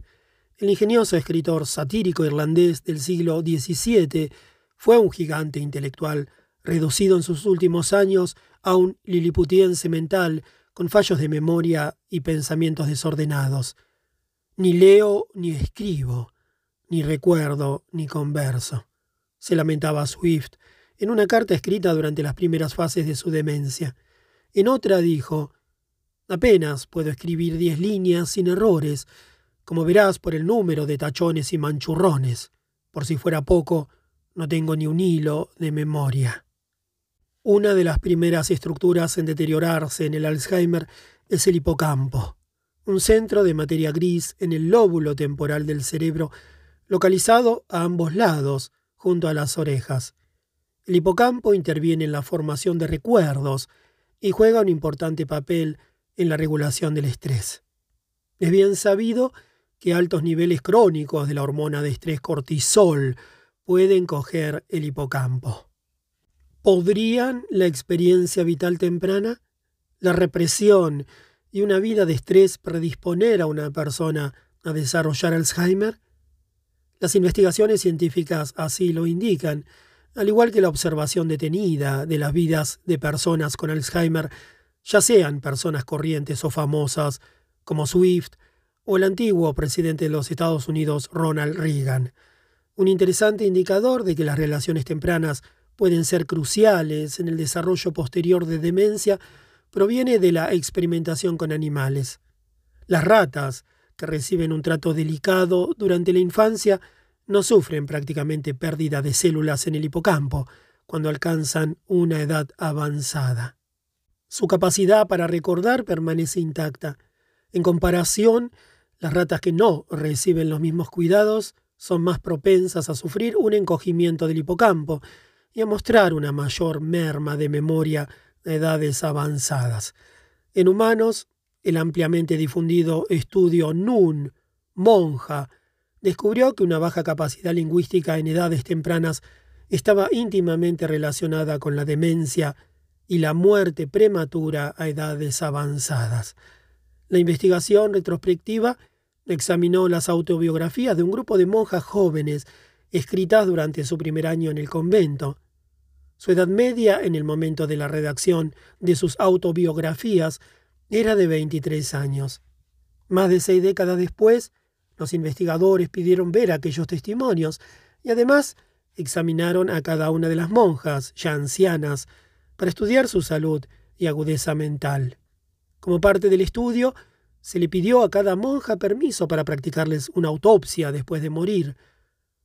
El ingenioso escritor satírico irlandés del siglo XVII fue un gigante intelectual reducido en sus últimos años a un liliputiense mental con fallos de memoria y pensamientos desordenados. Ni leo ni escribo, ni recuerdo ni converso, se lamentaba Swift en una carta escrita durante las primeras fases de su demencia. En otra dijo, apenas puedo escribir diez líneas sin errores, como verás por el número de tachones y manchurrones. Por si fuera poco, no tengo ni un hilo de memoria. Una de las primeras estructuras en deteriorarse en el Alzheimer es el hipocampo, un centro de materia gris en el lóbulo temporal del cerebro, localizado a ambos lados, junto a las orejas. El hipocampo interviene en la formación de recuerdos y juega un importante papel en la regulación del estrés. Es bien sabido que altos niveles crónicos de la hormona de estrés cortisol pueden coger el hipocampo. ¿Podrían la experiencia vital temprana, la represión y una vida de estrés predisponer a una persona a desarrollar Alzheimer? Las investigaciones científicas así lo indican, al igual que la observación detenida de las vidas de personas con Alzheimer, ya sean personas corrientes o famosas como Swift o el antiguo presidente de los Estados Unidos Ronald Reagan. Un interesante indicador de que las relaciones tempranas pueden ser cruciales en el desarrollo posterior de demencia proviene de la experimentación con animales. Las ratas, que reciben un trato delicado durante la infancia, no sufren prácticamente pérdida de células en el hipocampo cuando alcanzan una edad avanzada. Su capacidad para recordar permanece intacta. En comparación, las ratas que no reciben los mismos cuidados son más propensas a sufrir un encogimiento del hipocampo y a mostrar una mayor merma de memoria edades avanzadas. En humanos, el ampliamente difundido estudio NUN, monja, descubrió que una baja capacidad lingüística en edades tempranas estaba íntimamente relacionada con la demencia y la muerte prematura a edades avanzadas. La investigación retrospectiva examinó las autobiografías de un grupo de monjas jóvenes escritas durante su primer año en el convento. Su edad media en el momento de la redacción de sus autobiografías era de 23 años. Más de seis décadas después, los investigadores pidieron ver aquellos testimonios y además examinaron a cada una de las monjas, ya ancianas, para estudiar su salud y agudeza mental. Como parte del estudio, se le pidió a cada monja permiso para practicarles una autopsia después de morir.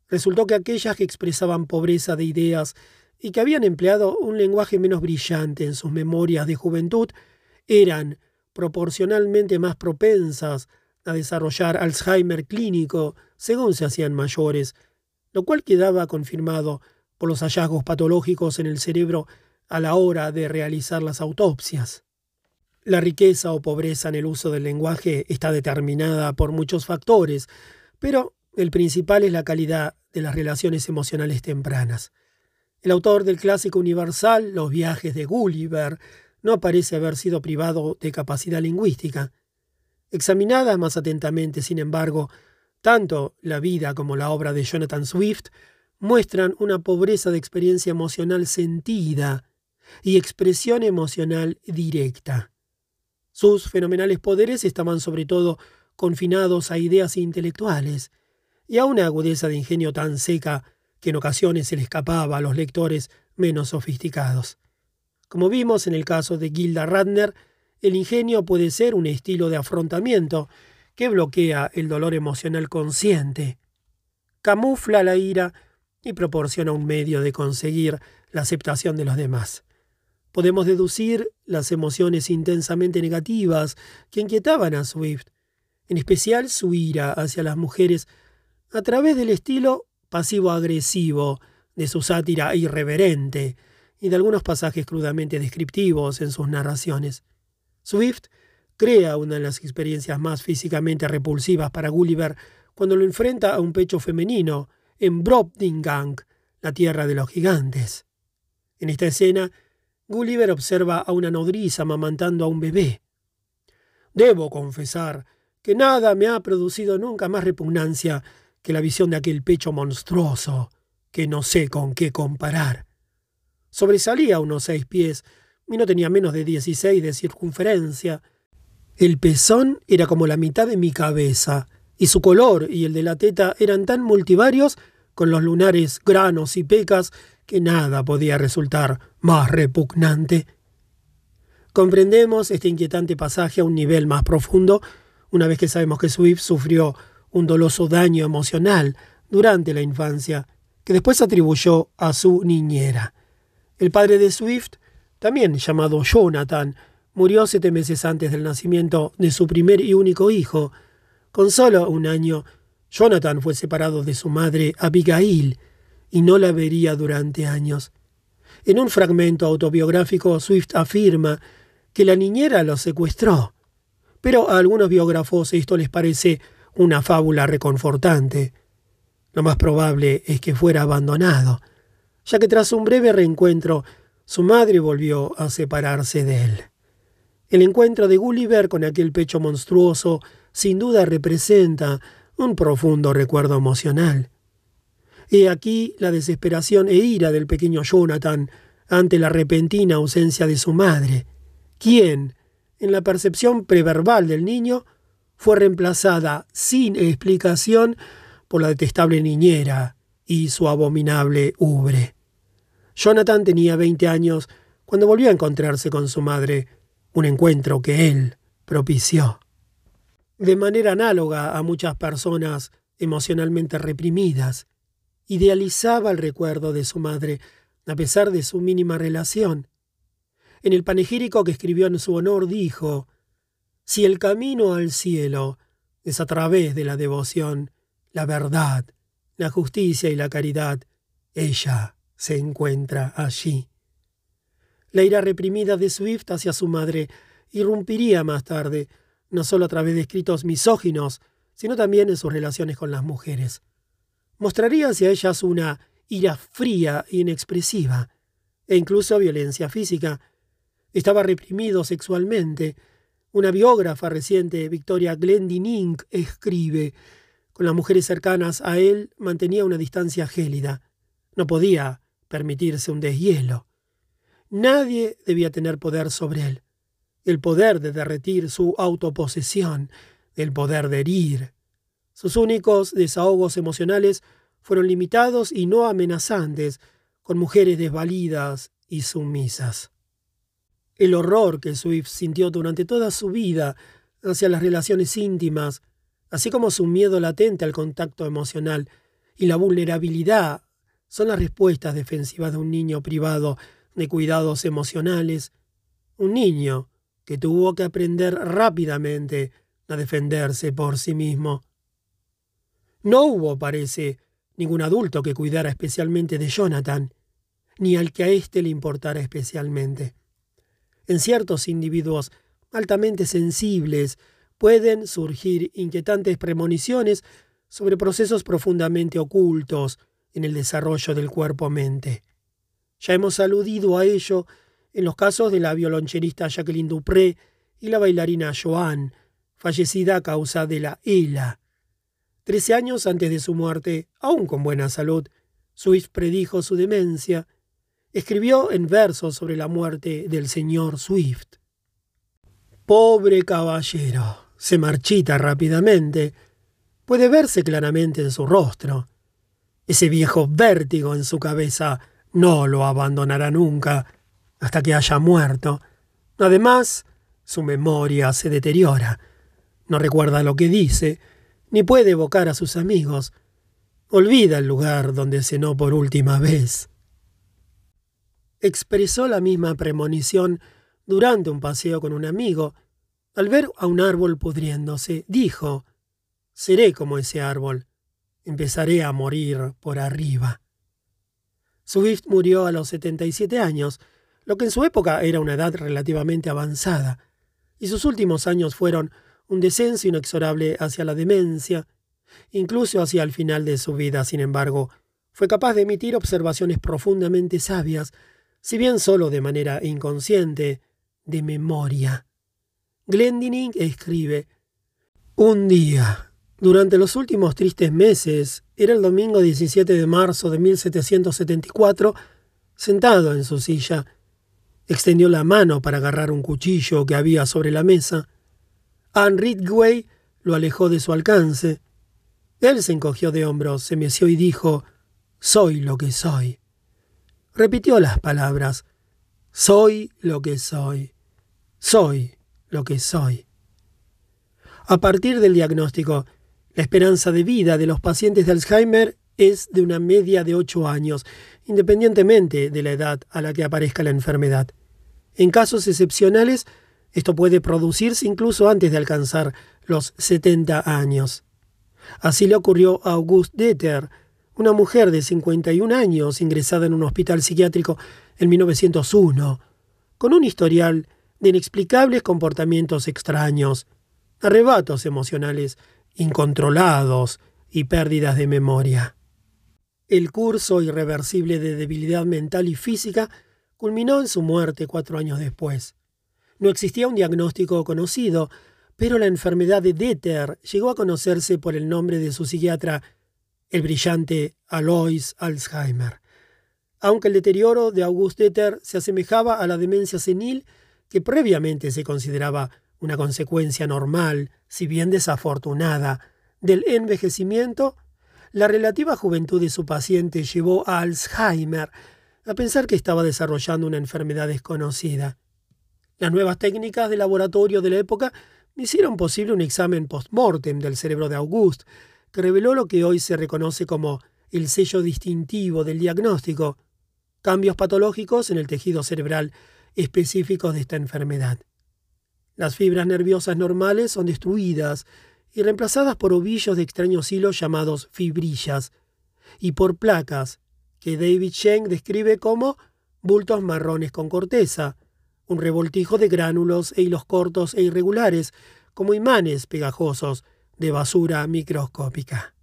Resultó que aquellas que expresaban pobreza de ideas y que habían empleado un lenguaje menos brillante en sus memorias de juventud eran proporcionalmente más propensas a desarrollar Alzheimer clínico según se hacían mayores, lo cual quedaba confirmado por los hallazgos patológicos en el cerebro a la hora de realizar las autopsias. La riqueza o pobreza en el uso del lenguaje está determinada por muchos factores, pero el principal es la calidad de las relaciones emocionales tempranas. El autor del clásico universal, Los viajes de Gulliver, no parece haber sido privado de capacidad lingüística. Examinada más atentamente, sin embargo, tanto la vida como la obra de Jonathan Swift muestran una pobreza de experiencia emocional sentida y expresión emocional directa. Sus fenomenales poderes estaban sobre todo confinados a ideas intelectuales y a una agudeza de ingenio tan seca que en ocasiones se le escapaba a los lectores menos sofisticados. Como vimos en el caso de Gilda Radner, el ingenio puede ser un estilo de afrontamiento que bloquea el dolor emocional consciente, camufla la ira y proporciona un medio de conseguir la aceptación de los demás podemos deducir las emociones intensamente negativas que inquietaban a Swift, en especial su ira hacia las mujeres, a través del estilo pasivo-agresivo de su sátira irreverente y de algunos pasajes crudamente descriptivos en sus narraciones. Swift crea una de las experiencias más físicamente repulsivas para Gulliver cuando lo enfrenta a un pecho femenino en Brobdingang, la tierra de los gigantes. En esta escena, Gulliver observa a una nodriza amamantando a un bebé. Debo confesar que nada me ha producido nunca más repugnancia que la visión de aquel pecho monstruoso, que no sé con qué comparar. Sobresalía unos seis pies y no tenía menos de dieciséis de circunferencia. El pezón era como la mitad de mi cabeza, y su color y el de la teta eran tan multivarios, con los lunares granos y pecas, que nada podía resultar más repugnante. Comprendemos este inquietante pasaje a un nivel más profundo una vez que sabemos que Swift sufrió un doloso daño emocional durante la infancia, que después atribuyó a su niñera. El padre de Swift, también llamado Jonathan, murió siete meses antes del nacimiento de su primer y único hijo. Con solo un año, Jonathan fue separado de su madre Abigail, y no la vería durante años. En un fragmento autobiográfico, Swift afirma que la niñera lo secuestró, pero a algunos biógrafos esto les parece una fábula reconfortante. Lo más probable es que fuera abandonado, ya que tras un breve reencuentro, su madre volvió a separarse de él. El encuentro de Gulliver con aquel pecho monstruoso sin duda representa un profundo recuerdo emocional. He aquí la desesperación e ira del pequeño Jonathan ante la repentina ausencia de su madre, quien, en la percepción preverbal del niño, fue reemplazada sin explicación por la detestable niñera y su abominable ubre. Jonathan tenía veinte años cuando volvió a encontrarse con su madre, un encuentro que él propició. De manera análoga a muchas personas emocionalmente reprimidas, idealizaba el recuerdo de su madre, a pesar de su mínima relación. En el panegírico que escribió en su honor dijo, Si el camino al cielo es a través de la devoción, la verdad, la justicia y la caridad, ella se encuentra allí. La ira reprimida de Swift hacia su madre irrumpiría más tarde, no solo a través de escritos misóginos, sino también en sus relaciones con las mujeres mostraría hacia ellas una ira fría e inexpresiva, e incluso violencia física. Estaba reprimido sexualmente. Una biógrafa reciente, Victoria Glendinning, escribe, con las mujeres cercanas a él mantenía una distancia gélida. No podía permitirse un deshielo. Nadie debía tener poder sobre él. El poder de derretir su autoposesión, el poder de herir, sus únicos desahogos emocionales fueron limitados y no amenazantes, con mujeres desvalidas y sumisas. El horror que Swift sintió durante toda su vida hacia las relaciones íntimas, así como su miedo latente al contacto emocional y la vulnerabilidad son las respuestas defensivas de un niño privado de cuidados emocionales, un niño que tuvo que aprender rápidamente a defenderse por sí mismo. No hubo, parece, ningún adulto que cuidara especialmente de Jonathan, ni al que a éste le importara especialmente. En ciertos individuos altamente sensibles pueden surgir inquietantes premoniciones sobre procesos profundamente ocultos en el desarrollo del cuerpo-mente. Ya hemos aludido a ello en los casos de la violonchelista Jacqueline Dupré y la bailarina Joan, fallecida a causa de la ELA. Trece años antes de su muerte, aún con buena salud, Swift predijo su demencia. Escribió en versos sobre la muerte del señor Swift. Pobre caballero, se marchita rápidamente. Puede verse claramente en su rostro. Ese viejo vértigo en su cabeza no lo abandonará nunca hasta que haya muerto. Además, su memoria se deteriora. No recuerda lo que dice, ni puede evocar a sus amigos. Olvida el lugar donde cenó por última vez. Expresó la misma premonición durante un paseo con un amigo. Al ver a un árbol pudriéndose, dijo, Seré como ese árbol. Empezaré a morir por arriba. Swift murió a los 77 años, lo que en su época era una edad relativamente avanzada, y sus últimos años fueron un descenso inexorable hacia la demencia. Incluso hacia el final de su vida, sin embargo, fue capaz de emitir observaciones profundamente sabias, si bien solo de manera inconsciente, de memoria. Glendinning escribe, Un día, durante los últimos tristes meses, era el domingo 17 de marzo de 1774, sentado en su silla, extendió la mano para agarrar un cuchillo que había sobre la mesa. Anne Ridgway lo alejó de su alcance. Él se encogió de hombros, se meció y dijo, Soy lo que soy. Repitió las palabras, Soy lo que soy. Soy lo que soy. A partir del diagnóstico, la esperanza de vida de los pacientes de Alzheimer es de una media de ocho años, independientemente de la edad a la que aparezca la enfermedad. En casos excepcionales, esto puede producirse incluso antes de alcanzar los 70 años. Así le ocurrió a Auguste Deter, una mujer de 51 años ingresada en un hospital psiquiátrico en 1901, con un historial de inexplicables comportamientos extraños, arrebatos emocionales incontrolados y pérdidas de memoria. El curso irreversible de debilidad mental y física culminó en su muerte cuatro años después. No existía un diagnóstico conocido, pero la enfermedad de Deter llegó a conocerse por el nombre de su psiquiatra, el brillante Alois Alzheimer. Aunque el deterioro de August Deter se asemejaba a la demencia senil, que previamente se consideraba una consecuencia normal, si bien desafortunada, del envejecimiento, la relativa juventud de su paciente llevó a Alzheimer a pensar que estaba desarrollando una enfermedad desconocida. Las nuevas técnicas de laboratorio de la época hicieron posible un examen post-mortem del cerebro de August, que reveló lo que hoy se reconoce como el sello distintivo del diagnóstico, cambios patológicos en el tejido cerebral específicos de esta enfermedad. Las fibras nerviosas normales son destruidas y reemplazadas por ovillos de extraños hilos llamados fibrillas, y por placas, que David Sheng describe como bultos marrones con corteza, un revoltijo de gránulos e hilos cortos e irregulares, como imanes pegajosos de basura microscópica.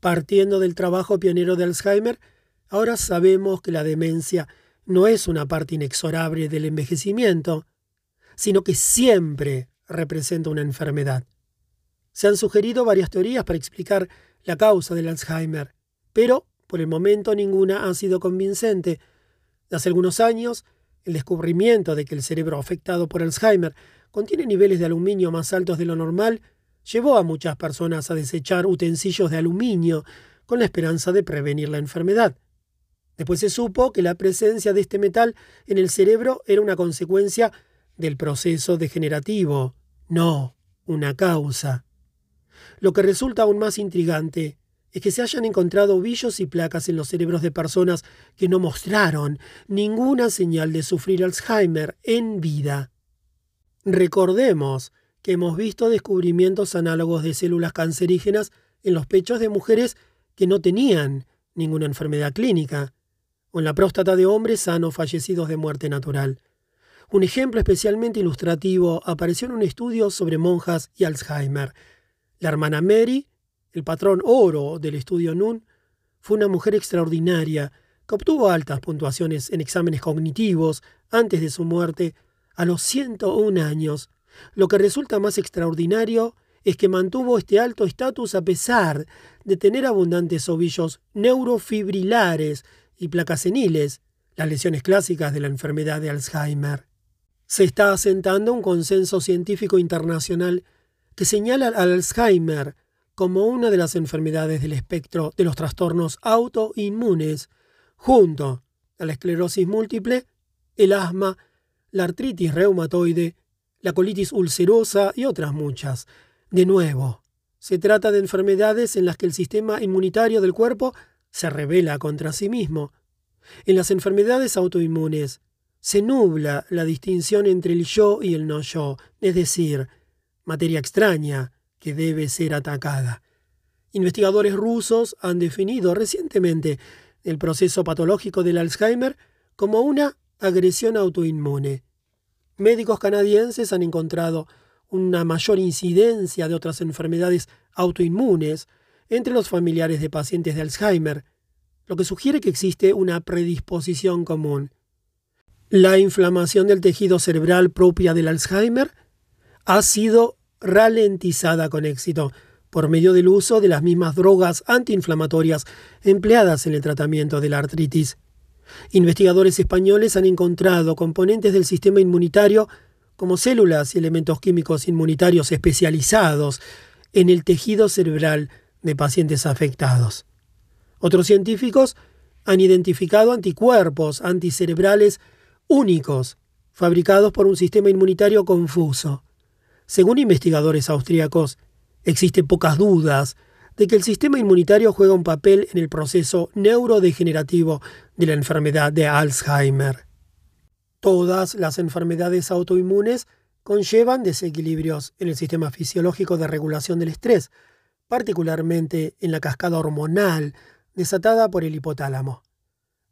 Partiendo del trabajo pionero de Alzheimer, ahora sabemos que la demencia no es una parte inexorable del envejecimiento, sino que siempre representa una enfermedad. Se han sugerido varias teorías para explicar la causa del Alzheimer, pero por el momento ninguna ha sido convincente. Hace algunos años, el descubrimiento de que el cerebro afectado por Alzheimer contiene niveles de aluminio más altos de lo normal llevó a muchas personas a desechar utensilios de aluminio con la esperanza de prevenir la enfermedad. Después se supo que la presencia de este metal en el cerebro era una consecuencia del proceso degenerativo, no una causa. Lo que resulta aún más intrigante es que se hayan encontrado ovillos y placas en los cerebros de personas que no mostraron ninguna señal de sufrir Alzheimer en vida. Recordemos que hemos visto descubrimientos análogos de células cancerígenas en los pechos de mujeres que no tenían ninguna enfermedad clínica, o en la próstata de hombres sanos fallecidos de muerte natural. Un ejemplo especialmente ilustrativo apareció en un estudio sobre monjas y Alzheimer. La hermana Mary el patrón oro del estudio NUN, fue una mujer extraordinaria que obtuvo altas puntuaciones en exámenes cognitivos antes de su muerte a los 101 años. Lo que resulta más extraordinario es que mantuvo este alto estatus a pesar de tener abundantes ovillos neurofibrilares y placas seniles, las lesiones clásicas de la enfermedad de Alzheimer. Se está asentando un consenso científico internacional que señala al Alzheimer como una de las enfermedades del espectro de los trastornos autoinmunes, junto a la esclerosis múltiple, el asma, la artritis reumatoide, la colitis ulcerosa y otras muchas. De nuevo, se trata de enfermedades en las que el sistema inmunitario del cuerpo se revela contra sí mismo. En las enfermedades autoinmunes se nubla la distinción entre el yo y el no yo, es decir, materia extraña, que debe ser atacada. Investigadores rusos han definido recientemente el proceso patológico del Alzheimer como una agresión autoinmune. Médicos canadienses han encontrado una mayor incidencia de otras enfermedades autoinmunes entre los familiares de pacientes de Alzheimer, lo que sugiere que existe una predisposición común. La inflamación del tejido cerebral propia del Alzheimer ha sido ralentizada con éxito por medio del uso de las mismas drogas antiinflamatorias empleadas en el tratamiento de la artritis. Investigadores españoles han encontrado componentes del sistema inmunitario como células y elementos químicos inmunitarios especializados en el tejido cerebral de pacientes afectados. Otros científicos han identificado anticuerpos anticerebrales únicos, fabricados por un sistema inmunitario confuso. Según investigadores austríacos, existen pocas dudas de que el sistema inmunitario juega un papel en el proceso neurodegenerativo de la enfermedad de Alzheimer. Todas las enfermedades autoinmunes conllevan desequilibrios en el sistema fisiológico de regulación del estrés, particularmente en la cascada hormonal desatada por el hipotálamo.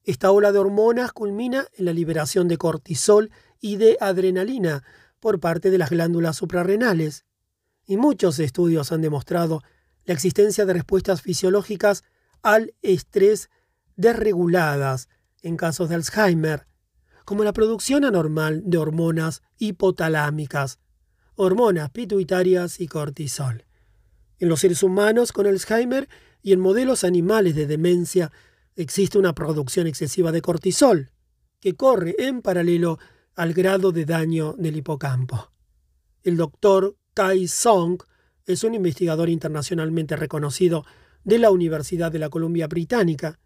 Esta ola de hormonas culmina en la liberación de cortisol y de adrenalina, por parte de las glándulas suprarrenales, y muchos estudios han demostrado la existencia de respuestas fisiológicas al estrés desreguladas en casos de Alzheimer, como la producción anormal de hormonas hipotalámicas, hormonas pituitarias y cortisol. En los seres humanos con Alzheimer y en modelos animales de demencia existe una producción excesiva de cortisol, que corre en paralelo al grado de daño del hipocampo. El doctor Kai Song es un investigador internacionalmente reconocido de la Universidad de la Columbia Británica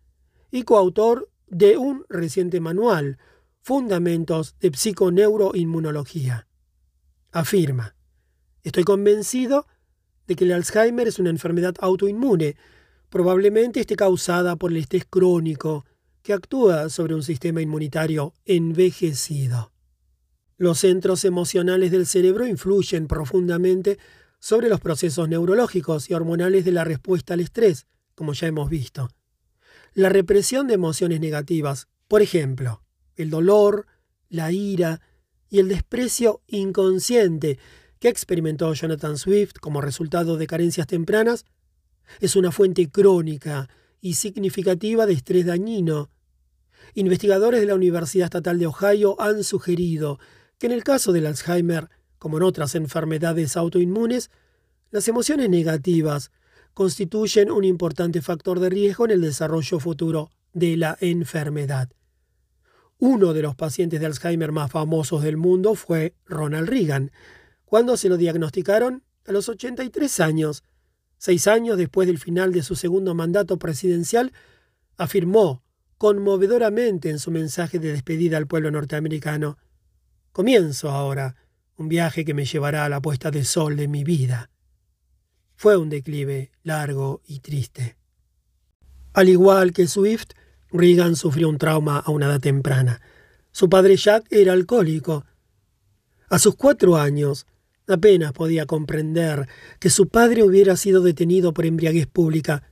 y coautor de un reciente manual, Fundamentos de Psiconeuroinmunología. Afirma, estoy convencido de que el Alzheimer es una enfermedad autoinmune, probablemente esté causada por el estrés crónico que actúa sobre un sistema inmunitario envejecido. Los centros emocionales del cerebro influyen profundamente sobre los procesos neurológicos y hormonales de la respuesta al estrés, como ya hemos visto. La represión de emociones negativas, por ejemplo, el dolor, la ira y el desprecio inconsciente que experimentó Jonathan Swift como resultado de carencias tempranas, es una fuente crónica y significativa de estrés dañino. Investigadores de la Universidad Estatal de Ohio han sugerido que en el caso del Alzheimer, como en otras enfermedades autoinmunes, las emociones negativas constituyen un importante factor de riesgo en el desarrollo futuro de la enfermedad. Uno de los pacientes de Alzheimer más famosos del mundo fue Ronald Reagan, cuando se lo diagnosticaron a los 83 años. Seis años después del final de su segundo mandato presidencial, afirmó conmovedoramente en su mensaje de despedida al pueblo norteamericano, Comienzo ahora un viaje que me llevará a la puesta de sol de mi vida. Fue un declive largo y triste. Al igual que Swift, Regan sufrió un trauma a una edad temprana. Su padre Jack era alcohólico. A sus cuatro años, apenas podía comprender que su padre hubiera sido detenido por embriaguez pública.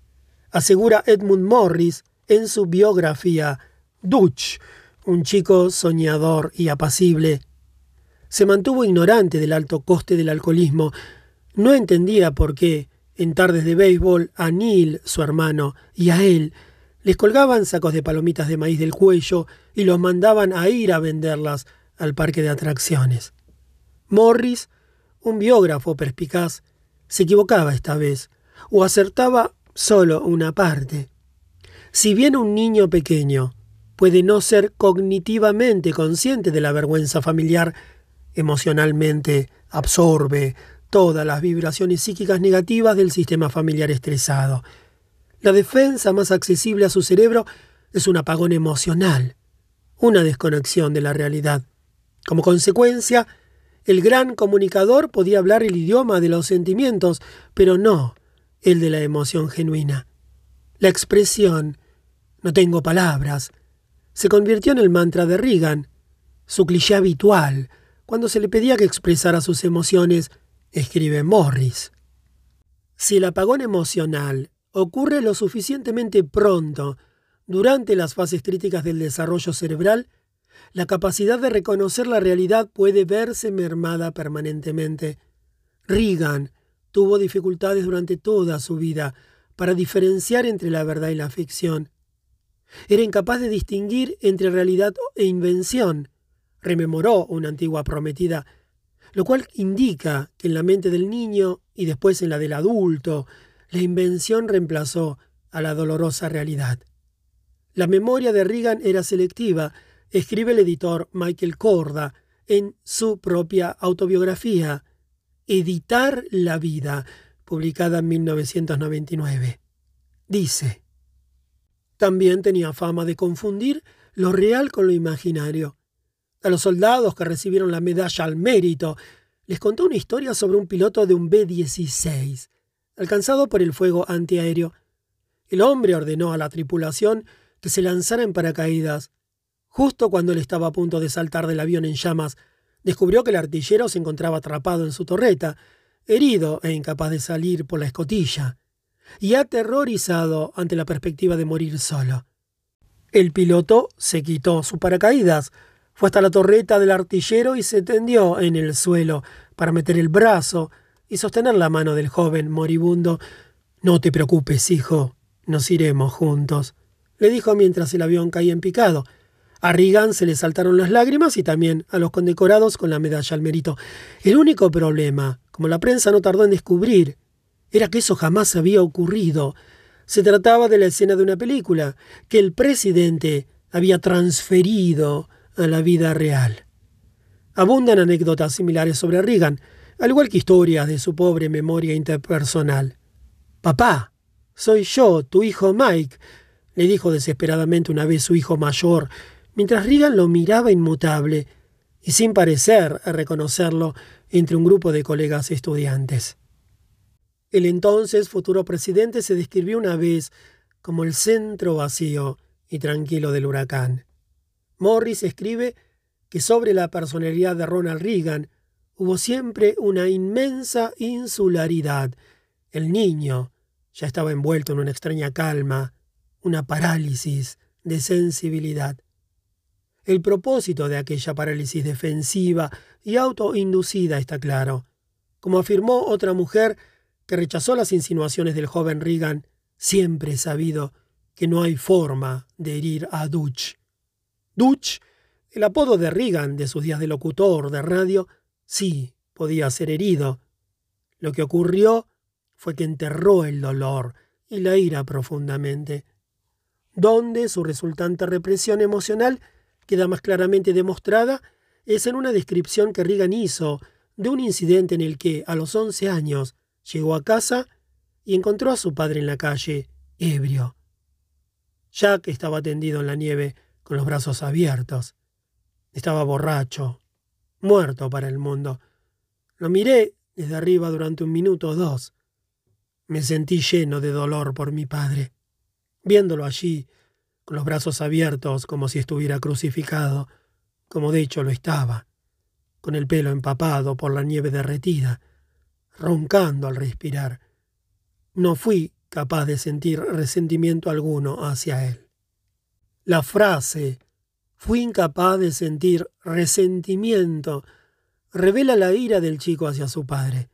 Asegura Edmund Morris en su biografía Dutch, un chico soñador y apacible. Se mantuvo ignorante del alto coste del alcoholismo. No entendía por qué, en tardes de béisbol, a Neil, su hermano, y a él les colgaban sacos de palomitas de maíz del cuello y los mandaban a ir a venderlas al parque de atracciones. Morris, un biógrafo perspicaz, se equivocaba esta vez, o acertaba solo una parte. Si bien un niño pequeño puede no ser cognitivamente consciente de la vergüenza familiar, emocionalmente absorbe todas las vibraciones psíquicas negativas del sistema familiar estresado. La defensa más accesible a su cerebro es un apagón emocional, una desconexión de la realidad. Como consecuencia, el gran comunicador podía hablar el idioma de los sentimientos, pero no el de la emoción genuina. La expresión no tengo palabras se convirtió en el mantra de Reagan, su cliché habitual, cuando se le pedía que expresara sus emociones, escribe Morris. Si el apagón emocional ocurre lo suficientemente pronto durante las fases críticas del desarrollo cerebral, la capacidad de reconocer la realidad puede verse mermada permanentemente. Reagan tuvo dificultades durante toda su vida para diferenciar entre la verdad y la ficción. Era incapaz de distinguir entre realidad e invención, rememoró una antigua prometida, lo cual indica que en la mente del niño y después en la del adulto la invención reemplazó a la dolorosa realidad. La memoria de Reagan era selectiva, escribe el editor Michael Corda en su propia autobiografía, Editar la vida, publicada en 1999. Dice, también tenía fama de confundir lo real con lo imaginario. A los soldados que recibieron la medalla al mérito, les contó una historia sobre un piloto de un B-16 alcanzado por el fuego antiaéreo. El hombre ordenó a la tripulación que se lanzara en paracaídas. Justo cuando él estaba a punto de saltar del avión en llamas, descubrió que el artillero se encontraba atrapado en su torreta, herido e incapaz de salir por la escotilla, y aterrorizado ante la perspectiva de morir solo. El piloto se quitó su paracaídas, fue hasta la torreta del artillero y se tendió en el suelo para meter el brazo y sostener la mano del joven moribundo. No te preocupes, hijo, nos iremos juntos, le dijo mientras el avión caía en picado. A Reagan se le saltaron las lágrimas y también a los condecorados con la medalla al mérito. El único problema, como la prensa no tardó en descubrir, era que eso jamás había ocurrido. Se trataba de la escena de una película, que el presidente había transferido a la vida real. Abundan anécdotas similares sobre Reagan, al igual que historias de su pobre memoria interpersonal. Papá, soy yo, tu hijo Mike, le dijo desesperadamente una vez su hijo mayor, mientras Reagan lo miraba inmutable y sin parecer reconocerlo entre un grupo de colegas estudiantes. El entonces futuro presidente se describió una vez como el centro vacío y tranquilo del huracán. Morris escribe que sobre la personalidad de Ronald Reagan hubo siempre una inmensa insularidad. El niño ya estaba envuelto en una extraña calma, una parálisis de sensibilidad. El propósito de aquella parálisis defensiva y autoinducida está claro. Como afirmó otra mujer que rechazó las insinuaciones del joven Reagan, siempre he sabido que no hay forma de herir a Dutch. Dutch, el apodo de Reagan de sus días de locutor de radio, Sí, podía ser herido. Lo que ocurrió fue que enterró el dolor y la ira profundamente, donde su resultante represión emocional queda más claramente demostrada es en una descripción que Reagan hizo de un incidente en el que, a los once años, llegó a casa y encontró a su padre en la calle, ebrio. Jack estaba tendido en la nieve, con los brazos abiertos. Estaba borracho, muerto para el mundo. Lo miré desde arriba durante un minuto o dos. Me sentí lleno de dolor por mi padre. viéndolo allí, con los brazos abiertos como si estuviera crucificado, como de hecho lo estaba, con el pelo empapado por la nieve derretida, roncando al respirar. No fui capaz de sentir resentimiento alguno hacia él. La frase fui incapaz de sentir resentimiento revela la ira del chico hacia su padre.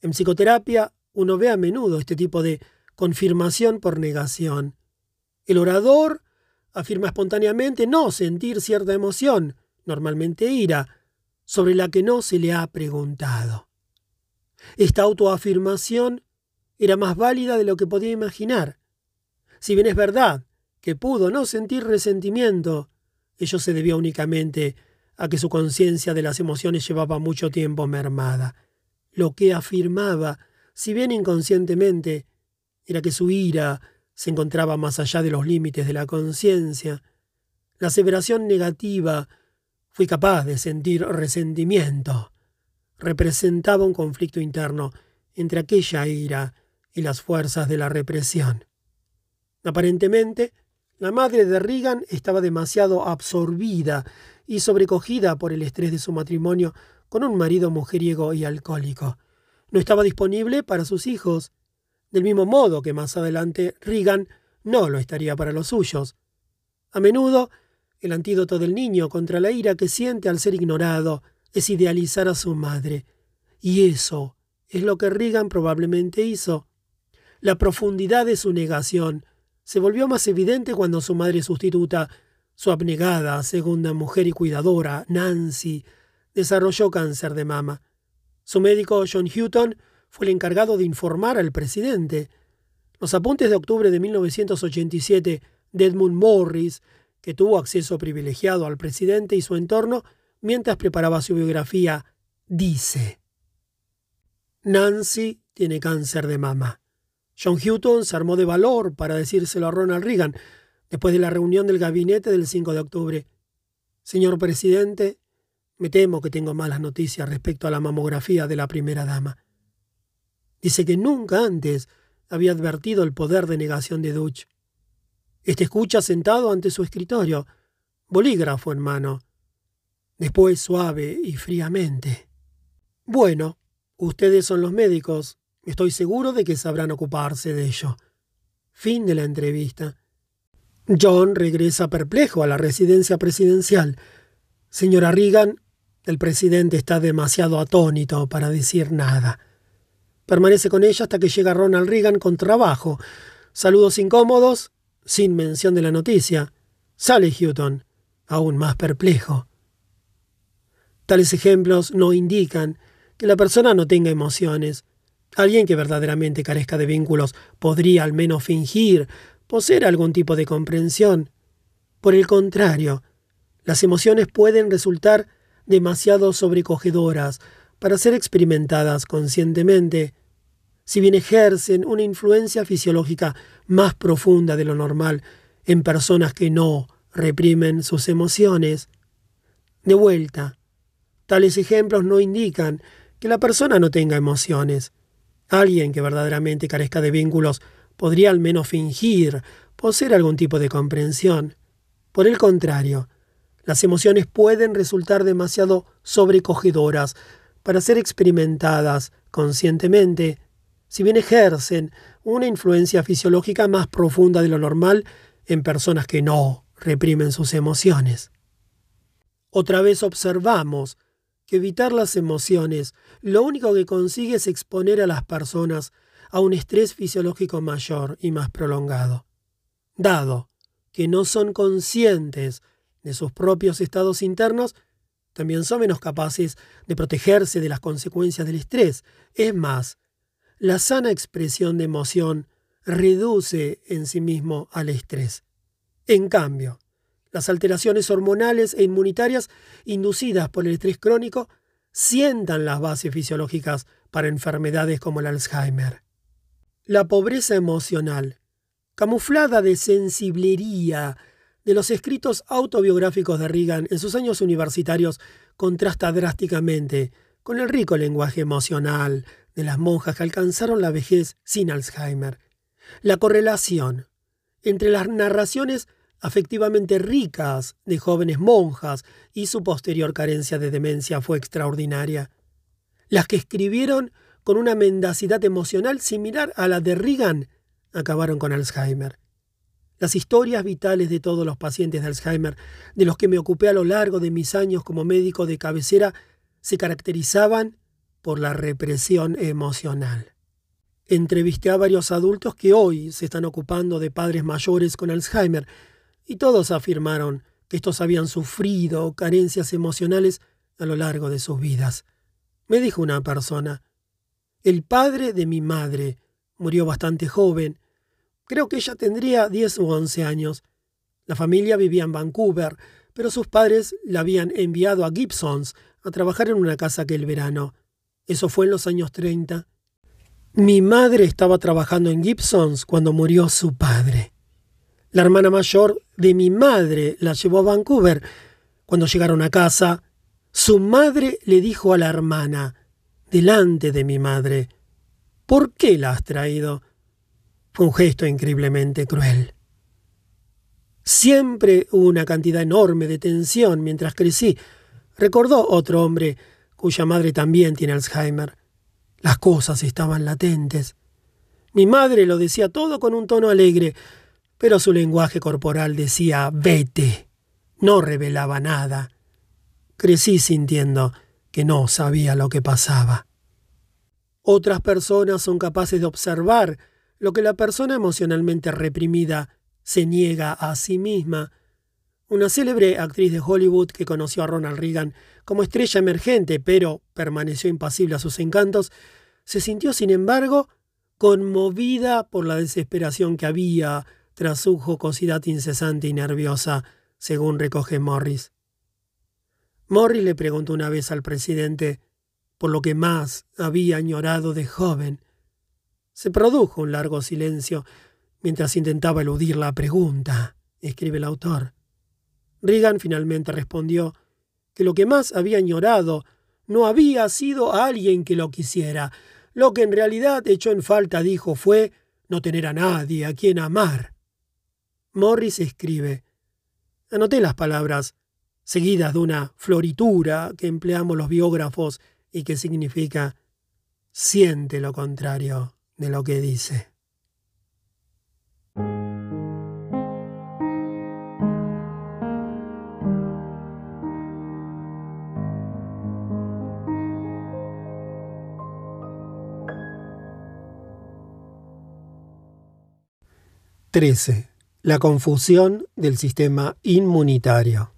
En psicoterapia uno ve a menudo este tipo de confirmación por negación. El orador afirma espontáneamente no sentir cierta emoción, normalmente ira, sobre la que no se le ha preguntado. Esta autoafirmación era más válida de lo que podía imaginar. Si bien es verdad que pudo no sentir resentimiento, ello se debió únicamente a que su conciencia de las emociones llevaba mucho tiempo mermada. Lo que afirmaba, si bien inconscientemente, era que su ira se encontraba más allá de los límites de la conciencia. La aseveración negativa fui capaz de sentir resentimiento. Representaba un conflicto interno entre aquella ira y las fuerzas de la represión. Aparentemente, la madre de Reagan estaba demasiado absorbida y sobrecogida por el estrés de su matrimonio con un marido mujeriego y alcohólico. No estaba disponible para sus hijos, del mismo modo que más adelante Reagan no lo estaría para los suyos. A menudo, el antídoto del niño contra la ira que siente al ser ignorado es idealizar a su madre. Y eso es lo que Reagan probablemente hizo. La profundidad de su negación se volvió más evidente cuando su madre sustituta, su abnegada segunda mujer y cuidadora, Nancy, desarrolló cáncer de mama. Su médico, John Houghton, fue el encargado de informar al presidente. Los apuntes de octubre de 1987 de Edmund Morris, que tuvo acceso privilegiado al presidente y su entorno mientras preparaba su biografía, dice, Nancy tiene cáncer de mama. John Houghton se armó de valor para decírselo a Ronald Reagan después de la reunión del gabinete del 5 de octubre. Señor presidente, me temo que tengo malas noticias respecto a la mamografía de la primera dama. Dice que nunca antes había advertido el poder de negación de Dutch. Este escucha sentado ante su escritorio, bolígrafo en mano. Después suave y fríamente. Bueno, ustedes son los médicos. Estoy seguro de que sabrán ocuparse de ello. Fin de la entrevista. John regresa perplejo a la residencia presidencial. Señora Reagan, el presidente está demasiado atónito para decir nada. Permanece con ella hasta que llega Ronald Reagan con trabajo. Saludos incómodos, sin mención de la noticia. Sale Houghton, aún más perplejo. Tales ejemplos no indican que la persona no tenga emociones. Alguien que verdaderamente carezca de vínculos podría al menos fingir poseer algún tipo de comprensión. Por el contrario, las emociones pueden resultar demasiado sobrecogedoras para ser experimentadas conscientemente si bien ejercen una influencia fisiológica más profunda de lo normal en personas que no reprimen sus emociones. De vuelta, tales ejemplos no indican que la persona no tenga emociones. Alguien que verdaderamente carezca de vínculos podría al menos fingir poseer algún tipo de comprensión. Por el contrario, las emociones pueden resultar demasiado sobrecogedoras para ser experimentadas conscientemente si bien ejercen una influencia fisiológica más profunda de lo normal en personas que no reprimen sus emociones. Otra vez observamos evitar las emociones lo único que consigue es exponer a las personas a un estrés fisiológico mayor y más prolongado. Dado que no son conscientes de sus propios estados internos, también son menos capaces de protegerse de las consecuencias del estrés. Es más, la sana expresión de emoción reduce en sí mismo al estrés. En cambio, las alteraciones hormonales e inmunitarias inducidas por el estrés crónico sientan las bases fisiológicas para enfermedades como el Alzheimer. La pobreza emocional, camuflada de sensiblería de los escritos autobiográficos de Reagan en sus años universitarios, contrasta drásticamente con el rico lenguaje emocional de las monjas que alcanzaron la vejez sin Alzheimer. La correlación Entre las narraciones afectivamente ricas de jóvenes monjas y su posterior carencia de demencia fue extraordinaria. Las que escribieron con una mendacidad emocional similar a la de Reagan acabaron con Alzheimer. Las historias vitales de todos los pacientes de Alzheimer, de los que me ocupé a lo largo de mis años como médico de cabecera, se caracterizaban por la represión emocional. Entrevisté a varios adultos que hoy se están ocupando de padres mayores con Alzheimer y todos afirmaron que estos habían sufrido carencias emocionales a lo largo de sus vidas. Me dijo una persona, el padre de mi madre murió bastante joven Creo que ella tendría 10 u 11 años. La familia vivía en Vancouver, pero sus padres la habían enviado a Gibsons a trabajar en una casa aquel verano. Eso fue en los años 30. Mi madre estaba trabajando en Gibsons cuando murió su padre. La hermana mayor de mi madre la llevó a Vancouver. Cuando llegaron a casa, su madre le dijo a la hermana, delante de mi madre, ¿por qué la has traído? Fue un gesto increíblemente cruel. Siempre hubo una cantidad enorme de tensión mientras crecí, recordó otro hombre cuya madre también tiene Alzheimer. Las cosas estaban latentes. Mi madre lo decía todo con un tono alegre, pero su lenguaje corporal decía vete. No revelaba nada. Crecí sintiendo que no sabía lo que pasaba. Otras personas son capaces de observar lo que la persona emocionalmente reprimida se niega a sí misma. Una célebre actriz de Hollywood que conoció a Ronald Reagan como estrella emergente, pero permaneció impasible a sus encantos, se sintió, sin embargo, conmovida por la desesperación que había tras su jocosidad incesante y nerviosa, según recoge Morris. Morris le preguntó una vez al presidente por lo que más había añorado de joven. Se produjo un largo silencio mientras intentaba eludir la pregunta, escribe el autor. Reagan finalmente respondió que lo que más había añorado no había sido alguien que lo quisiera. Lo que en realidad echó en falta, dijo, fue no tener a nadie a quien amar. Morris escribe, anoté las palabras seguidas de una floritura que empleamos los biógrafos y que significa siente lo contrario de lo que dice. Trece. La confusión del sistema inmunitario.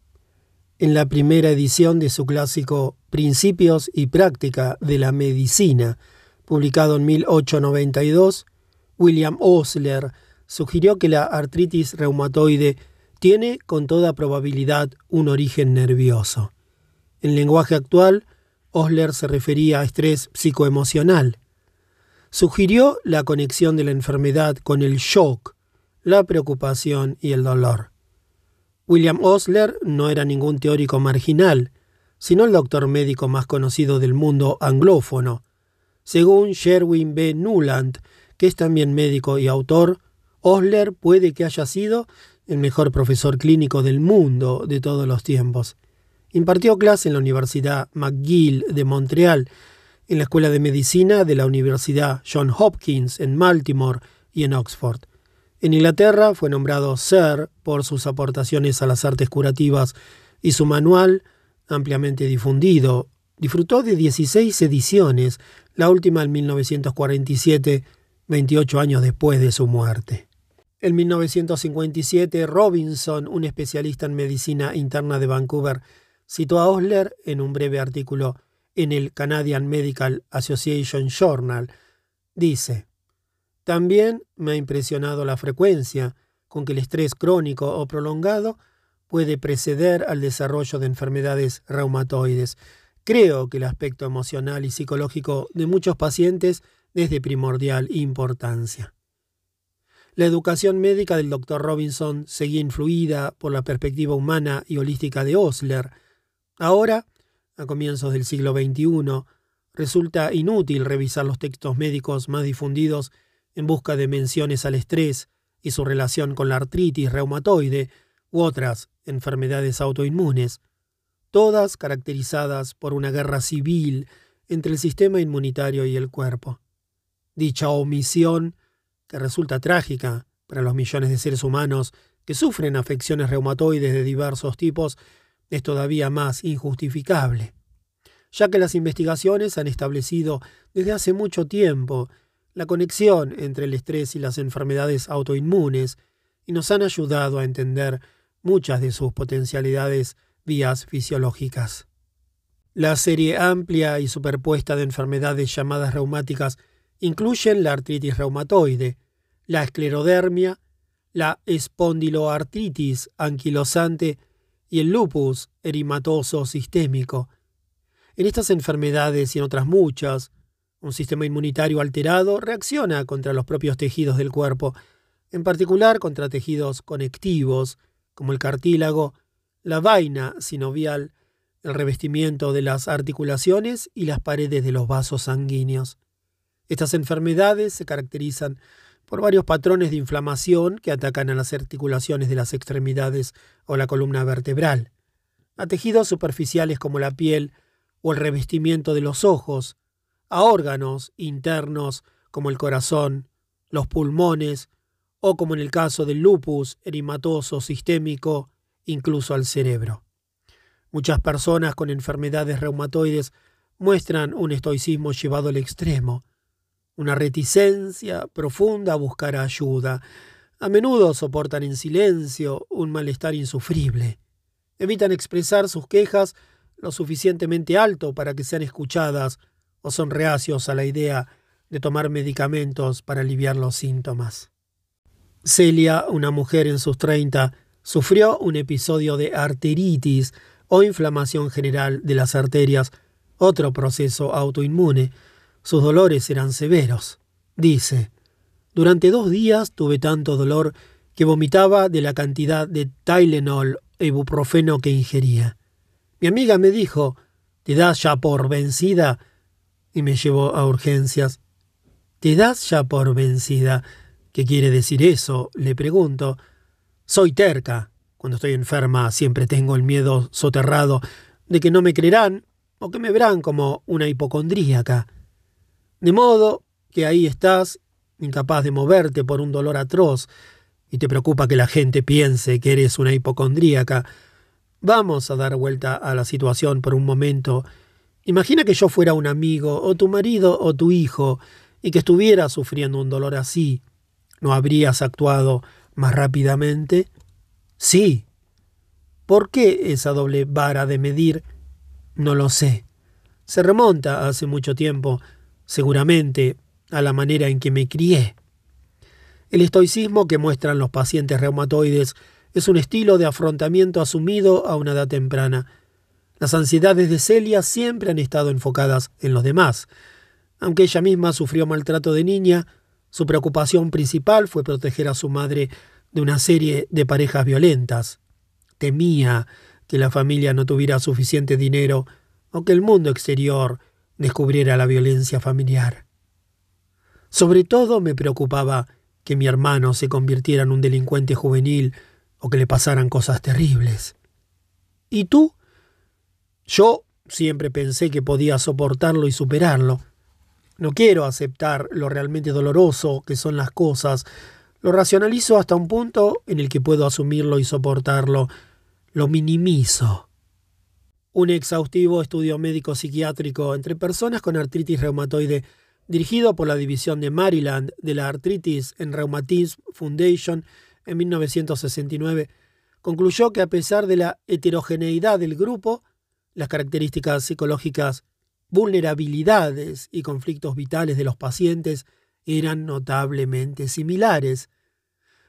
En la primera edición de su clásico Principios y Práctica de la Medicina, publicado en 1892, William Osler sugirió que la artritis reumatoide tiene con toda probabilidad un origen nervioso. En lenguaje actual, Osler se refería a estrés psicoemocional. Sugirió la conexión de la enfermedad con el shock, la preocupación y el dolor. William Osler no era ningún teórico marginal, sino el doctor médico más conocido del mundo anglófono, según Sherwin B. Nuland, que es también médico y autor, Osler puede que haya sido el mejor profesor clínico del mundo de todos los tiempos. Impartió clase en la Universidad McGill de Montreal, en la Escuela de Medicina de la Universidad John Hopkins en Baltimore y en Oxford. En Inglaterra fue nombrado Sir por sus aportaciones a las artes curativas y su manual, ampliamente difundido, disfrutó de 16 ediciones, la última en 1947, 28 años después de su muerte. En 1957, Robinson, un especialista en medicina interna de Vancouver, citó a Osler en un breve artículo en el Canadian Medical Association Journal. Dice, también me ha impresionado la frecuencia con que el estrés crónico o prolongado puede preceder al desarrollo de enfermedades reumatoides, Creo que el aspecto emocional y psicológico de muchos pacientes es de primordial importancia. La educación médica del Dr. Robinson seguía influida por la perspectiva humana y holística de Osler. Ahora, a comienzos del siglo XXI, resulta inútil revisar los textos médicos más difundidos en busca de menciones al estrés y su relación con la artritis reumatoide u otras enfermedades autoinmunes, todas caracterizadas por una guerra civil entre el sistema inmunitario y el cuerpo. Dicha omisión, que resulta trágica para los millones de seres humanos que sufren afecciones reumatoides de diversos tipos, es todavía más injustificable, ya que las investigaciones han establecido desde hace mucho tiempo la conexión entre el estrés y las enfermedades autoinmunes y nos han ayudado a entender muchas de sus potencialidades vías fisiológicas. La serie amplia y superpuesta de enfermedades llamadas reumáticas incluyen la artritis reumatoide, la esclerodermia, la espondiloartritis anquilosante y el lupus erimatoso sistémico. En estas enfermedades y en otras muchas, un sistema inmunitario alterado reacciona contra los propios tejidos del cuerpo, en particular contra tejidos conectivos, como el cartílago, la vaina sinovial, el revestimiento de las articulaciones y las paredes de los vasos sanguíneos. Estas enfermedades se caracterizan por varios patrones de inflamación que atacan a las articulaciones de las extremidades o la columna vertebral, a tejidos superficiales como la piel o el revestimiento de los ojos, a órganos internos como el corazón, los pulmones o como en el caso del lupus erimatoso sistémico, incluso al cerebro. Muchas personas con enfermedades reumatoides muestran un estoicismo llevado al extremo, una reticencia profunda a buscar ayuda. A menudo soportan en silencio un malestar insufrible. Evitan expresar sus quejas lo suficientemente alto para que sean escuchadas o son reacios a la idea de tomar medicamentos para aliviar los síntomas. Celia, una mujer en sus treinta, sufrió un episodio de arteritis o inflamación general de las arterias, otro proceso autoinmune, sus dolores eran severos. Dice, durante dos días tuve tanto dolor que vomitaba de la cantidad de Tylenol e ibuprofeno que ingería. Mi amiga me dijo, ¿te das ya por vencida? Y me llevó a urgencias. ¿Te das ya por vencida? ¿Qué quiere decir eso? Le pregunto. Soy terca. Cuando estoy enferma siempre tengo el miedo soterrado de que no me creerán o que me verán como una hipocondríaca. De modo que ahí estás, incapaz de moverte por un dolor atroz, y te preocupa que la gente piense que eres una hipocondríaca. Vamos a dar vuelta a la situación por un momento. Imagina que yo fuera un amigo, o tu marido, o tu hijo, y que estuviera sufriendo un dolor así. ¿No habrías actuado más rápidamente? Sí. ¿Por qué esa doble vara de medir? No lo sé. Se remonta hace mucho tiempo seguramente a la manera en que me crié. El estoicismo que muestran los pacientes reumatoides es un estilo de afrontamiento asumido a una edad temprana. Las ansiedades de Celia siempre han estado enfocadas en los demás. Aunque ella misma sufrió maltrato de niña, su preocupación principal fue proteger a su madre de una serie de parejas violentas. Temía que la familia no tuviera suficiente dinero o que el mundo exterior descubriera la violencia familiar. Sobre todo me preocupaba que mi hermano se convirtiera en un delincuente juvenil o que le pasaran cosas terribles. ¿Y tú? Yo siempre pensé que podía soportarlo y superarlo. No quiero aceptar lo realmente doloroso que son las cosas. Lo racionalizo hasta un punto en el que puedo asumirlo y soportarlo. Lo minimizo un exhaustivo estudio médico psiquiátrico entre personas con artritis reumatoide dirigido por la División de Maryland de la Arthritis and Rheumatism Foundation en 1969, concluyó que a pesar de la heterogeneidad del grupo, las características psicológicas, vulnerabilidades y conflictos vitales de los pacientes eran notablemente similares.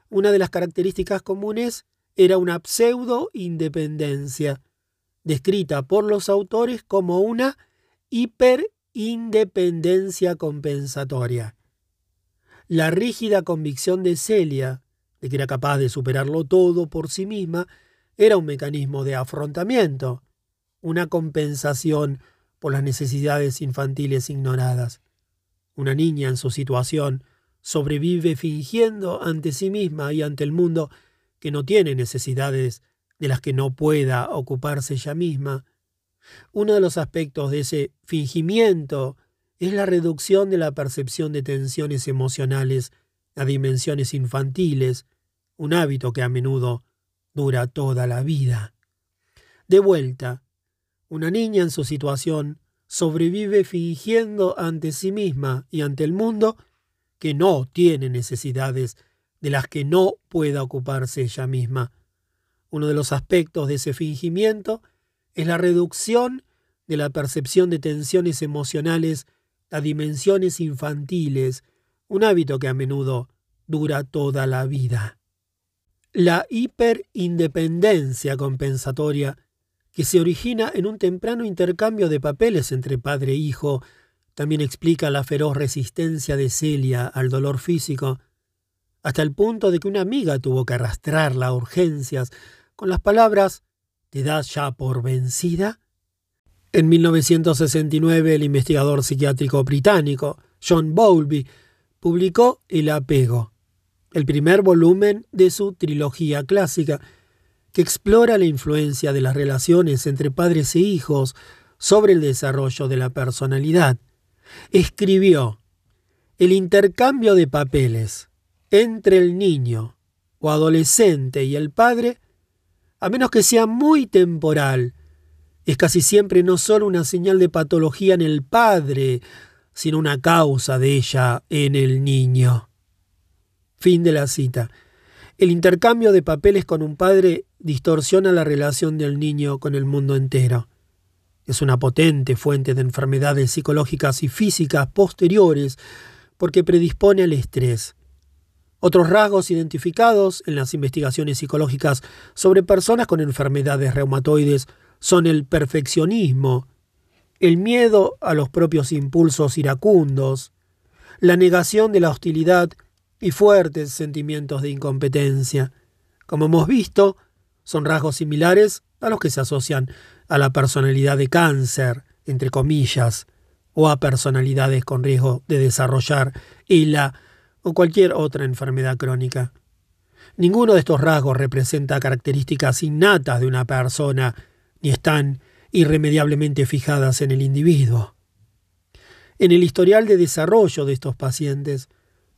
Una de las características comunes era una pseudo-independencia descrita por los autores como una hiperindependencia compensatoria. La rígida convicción de Celia de que era capaz de superarlo todo por sí misma era un mecanismo de afrontamiento, una compensación por las necesidades infantiles ignoradas. Una niña en su situación sobrevive fingiendo ante sí misma y ante el mundo que no tiene necesidades de las que no pueda ocuparse ella misma. Uno de los aspectos de ese fingimiento es la reducción de la percepción de tensiones emocionales a dimensiones infantiles, un hábito que a menudo dura toda la vida. De vuelta, una niña en su situación sobrevive fingiendo ante sí misma y ante el mundo que no tiene necesidades de las que no pueda ocuparse ella misma. Uno de los aspectos de ese fingimiento es la reducción de la percepción de tensiones emocionales a dimensiones infantiles, un hábito que a menudo dura toda la vida. La hiperindependencia compensatoria, que se origina en un temprano intercambio de papeles entre padre e hijo, también explica la feroz resistencia de Celia al dolor físico, hasta el punto de que una amiga tuvo que arrastrarla a urgencias con las palabras ¿Te das ya por vencida? En 1969 el investigador psiquiátrico británico John Bowlby publicó El apego, el primer volumen de su trilogía clásica, que explora la influencia de las relaciones entre padres e hijos sobre el desarrollo de la personalidad escribió, el intercambio de papeles entre el niño o adolescente y el padre, a menos que sea muy temporal, es casi siempre no solo una señal de patología en el padre, sino una causa de ella en el niño. Fin de la cita. El intercambio de papeles con un padre distorsiona la relación del niño con el mundo entero. Es una potente fuente de enfermedades psicológicas y físicas posteriores porque predispone al estrés. Otros rasgos identificados en las investigaciones psicológicas sobre personas con enfermedades reumatoides son el perfeccionismo, el miedo a los propios impulsos iracundos, la negación de la hostilidad y fuertes sentimientos de incompetencia. Como hemos visto, son rasgos similares a los que se asocian a la personalidad de cáncer, entre comillas, o a personalidades con riesgo de desarrollar ELA o cualquier otra enfermedad crónica. Ninguno de estos rasgos representa características innatas de una persona, ni están irremediablemente fijadas en el individuo. En el historial de desarrollo de estos pacientes,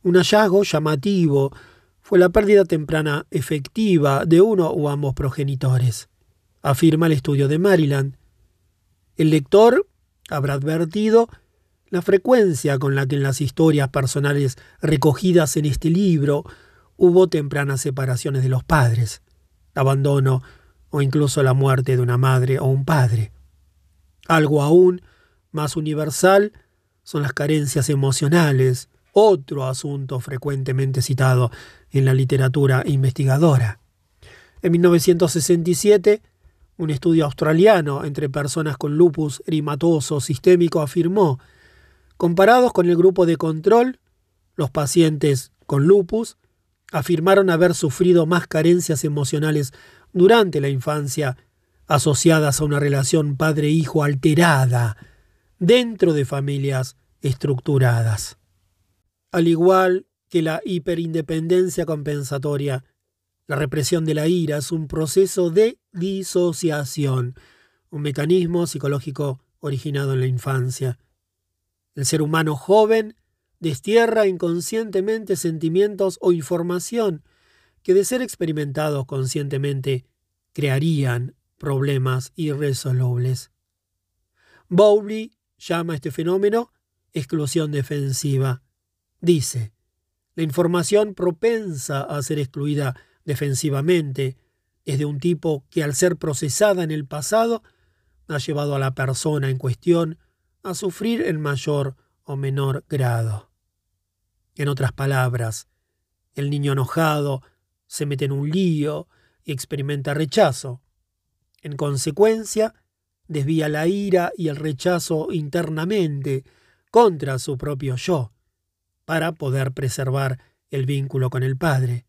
un hallazgo llamativo fue la pérdida temprana efectiva de uno o ambos progenitores afirma el estudio de Maryland. El lector habrá advertido la frecuencia con la que en las historias personales recogidas en este libro hubo tempranas separaciones de los padres, abandono o incluso la muerte de una madre o un padre. Algo aún más universal son las carencias emocionales, otro asunto frecuentemente citado en la literatura investigadora. En 1967, un estudio australiano entre personas con lupus erimatoso sistémico afirmó, comparados con el grupo de control, los pacientes con lupus afirmaron haber sufrido más carencias emocionales durante la infancia asociadas a una relación padre-hijo alterada dentro de familias estructuradas. Al igual que la hiperindependencia compensatoria, la represión de la ira es un proceso de disociación, un mecanismo psicológico originado en la infancia. El ser humano joven destierra inconscientemente sentimientos o información que de ser experimentados conscientemente crearían problemas irresolubles. Bowley llama a este fenómeno exclusión defensiva. Dice, la información propensa a ser excluida defensivamente es de un tipo que al ser procesada en el pasado ha llevado a la persona en cuestión a sufrir en mayor o menor grado. En otras palabras, el niño enojado se mete en un lío y experimenta rechazo. En consecuencia, desvía la ira y el rechazo internamente contra su propio yo, para poder preservar el vínculo con el padre.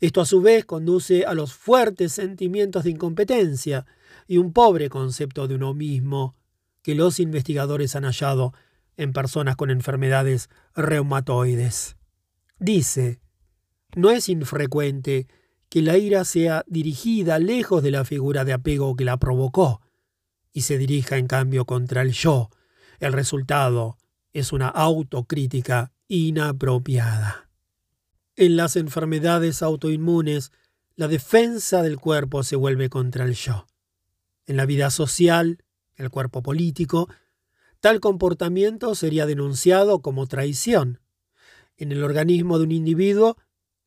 Esto a su vez conduce a los fuertes sentimientos de incompetencia y un pobre concepto de uno mismo que los investigadores han hallado en personas con enfermedades reumatoides. Dice, no es infrecuente que la ira sea dirigida lejos de la figura de apego que la provocó y se dirija en cambio contra el yo. El resultado es una autocrítica inapropiada. En las enfermedades autoinmunes, la defensa del cuerpo se vuelve contra el yo. En la vida social, el cuerpo político, tal comportamiento sería denunciado como traición. En el organismo de un individuo,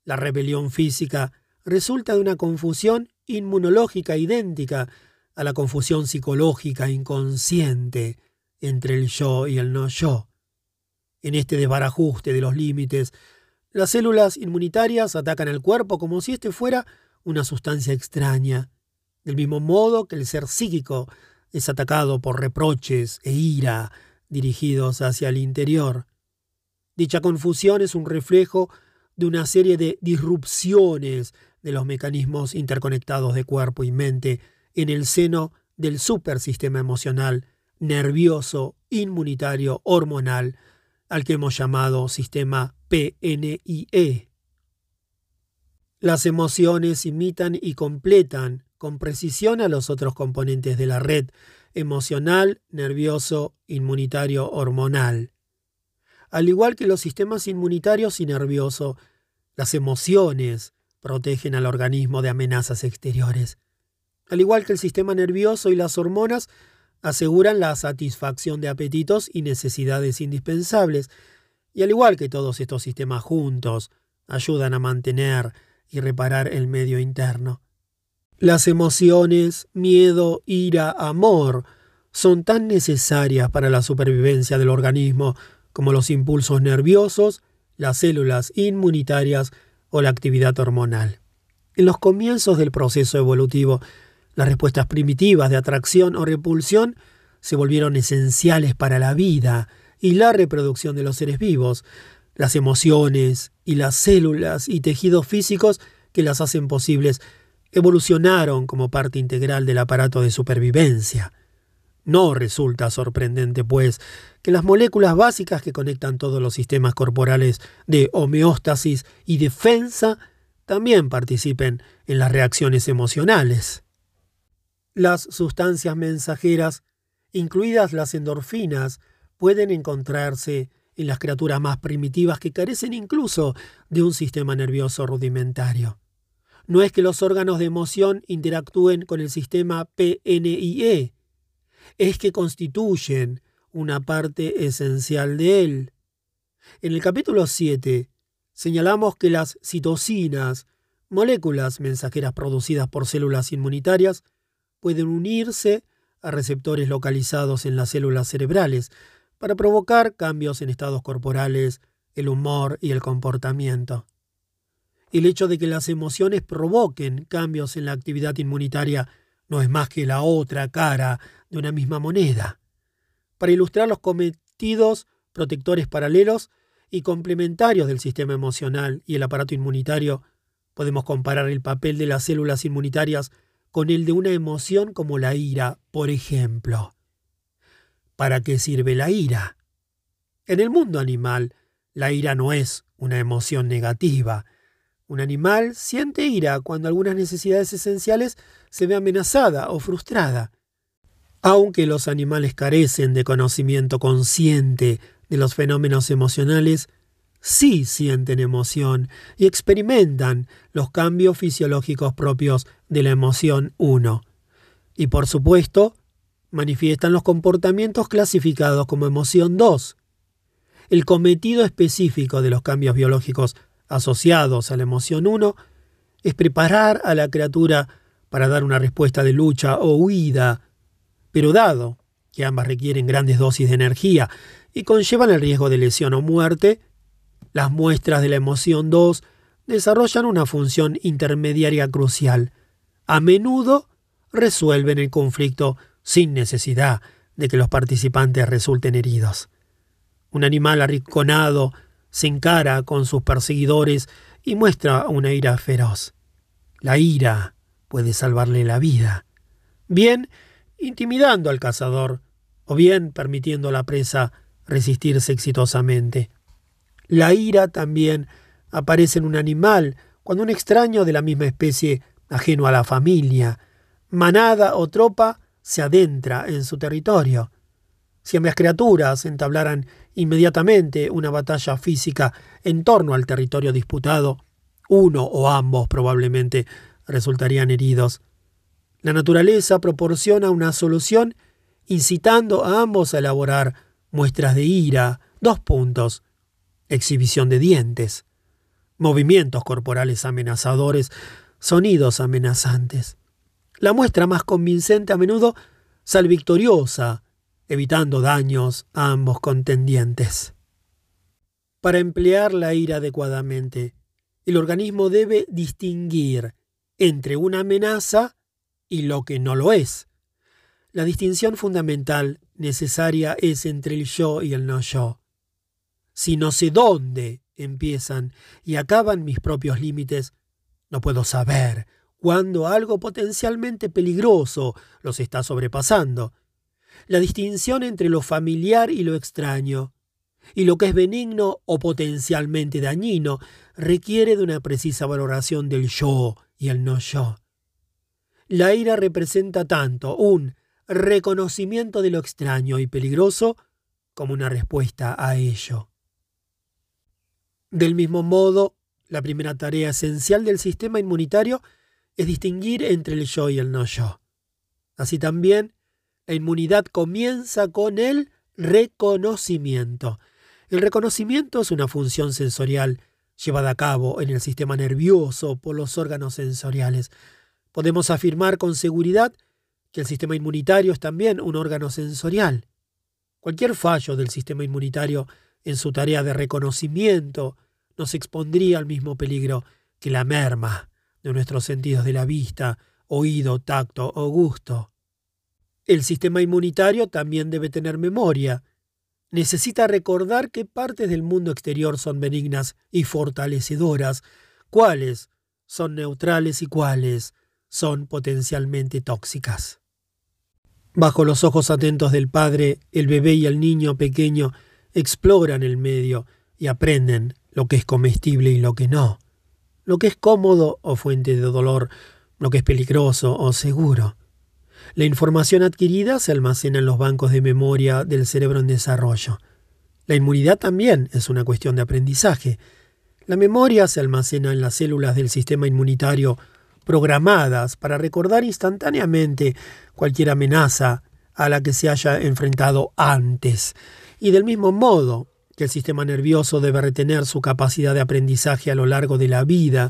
la rebelión física resulta de una confusión inmunológica idéntica a la confusión psicológica inconsciente entre el yo y el no yo. En este desbarajuste de los límites, las células inmunitarias atacan al cuerpo como si éste fuera una sustancia extraña, del mismo modo que el ser psíquico es atacado por reproches e ira dirigidos hacia el interior. Dicha confusión es un reflejo de una serie de disrupciones de los mecanismos interconectados de cuerpo y mente en el seno del supersistema emocional, nervioso, inmunitario, hormonal, al que hemos llamado sistema PNIE. Las emociones imitan y completan con precisión a los otros componentes de la red emocional, nervioso, inmunitario, hormonal. Al igual que los sistemas inmunitarios y nervioso, las emociones protegen al organismo de amenazas exteriores. Al igual que el sistema nervioso y las hormonas, aseguran la satisfacción de apetitos y necesidades indispensables, y al igual que todos estos sistemas juntos, ayudan a mantener y reparar el medio interno. Las emociones, miedo, ira, amor, son tan necesarias para la supervivencia del organismo como los impulsos nerviosos, las células inmunitarias o la actividad hormonal. En los comienzos del proceso evolutivo, las respuestas primitivas de atracción o repulsión se volvieron esenciales para la vida y la reproducción de los seres vivos. Las emociones y las células y tejidos físicos que las hacen posibles evolucionaron como parte integral del aparato de supervivencia. No resulta sorprendente, pues, que las moléculas básicas que conectan todos los sistemas corporales de homeostasis y defensa también participen en las reacciones emocionales. Las sustancias mensajeras, incluidas las endorfinas, pueden encontrarse en las criaturas más primitivas que carecen incluso de un sistema nervioso rudimentario. No es que los órganos de emoción interactúen con el sistema PNIE, es que constituyen una parte esencial de él. En el capítulo 7 señalamos que las citocinas, moléculas mensajeras producidas por células inmunitarias, pueden unirse a receptores localizados en las células cerebrales para provocar cambios en estados corporales, el humor y el comportamiento. El hecho de que las emociones provoquen cambios en la actividad inmunitaria no es más que la otra cara de una misma moneda. Para ilustrar los cometidos protectores paralelos y complementarios del sistema emocional y el aparato inmunitario, podemos comparar el papel de las células inmunitarias con el de una emoción como la ira, por ejemplo. ¿Para qué sirve la ira? En el mundo animal, la ira no es una emoción negativa, un animal siente ira cuando algunas necesidades esenciales se ve amenazada o frustrada. Aunque los animales carecen de conocimiento consciente de los fenómenos emocionales, sí sienten emoción y experimentan los cambios fisiológicos propios de la emoción 1. Y por supuesto, manifiestan los comportamientos clasificados como emoción 2. El cometido específico de los cambios biológicos asociados a la emoción 1 es preparar a la criatura para dar una respuesta de lucha o huida, pero dado que ambas requieren grandes dosis de energía y conllevan el riesgo de lesión o muerte, las muestras de la emoción 2 desarrollan una función intermediaria crucial. A menudo resuelven el conflicto sin necesidad de que los participantes resulten heridos. Un animal arrinconado se encara con sus perseguidores y muestra una ira feroz. La ira puede salvarle la vida, bien intimidando al cazador, o bien permitiendo a la presa resistirse exitosamente. La ira también aparece en un animal cuando un extraño de la misma especie, ajeno a la familia, manada o tropa, se adentra en su territorio. Si ambas criaturas entablaran inmediatamente una batalla física en torno al territorio disputado, uno o ambos probablemente resultarían heridos. La naturaleza proporciona una solución incitando a ambos a elaborar muestras de ira, dos puntos, exhibición de dientes, movimientos corporales amenazadores, sonidos amenazantes. La muestra más convincente a menudo sal victoriosa, evitando daños a ambos contendientes. Para emplear la ira adecuadamente, el organismo debe distinguir entre una amenaza y lo que no lo es. La distinción fundamental necesaria es entre el yo y el no yo. Si no sé dónde empiezan y acaban mis propios límites, no puedo saber cuándo algo potencialmente peligroso los está sobrepasando. La distinción entre lo familiar y lo extraño, y lo que es benigno o potencialmente dañino, requiere de una precisa valoración del yo y el no yo. La ira representa tanto un reconocimiento de lo extraño y peligroso como una respuesta a ello. Del mismo modo, la primera tarea esencial del sistema inmunitario es distinguir entre el yo y el no yo. Así también, la inmunidad comienza con el reconocimiento. El reconocimiento es una función sensorial llevada a cabo en el sistema nervioso por los órganos sensoriales. Podemos afirmar con seguridad que el sistema inmunitario es también un órgano sensorial. Cualquier fallo del sistema inmunitario en su tarea de reconocimiento nos expondría al mismo peligro que la merma de nuestros sentidos de la vista, oído, tacto o gusto. El sistema inmunitario también debe tener memoria. Necesita recordar qué partes del mundo exterior son benignas y fortalecedoras, cuáles son neutrales y cuáles son potencialmente tóxicas. Bajo los ojos atentos del padre, el bebé y el niño pequeño exploran el medio y aprenden lo que es comestible y lo que no, lo que es cómodo o fuente de dolor, lo que es peligroso o seguro. La información adquirida se almacena en los bancos de memoria del cerebro en desarrollo. La inmunidad también es una cuestión de aprendizaje. La memoria se almacena en las células del sistema inmunitario programadas para recordar instantáneamente cualquier amenaza a la que se haya enfrentado antes. Y del mismo modo que el sistema nervioso debe retener su capacidad de aprendizaje a lo largo de la vida,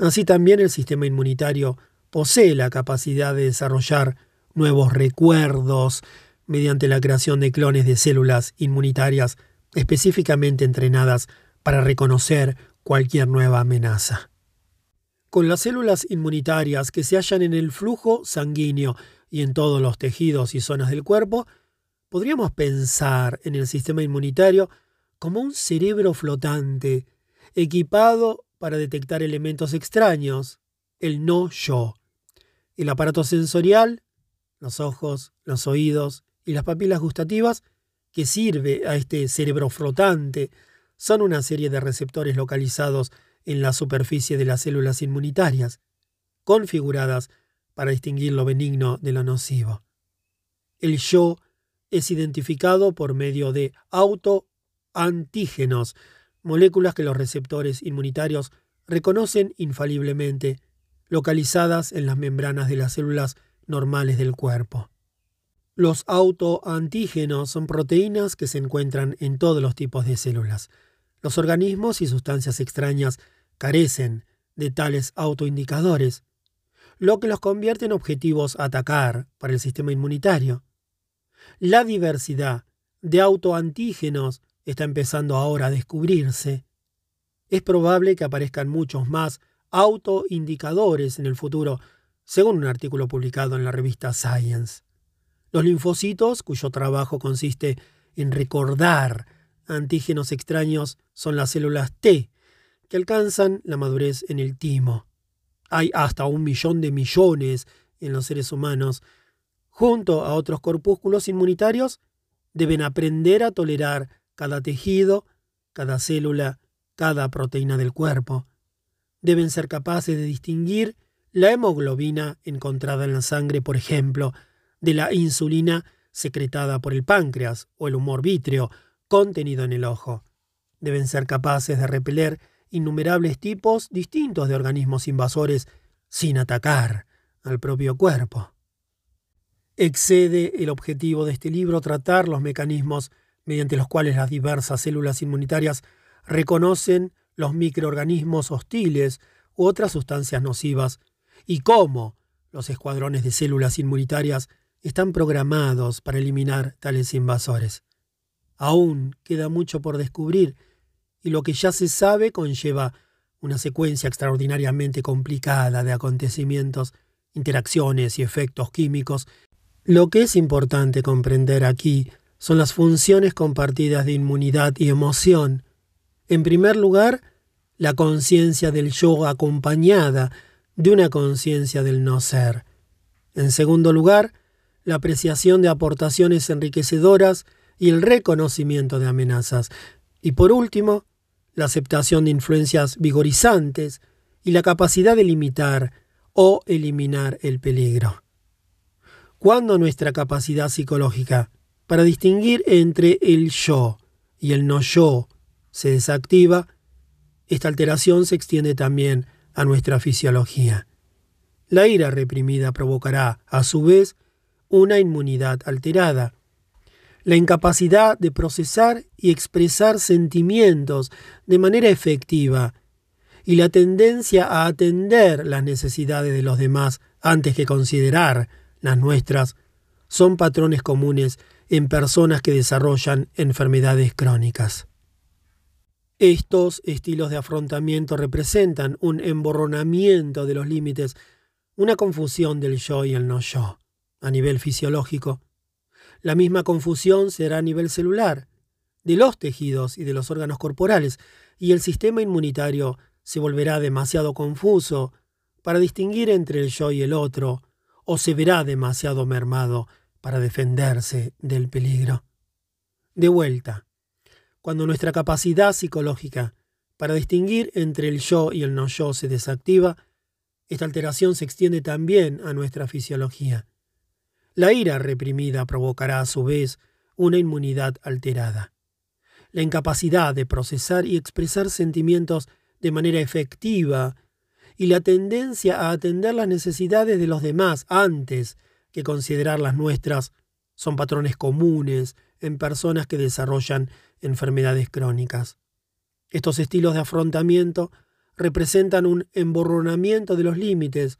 así también el sistema inmunitario posee la capacidad de desarrollar nuevos recuerdos mediante la creación de clones de células inmunitarias específicamente entrenadas para reconocer cualquier nueva amenaza. Con las células inmunitarias que se hallan en el flujo sanguíneo y en todos los tejidos y zonas del cuerpo, podríamos pensar en el sistema inmunitario como un cerebro flotante, equipado para detectar elementos extraños, el no yo. El aparato sensorial, los ojos, los oídos y las papilas gustativas, que sirve a este cerebro flotante, son una serie de receptores localizados en la superficie de las células inmunitarias, configuradas para distinguir lo benigno de lo nocivo. El yo es identificado por medio de autoantígenos, moléculas que los receptores inmunitarios reconocen infaliblemente, localizadas en las membranas de las células normales del cuerpo. Los autoantígenos son proteínas que se encuentran en todos los tipos de células. Los organismos y sustancias extrañas carecen de tales autoindicadores, lo que los convierte en objetivos a atacar para el sistema inmunitario. La diversidad de autoantígenos está empezando ahora a descubrirse. Es probable que aparezcan muchos más autoindicadores en el futuro, según un artículo publicado en la revista Science. Los linfocitos, cuyo trabajo consiste en recordar antígenos extraños, son las células T, que alcanzan la madurez en el timo. Hay hasta un millón de millones en los seres humanos. Junto a otros corpúsculos inmunitarios, deben aprender a tolerar cada tejido, cada célula, cada proteína del cuerpo. Deben ser capaces de distinguir la hemoglobina encontrada en la sangre, por ejemplo, de la insulina secretada por el páncreas o el humor vítreo contenido en el ojo. Deben ser capaces de repeler innumerables tipos distintos de organismos invasores sin atacar al propio cuerpo. Excede el objetivo de este libro tratar los mecanismos mediante los cuales las diversas células inmunitarias reconocen los microorganismos hostiles u otras sustancias nocivas y cómo los escuadrones de células inmunitarias están programados para eliminar tales invasores. Aún queda mucho por descubrir y lo que ya se sabe conlleva una secuencia extraordinariamente complicada de acontecimientos, interacciones y efectos químicos. Lo que es importante comprender aquí son las funciones compartidas de inmunidad y emoción. En primer lugar, la conciencia del yo acompañada de una conciencia del no ser. En segundo lugar, la apreciación de aportaciones enriquecedoras y el reconocimiento de amenazas. Y por último, la aceptación de influencias vigorizantes y la capacidad de limitar o eliminar el peligro. Cuando nuestra capacidad psicológica para distinguir entre el yo y el no yo se desactiva, esta alteración se extiende también a nuestra fisiología. La ira reprimida provocará, a su vez, una inmunidad alterada. La incapacidad de procesar y expresar sentimientos de manera efectiva y la tendencia a atender las necesidades de los demás antes que considerar las nuestras son patrones comunes en personas que desarrollan enfermedades crónicas. Estos estilos de afrontamiento representan un emborronamiento de los límites, una confusión del yo y el no yo, a nivel fisiológico. La misma confusión será a nivel celular, de los tejidos y de los órganos corporales, y el sistema inmunitario se volverá demasiado confuso para distinguir entre el yo y el otro, o se verá demasiado mermado para defenderse del peligro. De vuelta, cuando nuestra capacidad psicológica para distinguir entre el yo y el no yo se desactiva, esta alteración se extiende también a nuestra fisiología. La ira reprimida provocará a su vez una inmunidad alterada. La incapacidad de procesar y expresar sentimientos de manera efectiva y la tendencia a atender las necesidades de los demás antes que considerar las nuestras son patrones comunes en personas que desarrollan enfermedades crónicas. Estos estilos de afrontamiento representan un emborronamiento de los límites,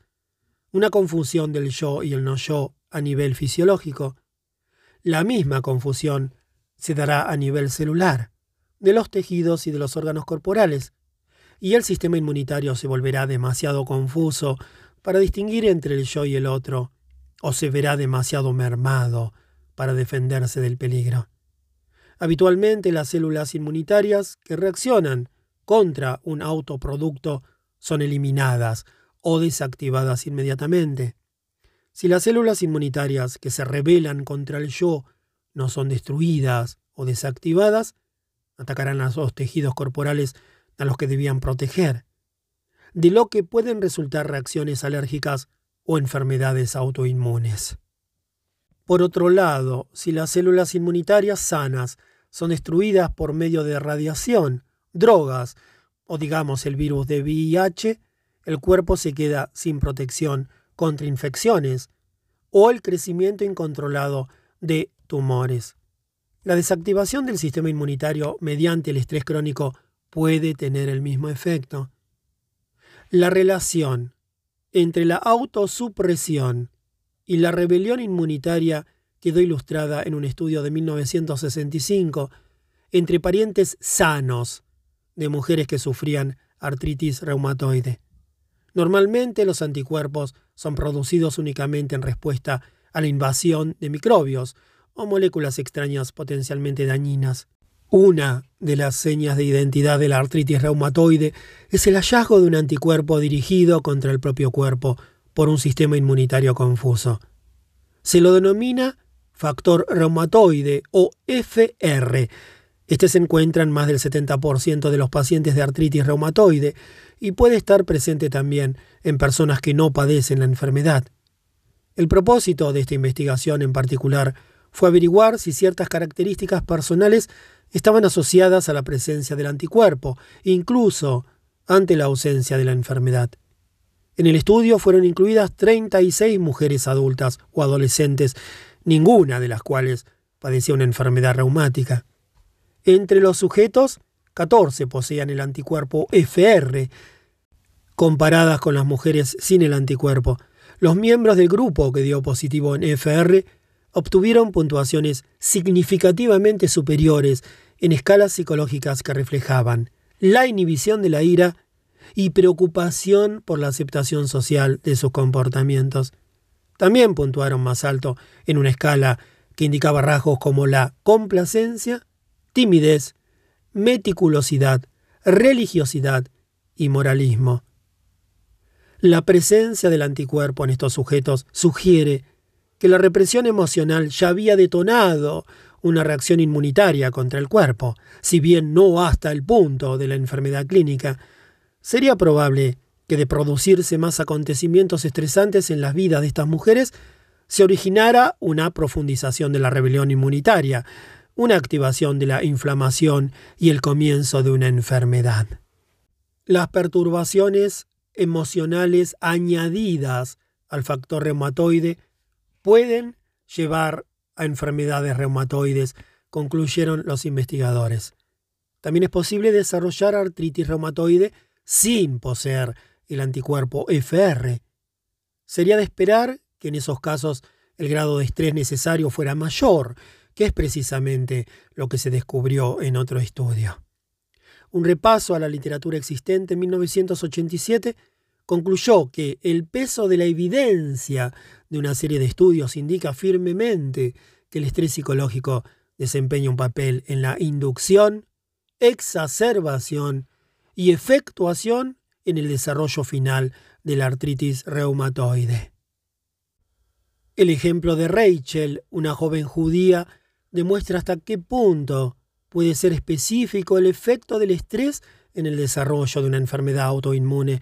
una confusión del yo y el no yo a nivel fisiológico. La misma confusión se dará a nivel celular, de los tejidos y de los órganos corporales, y el sistema inmunitario se volverá demasiado confuso para distinguir entre el yo y el otro, o se verá demasiado mermado para defenderse del peligro. Habitualmente las células inmunitarias que reaccionan contra un autoproducto son eliminadas o desactivadas inmediatamente. Si las células inmunitarias que se rebelan contra el yo no son destruidas o desactivadas, atacarán a los tejidos corporales a los que debían proteger, de lo que pueden resultar reacciones alérgicas o enfermedades autoinmunes. Por otro lado, si las células inmunitarias sanas son destruidas por medio de radiación, drogas o digamos el virus de VIH, el cuerpo se queda sin protección contra infecciones o el crecimiento incontrolado de tumores. La desactivación del sistema inmunitario mediante el estrés crónico puede tener el mismo efecto. La relación entre la autosupresión y la rebelión inmunitaria quedó ilustrada en un estudio de 1965 entre parientes sanos de mujeres que sufrían artritis reumatoide. Normalmente los anticuerpos son producidos únicamente en respuesta a la invasión de microbios o moléculas extrañas potencialmente dañinas. Una de las señas de identidad de la artritis reumatoide es el hallazgo de un anticuerpo dirigido contra el propio cuerpo por un sistema inmunitario confuso. Se lo denomina factor reumatoide o FR Este se encuentra en más del 70% de los pacientes de artritis reumatoide y puede estar presente también en personas que no padecen la enfermedad. El propósito de esta investigación en particular fue averiguar si ciertas características personales estaban asociadas a la presencia del anticuerpo, incluso ante la ausencia de la enfermedad. En el estudio fueron incluidas 36 mujeres adultas o adolescentes, ninguna de las cuales padecía una enfermedad reumática. Entre los sujetos, 14 poseían el anticuerpo FR, comparadas con las mujeres sin el anticuerpo. Los miembros del grupo que dio positivo en FR obtuvieron puntuaciones significativamente superiores en escalas psicológicas que reflejaban la inhibición de la ira y preocupación por la aceptación social de sus comportamientos. También puntuaron más alto en una escala que indicaba rasgos como la complacencia, timidez, meticulosidad, religiosidad y moralismo. La presencia del anticuerpo en estos sujetos sugiere que la represión emocional ya había detonado una reacción inmunitaria contra el cuerpo, si bien no hasta el punto de la enfermedad clínica, sería probable que de producirse más acontecimientos estresantes en las vidas de estas mujeres, se originara una profundización de la rebelión inmunitaria, una activación de la inflamación y el comienzo de una enfermedad. Las perturbaciones emocionales añadidas al factor reumatoide pueden llevar a enfermedades reumatoides, concluyeron los investigadores. También es posible desarrollar artritis reumatoide sin poseer el anticuerpo FR. Sería de esperar que en esos casos el grado de estrés necesario fuera mayor, que es precisamente lo que se descubrió en otro estudio. Un repaso a la literatura existente en 1987 concluyó que el peso de la evidencia de una serie de estudios indica firmemente que el estrés psicológico desempeña un papel en la inducción, exacerbación y efectuación en el desarrollo final de la artritis reumatoide. El ejemplo de Rachel, una joven judía, demuestra hasta qué punto puede ser específico el efecto del estrés en el desarrollo de una enfermedad autoinmune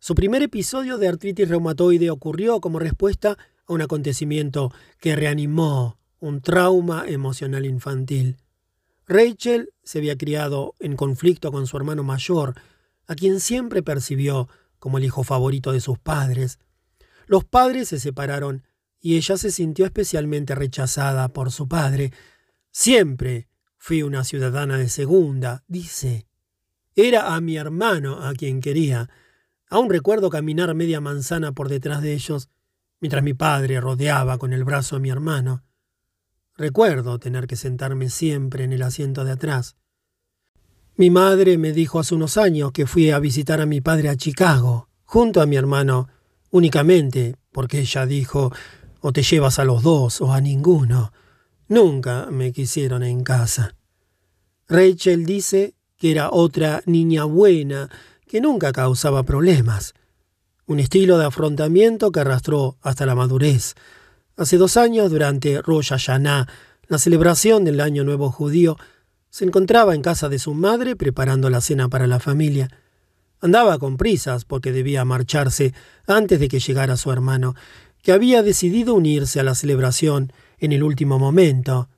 su primer episodio de artritis reumatoide ocurrió como respuesta a un acontecimiento que reanimó un trauma emocional infantil. Rachel se había criado en conflicto con su hermano mayor, a quien siempre percibió como el hijo favorito de sus padres. Los padres se separaron y ella se sintió especialmente rechazada por su padre. Siempre fui una ciudadana de segunda, dice. Era a mi hermano a quien quería. Aún recuerdo caminar media manzana por detrás de ellos, mientras mi padre rodeaba con el brazo a mi hermano. Recuerdo tener que sentarme siempre en el asiento de atrás. Mi madre me dijo hace unos años que fui a visitar a mi padre a Chicago, junto a mi hermano, únicamente porque ella dijo o te llevas a los dos o a ninguno. Nunca me quisieron en casa. Rachel dice que era otra niña buena que nunca causaba problemas. Un estilo de afrontamiento que arrastró hasta la madurez. Hace dos años, durante Rosh Hashanah, la celebración del Año Nuevo Judío, se encontraba en casa de su madre preparando la cena para la familia. Andaba con prisas porque debía marcharse antes de que llegara su hermano, que había decidido unirse a la celebración en el último momento.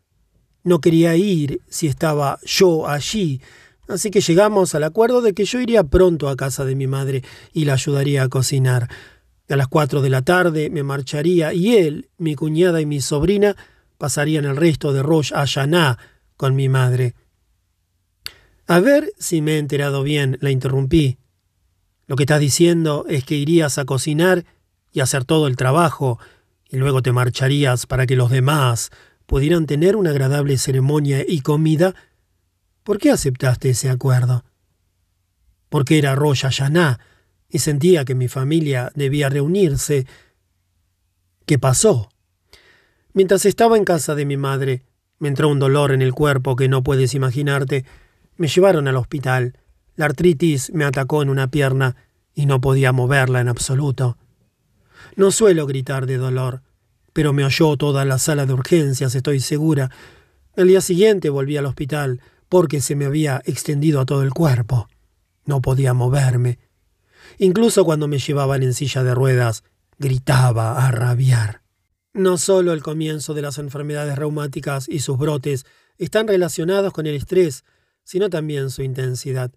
No quería ir si estaba yo allí, Así que llegamos al acuerdo de que yo iría pronto a casa de mi madre y la ayudaría a cocinar. A las cuatro de la tarde me marcharía y él, mi cuñada y mi sobrina pasarían el resto de Rosh Hashanah con mi madre. A ver si me he enterado bien, la interrumpí. Lo que estás diciendo es que irías a cocinar y hacer todo el trabajo, y luego te marcharías para que los demás pudieran tener una agradable ceremonia y comida ¿Por qué aceptaste ese acuerdo? Porque era Rosh Hashanah y sentía que mi familia debía reunirse. ¿Qué pasó? Mientras estaba en casa de mi madre, me entró un dolor en el cuerpo que no puedes imaginarte. Me llevaron al hospital. La artritis me atacó en una pierna y no podía moverla en absoluto. No suelo gritar de dolor, pero me oyó toda la sala de urgencias, estoy segura. El día siguiente volví al hospital porque se me había extendido a todo el cuerpo. No podía moverme. Incluso cuando me llevaban en silla de ruedas, gritaba a rabiar. No solo el comienzo de las enfermedades reumáticas y sus brotes están relacionados con el estrés, sino también su intensidad.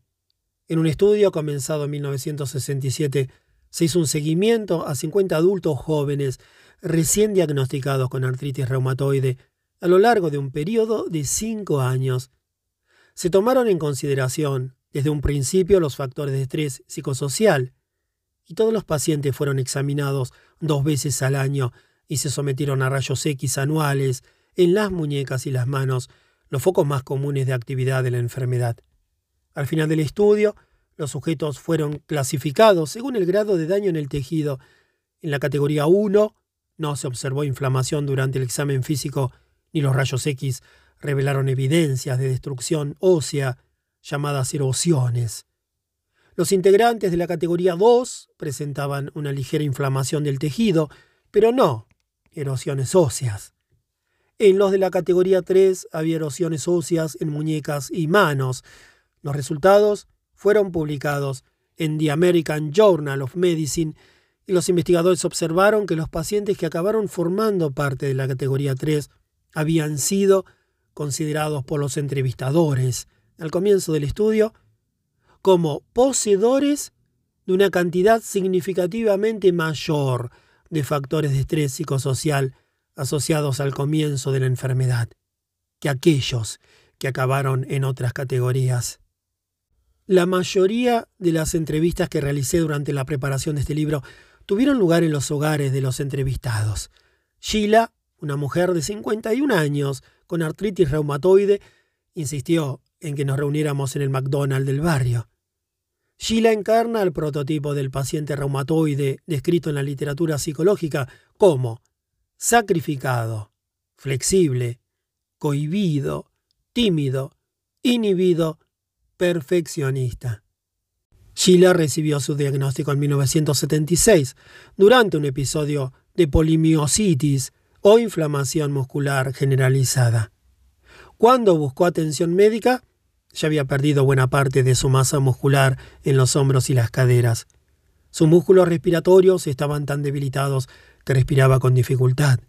En un estudio comenzado en 1967, se hizo un seguimiento a 50 adultos jóvenes recién diagnosticados con artritis reumatoide a lo largo de un periodo de cinco años. Se tomaron en consideración desde un principio los factores de estrés psicosocial, y todos los pacientes fueron examinados dos veces al año y se sometieron a rayos X anuales en las muñecas y las manos, los focos más comunes de actividad de la enfermedad. Al final del estudio, los sujetos fueron clasificados según el grado de daño en el tejido. En la categoría 1 no se observó inflamación durante el examen físico ni los rayos X revelaron evidencias de destrucción ósea llamadas erosiones. Los integrantes de la categoría 2 presentaban una ligera inflamación del tejido, pero no erosiones óseas. En los de la categoría 3 había erosiones óseas en muñecas y manos. Los resultados fueron publicados en The American Journal of Medicine y los investigadores observaron que los pacientes que acabaron formando parte de la categoría 3 habían sido considerados por los entrevistadores al comienzo del estudio como poseedores de una cantidad significativamente mayor de factores de estrés psicosocial asociados al comienzo de la enfermedad que aquellos que acabaron en otras categorías. La mayoría de las entrevistas que realicé durante la preparación de este libro tuvieron lugar en los hogares de los entrevistados. Sheila, una mujer de 51 años con artritis reumatoide, insistió en que nos reuniéramos en el McDonald's del barrio. Sheila encarna el prototipo del paciente reumatoide descrito en la literatura psicológica como sacrificado, flexible, cohibido, tímido, inhibido, perfeccionista. Sheila recibió su diagnóstico en 1976 durante un episodio de polimiositis o inflamación muscular generalizada. Cuando buscó atención médica, ya había perdido buena parte de su masa muscular en los hombros y las caderas. Sus músculos respiratorios estaban tan debilitados que respiraba con dificultad.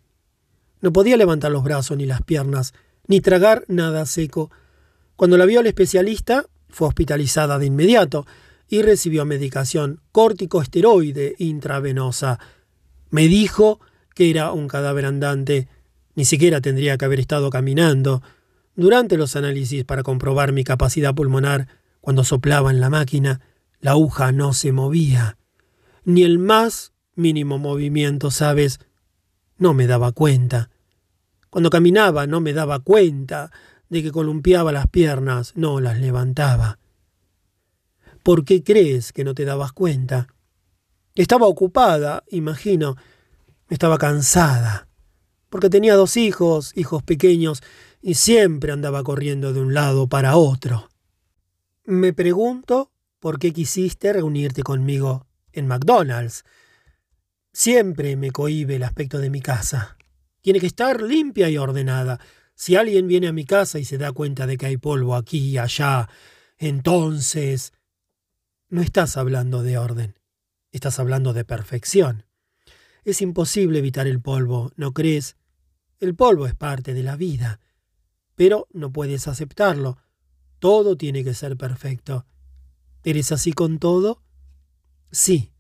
No podía levantar los brazos ni las piernas, ni tragar nada seco. Cuando la vio el especialista, fue hospitalizada de inmediato y recibió medicación corticosteroide intravenosa. Me dijo que era un cadáver andante. Ni siquiera tendría que haber estado caminando. Durante los análisis para comprobar mi capacidad pulmonar, cuando soplaba en la máquina, la aguja no se movía. Ni el más mínimo movimiento, ¿sabes? No me daba cuenta. Cuando caminaba no me daba cuenta de que columpiaba las piernas, no las levantaba. ¿Por qué crees que no te dabas cuenta? Estaba ocupada, imagino. Estaba cansada. Porque tenía dos hijos, hijos pequeños, y siempre andaba corriendo de un lado para otro. Me pregunto por qué quisiste reunirte conmigo en McDonald's. Siempre me cohíbe el aspecto de mi casa. Tiene que estar limpia y ordenada. Si alguien viene a mi casa y se da cuenta de que hay polvo aquí y allá, entonces... No estás hablando de orden, estás hablando de perfección. Es imposible evitar el polvo, ¿no crees? El polvo es parte de la vida pero no puedes aceptarlo. Todo tiene que ser perfecto. ¿Eres así con todo? Sí.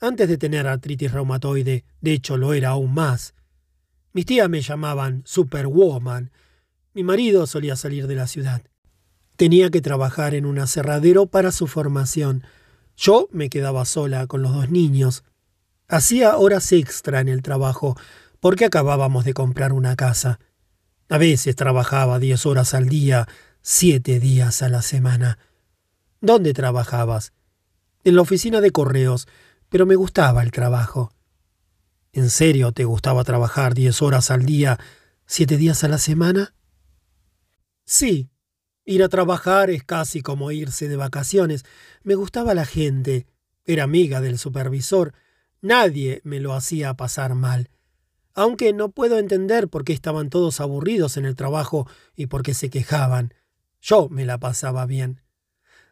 Antes de tener artritis reumatoide, de hecho lo era aún más. Mis tías me llamaban Superwoman. Mi marido solía salir de la ciudad. Tenía que trabajar en un aserradero para su formación. Yo me quedaba sola con los dos niños. Hacía horas extra en el trabajo porque acabábamos de comprar una casa. A veces trabajaba diez horas al día, siete días a la semana. ¿Dónde trabajabas? En la oficina de correos, pero me gustaba el trabajo. ¿En serio te gustaba trabajar diez horas al día, siete días a la semana? Sí. Ir a trabajar es casi como irse de vacaciones. Me gustaba la gente. Era amiga del supervisor. Nadie me lo hacía pasar mal aunque no puedo entender por qué estaban todos aburridos en el trabajo y por qué se quejaban. Yo me la pasaba bien.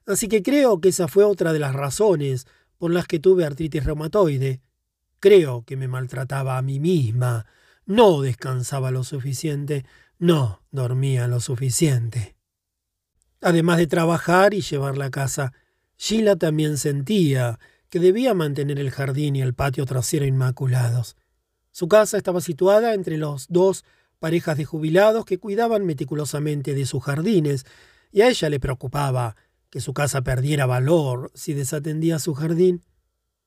Así que creo que esa fue otra de las razones por las que tuve artritis reumatoide. Creo que me maltrataba a mí misma. No descansaba lo suficiente. No dormía lo suficiente. Además de trabajar y llevar la casa, Sheila también sentía que debía mantener el jardín y el patio trasero inmaculados. Su casa estaba situada entre los dos parejas de jubilados que cuidaban meticulosamente de sus jardines, y a ella le preocupaba que su casa perdiera valor si desatendía su jardín.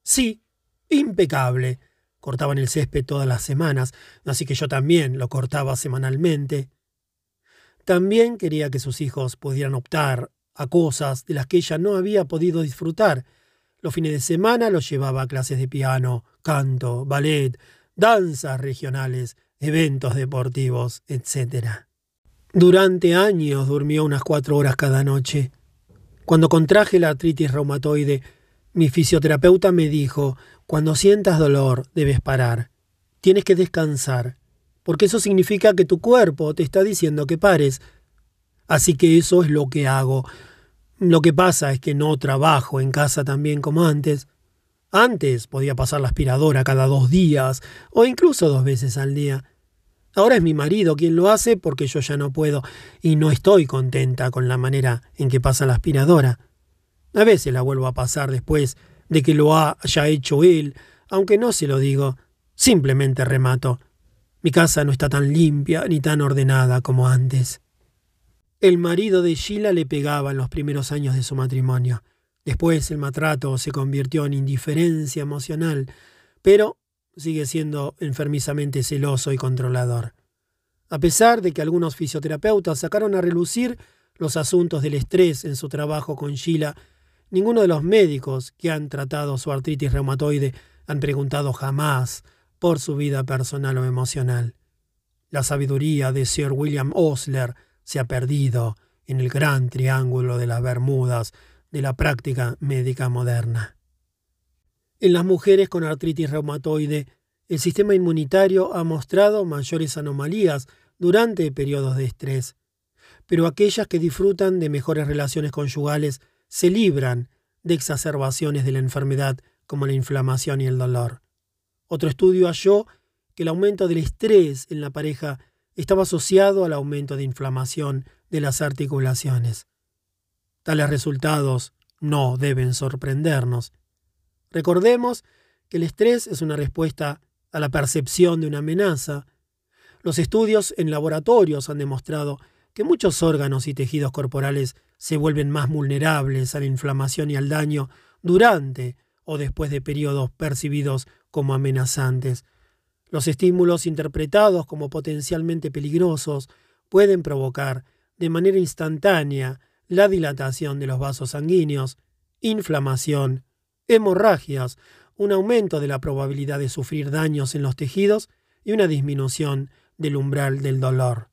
Sí, impecable. Cortaban el césped todas las semanas, así que yo también lo cortaba semanalmente. También quería que sus hijos pudieran optar a cosas de las que ella no había podido disfrutar. Los fines de semana los llevaba a clases de piano, canto, ballet, danzas regionales, eventos deportivos, etc. Durante años durmió unas cuatro horas cada noche. Cuando contraje la artritis reumatoide, mi fisioterapeuta me dijo, cuando sientas dolor debes parar. Tienes que descansar, porque eso significa que tu cuerpo te está diciendo que pares. Así que eso es lo que hago. Lo que pasa es que no trabajo en casa tan bien como antes. Antes podía pasar la aspiradora cada dos días o incluso dos veces al día. Ahora es mi marido quien lo hace porque yo ya no puedo y no estoy contenta con la manera en que pasa la aspiradora. A veces la vuelvo a pasar después de que lo haya hecho él, aunque no se lo digo, simplemente remato. Mi casa no está tan limpia ni tan ordenada como antes. El marido de Sheila le pegaba en los primeros años de su matrimonio. Después el maltrato se convirtió en indiferencia emocional, pero sigue siendo enfermizamente celoso y controlador. A pesar de que algunos fisioterapeutas sacaron a relucir los asuntos del estrés en su trabajo con Sheila, ninguno de los médicos que han tratado su artritis reumatoide han preguntado jamás por su vida personal o emocional. La sabiduría de Sir William Osler se ha perdido en el gran triángulo de las Bermudas de la práctica médica moderna. En las mujeres con artritis reumatoide, el sistema inmunitario ha mostrado mayores anomalías durante periodos de estrés, pero aquellas que disfrutan de mejores relaciones conyugales se libran de exacerbaciones de la enfermedad como la inflamación y el dolor. Otro estudio halló que el aumento del estrés en la pareja estaba asociado al aumento de inflamación de las articulaciones. Tales resultados no deben sorprendernos. Recordemos que el estrés es una respuesta a la percepción de una amenaza. Los estudios en laboratorios han demostrado que muchos órganos y tejidos corporales se vuelven más vulnerables a la inflamación y al daño durante o después de periodos percibidos como amenazantes. Los estímulos interpretados como potencialmente peligrosos pueden provocar de manera instantánea la dilatación de los vasos sanguíneos, inflamación, hemorragias, un aumento de la probabilidad de sufrir daños en los tejidos y una disminución del umbral del dolor.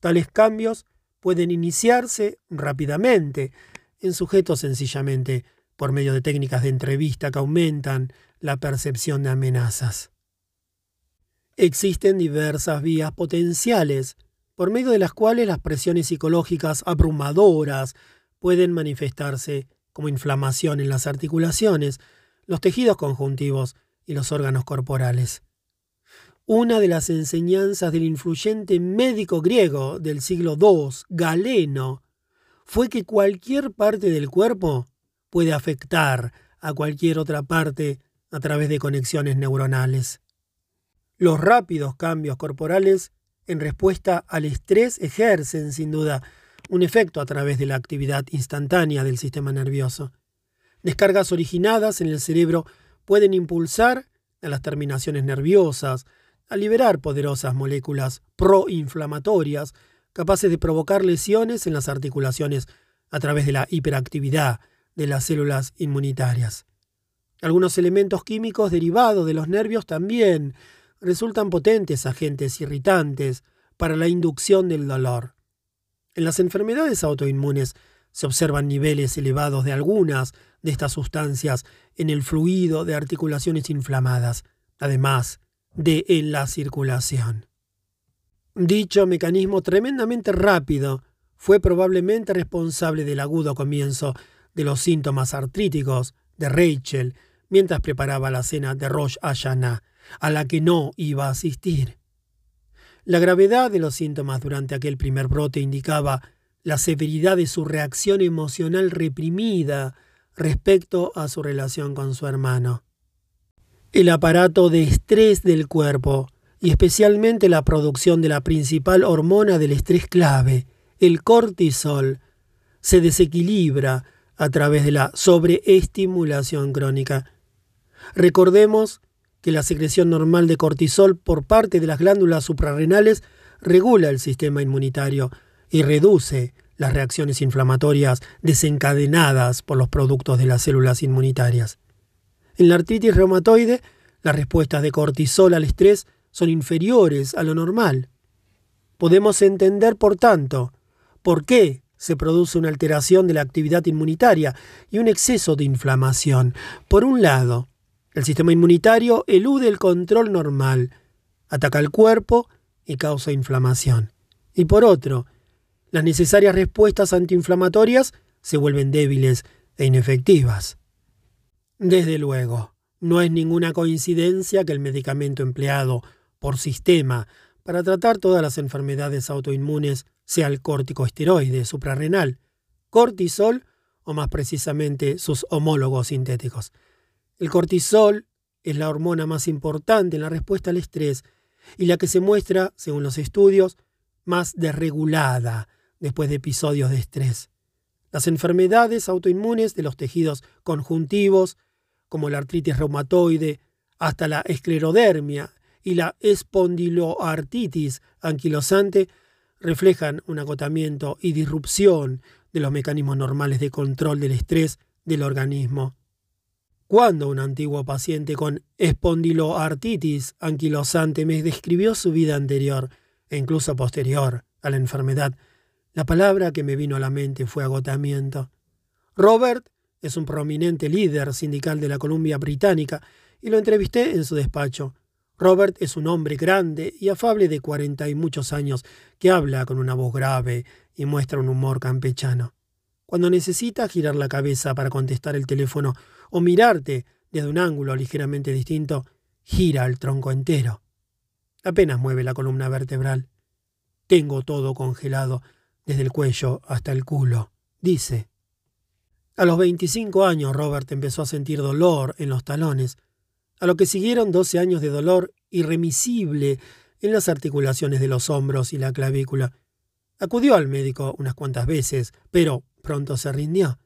Tales cambios pueden iniciarse rápidamente en sujetos sencillamente por medio de técnicas de entrevista que aumentan la percepción de amenazas. Existen diversas vías potenciales, por medio de las cuales las presiones psicológicas abrumadoras pueden manifestarse como inflamación en las articulaciones, los tejidos conjuntivos y los órganos corporales. Una de las enseñanzas del influyente médico griego del siglo II, Galeno, fue que cualquier parte del cuerpo puede afectar a cualquier otra parte a través de conexiones neuronales. Los rápidos cambios corporales en respuesta al estrés ejercen, sin duda, un efecto a través de la actividad instantánea del sistema nervioso. Descargas originadas en el cerebro pueden impulsar a las terminaciones nerviosas, a liberar poderosas moléculas proinflamatorias capaces de provocar lesiones en las articulaciones a través de la hiperactividad de las células inmunitarias. Algunos elementos químicos derivados de los nervios también resultan potentes agentes irritantes para la inducción del dolor. En las enfermedades autoinmunes se observan niveles elevados de algunas de estas sustancias en el fluido de articulaciones inflamadas, además de en la circulación. Dicho mecanismo tremendamente rápido fue probablemente responsable del agudo comienzo de los síntomas artríticos de Rachel mientras preparaba la cena de Rosh Hashanah, a la que no iba a asistir. La gravedad de los síntomas durante aquel primer brote indicaba la severidad de su reacción emocional reprimida respecto a su relación con su hermano. El aparato de estrés del cuerpo, y especialmente la producción de la principal hormona del estrés clave, el cortisol, se desequilibra a través de la sobreestimulación crónica. Recordemos que la secreción normal de cortisol por parte de las glándulas suprarrenales regula el sistema inmunitario y reduce las reacciones inflamatorias desencadenadas por los productos de las células inmunitarias. En la artritis reumatoide, las respuestas de cortisol al estrés son inferiores a lo normal. Podemos entender, por tanto, por qué se produce una alteración de la actividad inmunitaria y un exceso de inflamación. Por un lado, el sistema inmunitario elude el control normal, ataca al cuerpo y causa inflamación. Y por otro, las necesarias respuestas antiinflamatorias se vuelven débiles e inefectivas. Desde luego, no es ninguna coincidencia que el medicamento empleado por sistema para tratar todas las enfermedades autoinmunes sea el corticosteroide suprarrenal, cortisol o más precisamente sus homólogos sintéticos. El cortisol es la hormona más importante en la respuesta al estrés y la que se muestra, según los estudios, más desregulada después de episodios de estrés. Las enfermedades autoinmunes de los tejidos conjuntivos, como la artritis reumatoide, hasta la esclerodermia y la espondiloartritis anquilosante, reflejan un agotamiento y disrupción de los mecanismos normales de control del estrés del organismo. Cuando un antiguo paciente con espondiloartritis anquilosante me describió su vida anterior e incluso posterior a la enfermedad, la palabra que me vino a la mente fue agotamiento. Robert es un prominente líder sindical de la Columbia Británica y lo entrevisté en su despacho. Robert es un hombre grande y afable de cuarenta y muchos años que habla con una voz grave y muestra un humor campechano. Cuando necesita girar la cabeza para contestar el teléfono o mirarte desde un ángulo ligeramente distinto, gira el tronco entero. Apenas mueve la columna vertebral. Tengo todo congelado, desde el cuello hasta el culo, dice. A los 25 años Robert empezó a sentir dolor en los talones, a lo que siguieron 12 años de dolor irremisible en las articulaciones de los hombros y la clavícula. Acudió al médico unas cuantas veces, pero pronto se rindió.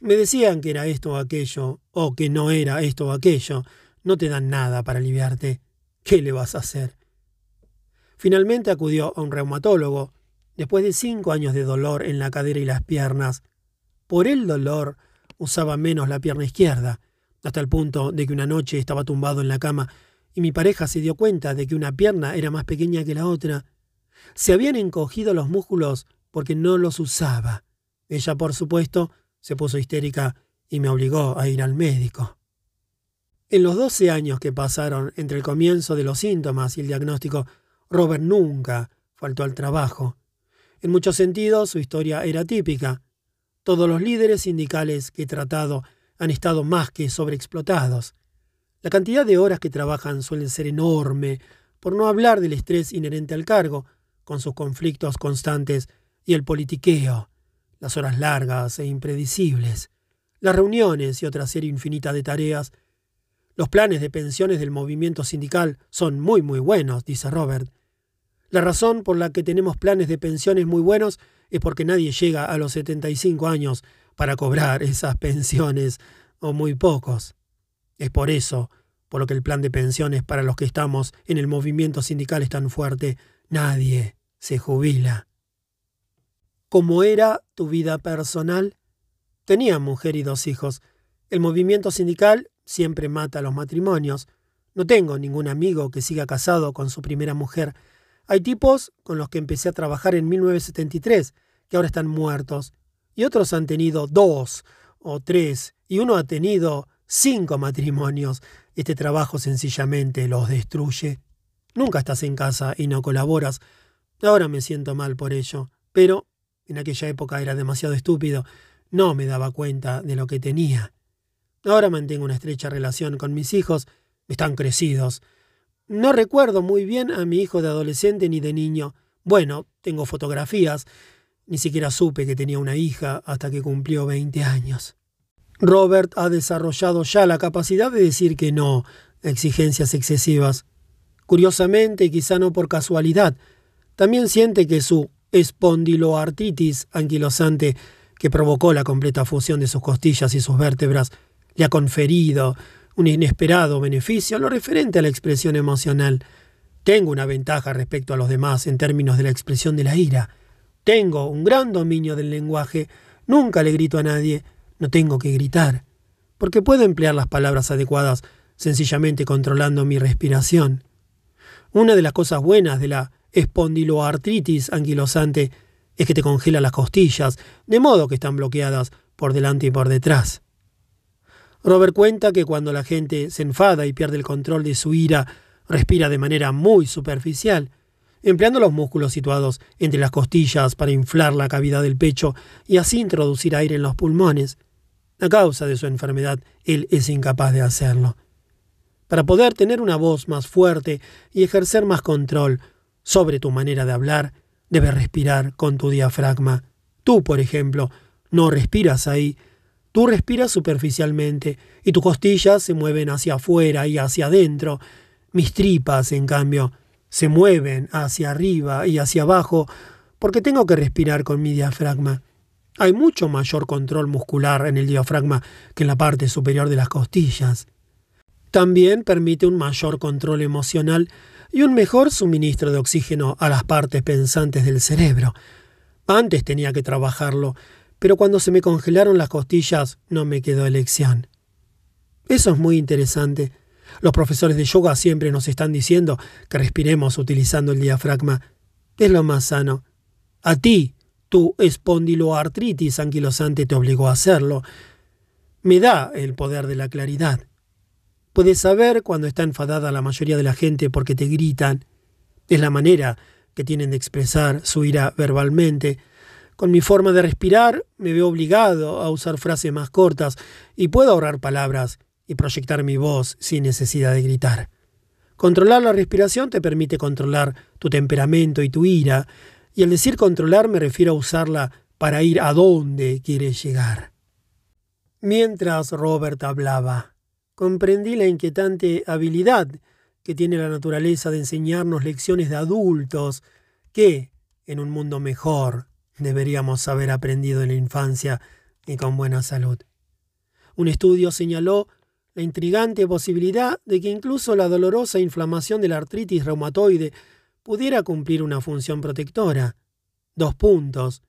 Me decían que era esto o aquello, o que no era esto o aquello. No te dan nada para aliviarte. ¿Qué le vas a hacer? Finalmente acudió a un reumatólogo, después de cinco años de dolor en la cadera y las piernas. Por el dolor usaba menos la pierna izquierda, hasta el punto de que una noche estaba tumbado en la cama y mi pareja se dio cuenta de que una pierna era más pequeña que la otra. Se habían encogido los músculos porque no los usaba. Ella, por supuesto, se puso histérica y me obligó a ir al médico. En los doce años que pasaron entre el comienzo de los síntomas y el diagnóstico, Robert nunca faltó al trabajo. En muchos sentidos su historia era típica. Todos los líderes sindicales que he tratado han estado más que sobreexplotados. La cantidad de horas que trabajan suele ser enorme, por no hablar del estrés inherente al cargo, con sus conflictos constantes y el politiqueo, las horas largas e impredecibles, las reuniones y otra serie infinita de tareas. Los planes de pensiones del movimiento sindical son muy muy buenos, dice Robert. La razón por la que tenemos planes de pensiones muy buenos es porque nadie llega a los 75 años para cobrar esas pensiones, o muy pocos. Es por eso, por lo que el plan de pensiones para los que estamos en el movimiento sindical es tan fuerte, nadie se jubila. ¿Cómo era tu vida personal? Tenía mujer y dos hijos. El movimiento sindical siempre mata los matrimonios. No tengo ningún amigo que siga casado con su primera mujer. Hay tipos con los que empecé a trabajar en 1973 que ahora están muertos. Y otros han tenido dos o tres. Y uno ha tenido cinco matrimonios. Este trabajo sencillamente los destruye. Nunca estás en casa y no colaboras. Ahora me siento mal por ello. Pero En aquella época era demasiado estúpido, no me daba cuenta de lo que tenía. Ahora mantengo una estrecha relación con mis hijos, están crecidos. No recuerdo muy bien a mi hijo de adolescente ni de niño. Bueno, tengo fotografías. Ni siquiera supe que tenía una hija hasta que cumplió 20 años. Robert ha desarrollado ya la capacidad de decir que no a exigencias excesivas. Curiosamente, quizá no por casualidad, también siente que su espondiloartritis anquilosante, que provocó la completa fusión de sus costillas y sus vértebras, le ha conferido un inesperado beneficio en lo referente a la expresión emocional. Tengo una ventaja respecto a los demás en términos de la expresión de la ira. Tengo un gran dominio del lenguaje. Nunca le grito a nadie. No tengo que gritar. Porque puedo emplear las palabras adecuadas sencillamente controlando mi respiración. Una de las cosas buenas de la espondiloartritis anquilosante es que te congela las costillas, de modo que están bloqueadas por delante y por detrás. Robert cuenta que cuando la gente se enfada y pierde el control de su ira, respira de manera muy superficial, empleando los músculos situados entre las costillas para inflar la cavidad del pecho y así introducir aire en los pulmones. A causa de su enfermedad, él es incapaz de hacerlo. Para poder tener una voz más fuerte y ejercer más control sobre tu manera de hablar, debes respirar con tu diafragma. Tú, por ejemplo, no respiras ahí, Tú respiras superficialmente y tus costillas se mueven hacia afuera y hacia adentro. Mis tripas, en cambio, se mueven hacia arriba y hacia abajo porque tengo que respirar con mi diafragma. Hay mucho mayor control muscular en el diafragma que en la parte superior de las costillas. También permite un mayor control emocional y un mejor suministro de oxígeno a las partes pensantes del cerebro. Antes tenía que trabajarlo pero cuando se me congelaron las costillas no me quedó elección. Eso es muy interesante. Los profesores de yoga siempre nos están diciendo que respiremos utilizando el diafragma. Es lo más sano. A ti, tu espondiloartritis anquilosante te obligó a hacerlo. Me da el poder de la claridad. Puedes saber cuando está enfadada la mayoría de la gente porque te gritan. Es la manera que tienen de expresar su ira verbalmente, con mi forma de respirar me veo obligado a usar frases más cortas y puedo ahorrar palabras y proyectar mi voz sin necesidad de gritar. Controlar la respiración te permite controlar tu temperamento y tu ira, y al decir controlar me refiero a usarla para ir a donde quieres llegar. Mientras Robert hablaba, comprendí la inquietante habilidad que tiene la naturaleza de enseñarnos lecciones de adultos que, en un mundo mejor, deberíamos haber aprendido en la infancia y con buena salud. Un estudio señaló la intrigante posibilidad de que incluso la dolorosa inflamación de la artritis reumatoide pudiera cumplir una función protectora. Dos puntos.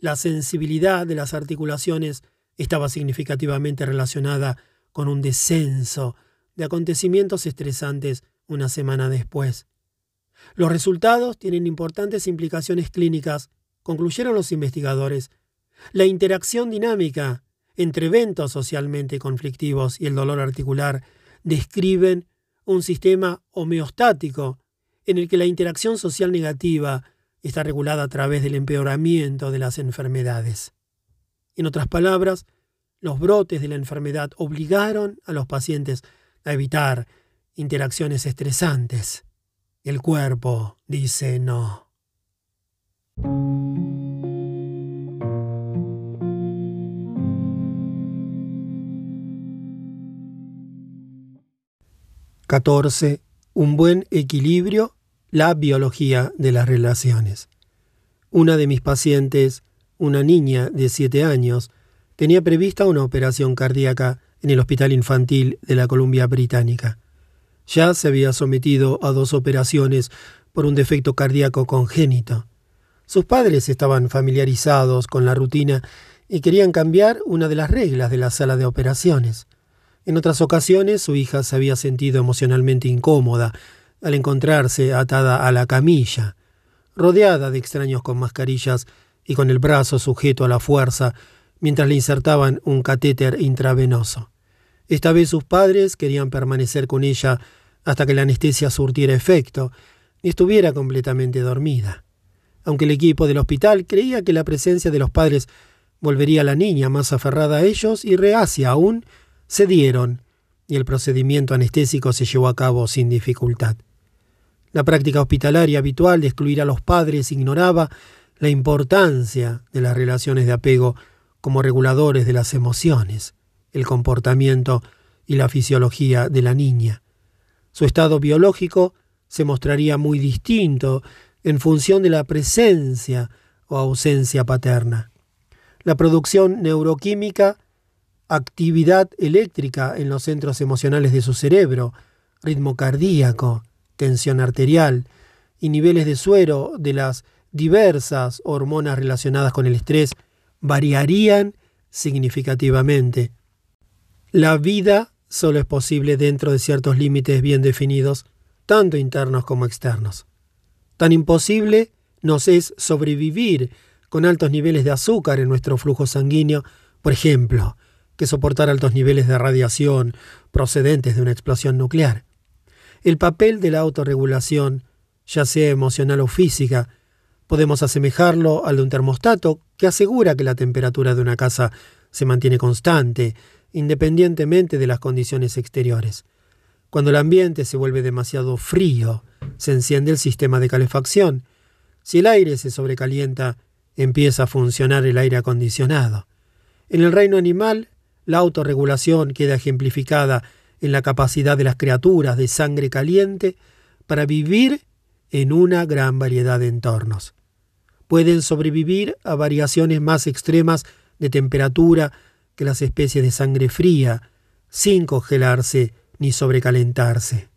La sensibilidad de las articulaciones estaba significativamente relacionada con un descenso de acontecimientos estresantes una semana después. Los resultados tienen importantes implicaciones clínicas concluyeron los investigadores, la interacción dinámica entre eventos socialmente conflictivos y el dolor articular describen un sistema homeostático en el que la interacción social negativa está regulada a través del empeoramiento de las enfermedades. En otras palabras, los brotes de la enfermedad obligaron a los pacientes a evitar interacciones estresantes. El cuerpo dice no. 14. Un buen equilibrio, la biología de las relaciones. Una de mis pacientes, una niña de 7 años, tenía prevista una operación cardíaca en el Hospital Infantil de la Columbia Británica. Ya se había sometido a dos operaciones por un defecto cardíaco congénito. Sus padres estaban familiarizados con la rutina y querían cambiar una de las reglas de la sala de operaciones. En otras ocasiones su hija se había sentido emocionalmente incómoda al encontrarse atada a la camilla, rodeada de extraños con mascarillas y con el brazo sujeto a la fuerza mientras le insertaban un catéter intravenoso. Esta vez sus padres querían permanecer con ella hasta que la anestesia surtiera efecto y estuviera completamente dormida. Aunque el equipo del hospital creía que la presencia de los padres volvería a la niña más aferrada a ellos y reacia aún, cedieron y el procedimiento anestésico se llevó a cabo sin dificultad. La práctica hospitalaria habitual de excluir a los padres ignoraba la importancia de las relaciones de apego como reguladores de las emociones, el comportamiento y la fisiología de la niña. Su estado biológico se mostraría muy distinto en función de la presencia o ausencia paterna. La producción neuroquímica, actividad eléctrica en los centros emocionales de su cerebro, ritmo cardíaco, tensión arterial y niveles de suero de las diversas hormonas relacionadas con el estrés variarían significativamente. La vida solo es posible dentro de ciertos límites bien definidos, tanto internos como externos. Tan imposible nos es sobrevivir con altos niveles de azúcar en nuestro flujo sanguíneo, por ejemplo, que soportar altos niveles de radiación procedentes de una explosión nuclear. El papel de la autorregulación, ya sea emocional o física, podemos asemejarlo al de un termostato que asegura que la temperatura de una casa se mantiene constante, independientemente de las condiciones exteriores. Cuando el ambiente se vuelve demasiado frío, se enciende el sistema de calefacción. Si el aire se sobrecalienta, empieza a funcionar el aire acondicionado. En el reino animal, la autorregulación queda ejemplificada en la capacidad de las criaturas de sangre caliente para vivir en una gran variedad de entornos. Pueden sobrevivir a variaciones más extremas de temperatura que las especies de sangre fría, sin congelarse ni sobrecalentarse.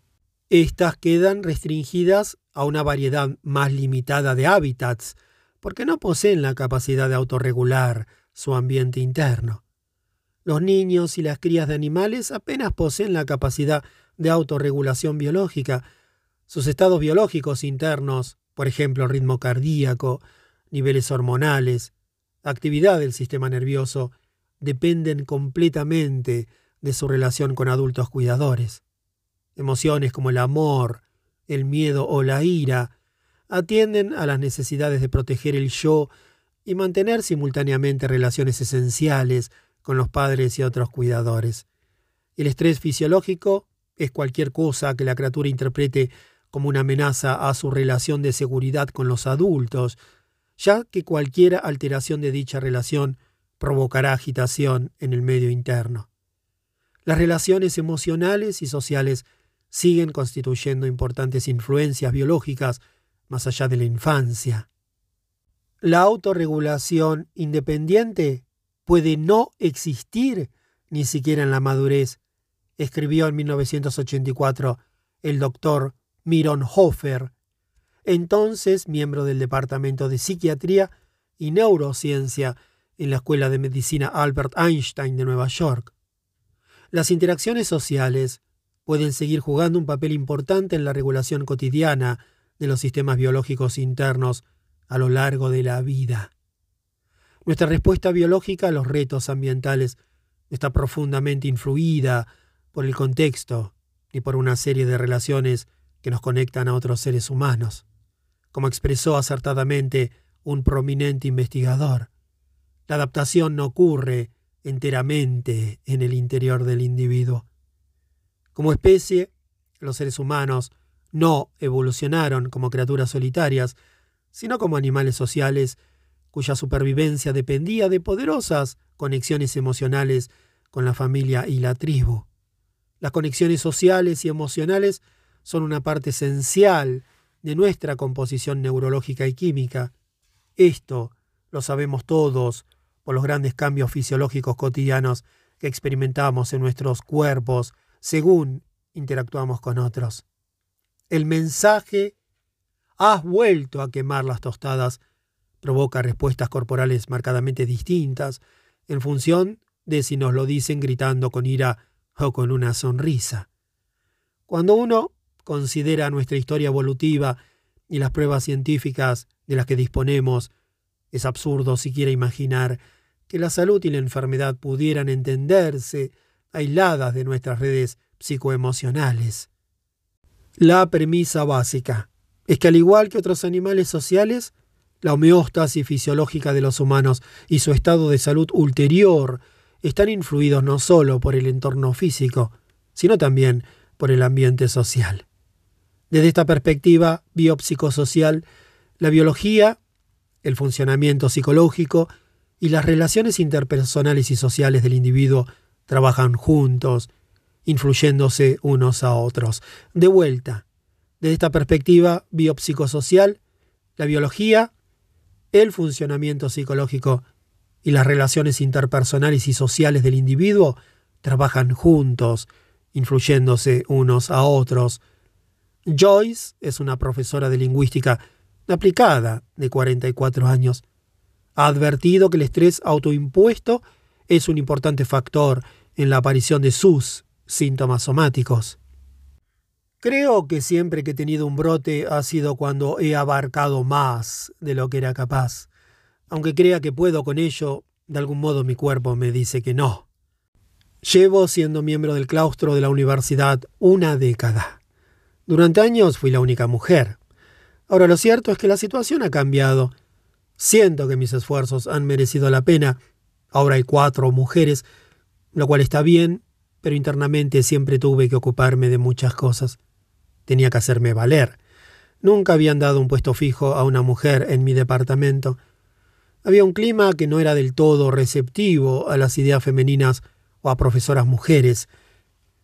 Estas quedan restringidas a una variedad más limitada de hábitats, porque no poseen la capacidad de autorregular su ambiente interno. Los niños y las crías de animales apenas poseen la capacidad de autorregulación biológica. Sus estados biológicos internos, por ejemplo, ritmo cardíaco, niveles hormonales, actividad del sistema nervioso, dependen completamente de su relación con adultos cuidadores. Emociones como el amor, el miedo o la ira atienden a las necesidades de proteger el yo y mantener simultáneamente relaciones esenciales con los padres y otros cuidadores. El estrés fisiológico es cualquier cosa que la criatura interprete como una amenaza a su relación de seguridad con los adultos, ya que cualquier alteración de dicha relación provocará agitación en el medio interno. Las relaciones emocionales y sociales siguen constituyendo importantes influencias biológicas más allá de la infancia. La autorregulación independiente puede no existir ni siquiera en la madurez, escribió en 1984 el doctor Miron Hofer, entonces miembro del Departamento de Psiquiatría y Neurociencia en la Escuela de Medicina Albert Einstein de Nueva York. Las interacciones sociales pueden seguir jugando un papel importante en la regulación cotidiana de los sistemas biológicos internos a lo largo de la vida. Nuestra respuesta biológica a los retos ambientales está profundamente influida por el contexto y por una serie de relaciones que nos conectan a otros seres humanos, como expresó acertadamente un prominente investigador. La adaptación no ocurre enteramente en el interior del individuo. Como especie, los seres humanos no evolucionaron como criaturas solitarias, sino como animales sociales cuya supervivencia dependía de poderosas conexiones emocionales con la familia y la tribu. Las conexiones sociales y emocionales son una parte esencial de nuestra composición neurológica y química. Esto lo sabemos todos por los grandes cambios fisiológicos cotidianos que experimentamos en nuestros cuerpos según interactuamos con otros. El mensaje has vuelto a quemar las tostadas provoca respuestas corporales marcadamente distintas en función de si nos lo dicen gritando con ira o con una sonrisa. Cuando uno considera nuestra historia evolutiva y las pruebas científicas de las que disponemos, es absurdo siquiera imaginar que la salud y la enfermedad pudieran entenderse aisladas de nuestras redes psicoemocionales. La premisa básica es que al igual que otros animales sociales, la homeostasis fisiológica de los humanos y su estado de salud ulterior están influidos no solo por el entorno físico, sino también por el ambiente social. Desde esta perspectiva biopsicosocial, la biología, el funcionamiento psicológico y las relaciones interpersonales y sociales del individuo trabajan juntos, influyéndose unos a otros. De vuelta, desde esta perspectiva biopsicosocial, la biología, el funcionamiento psicológico y las relaciones interpersonales y sociales del individuo trabajan juntos, influyéndose unos a otros. Joyce es una profesora de lingüística aplicada de 44 años. Ha advertido que el estrés autoimpuesto es un importante factor en la aparición de sus síntomas somáticos. Creo que siempre que he tenido un brote ha sido cuando he abarcado más de lo que era capaz. Aunque crea que puedo con ello, de algún modo mi cuerpo me dice que no. Llevo siendo miembro del claustro de la universidad una década. Durante años fui la única mujer. Ahora lo cierto es que la situación ha cambiado. Siento que mis esfuerzos han merecido la pena. Ahora hay cuatro mujeres, lo cual está bien, pero internamente siempre tuve que ocuparme de muchas cosas. Tenía que hacerme valer. Nunca habían dado un puesto fijo a una mujer en mi departamento. Había un clima que no era del todo receptivo a las ideas femeninas o a profesoras mujeres.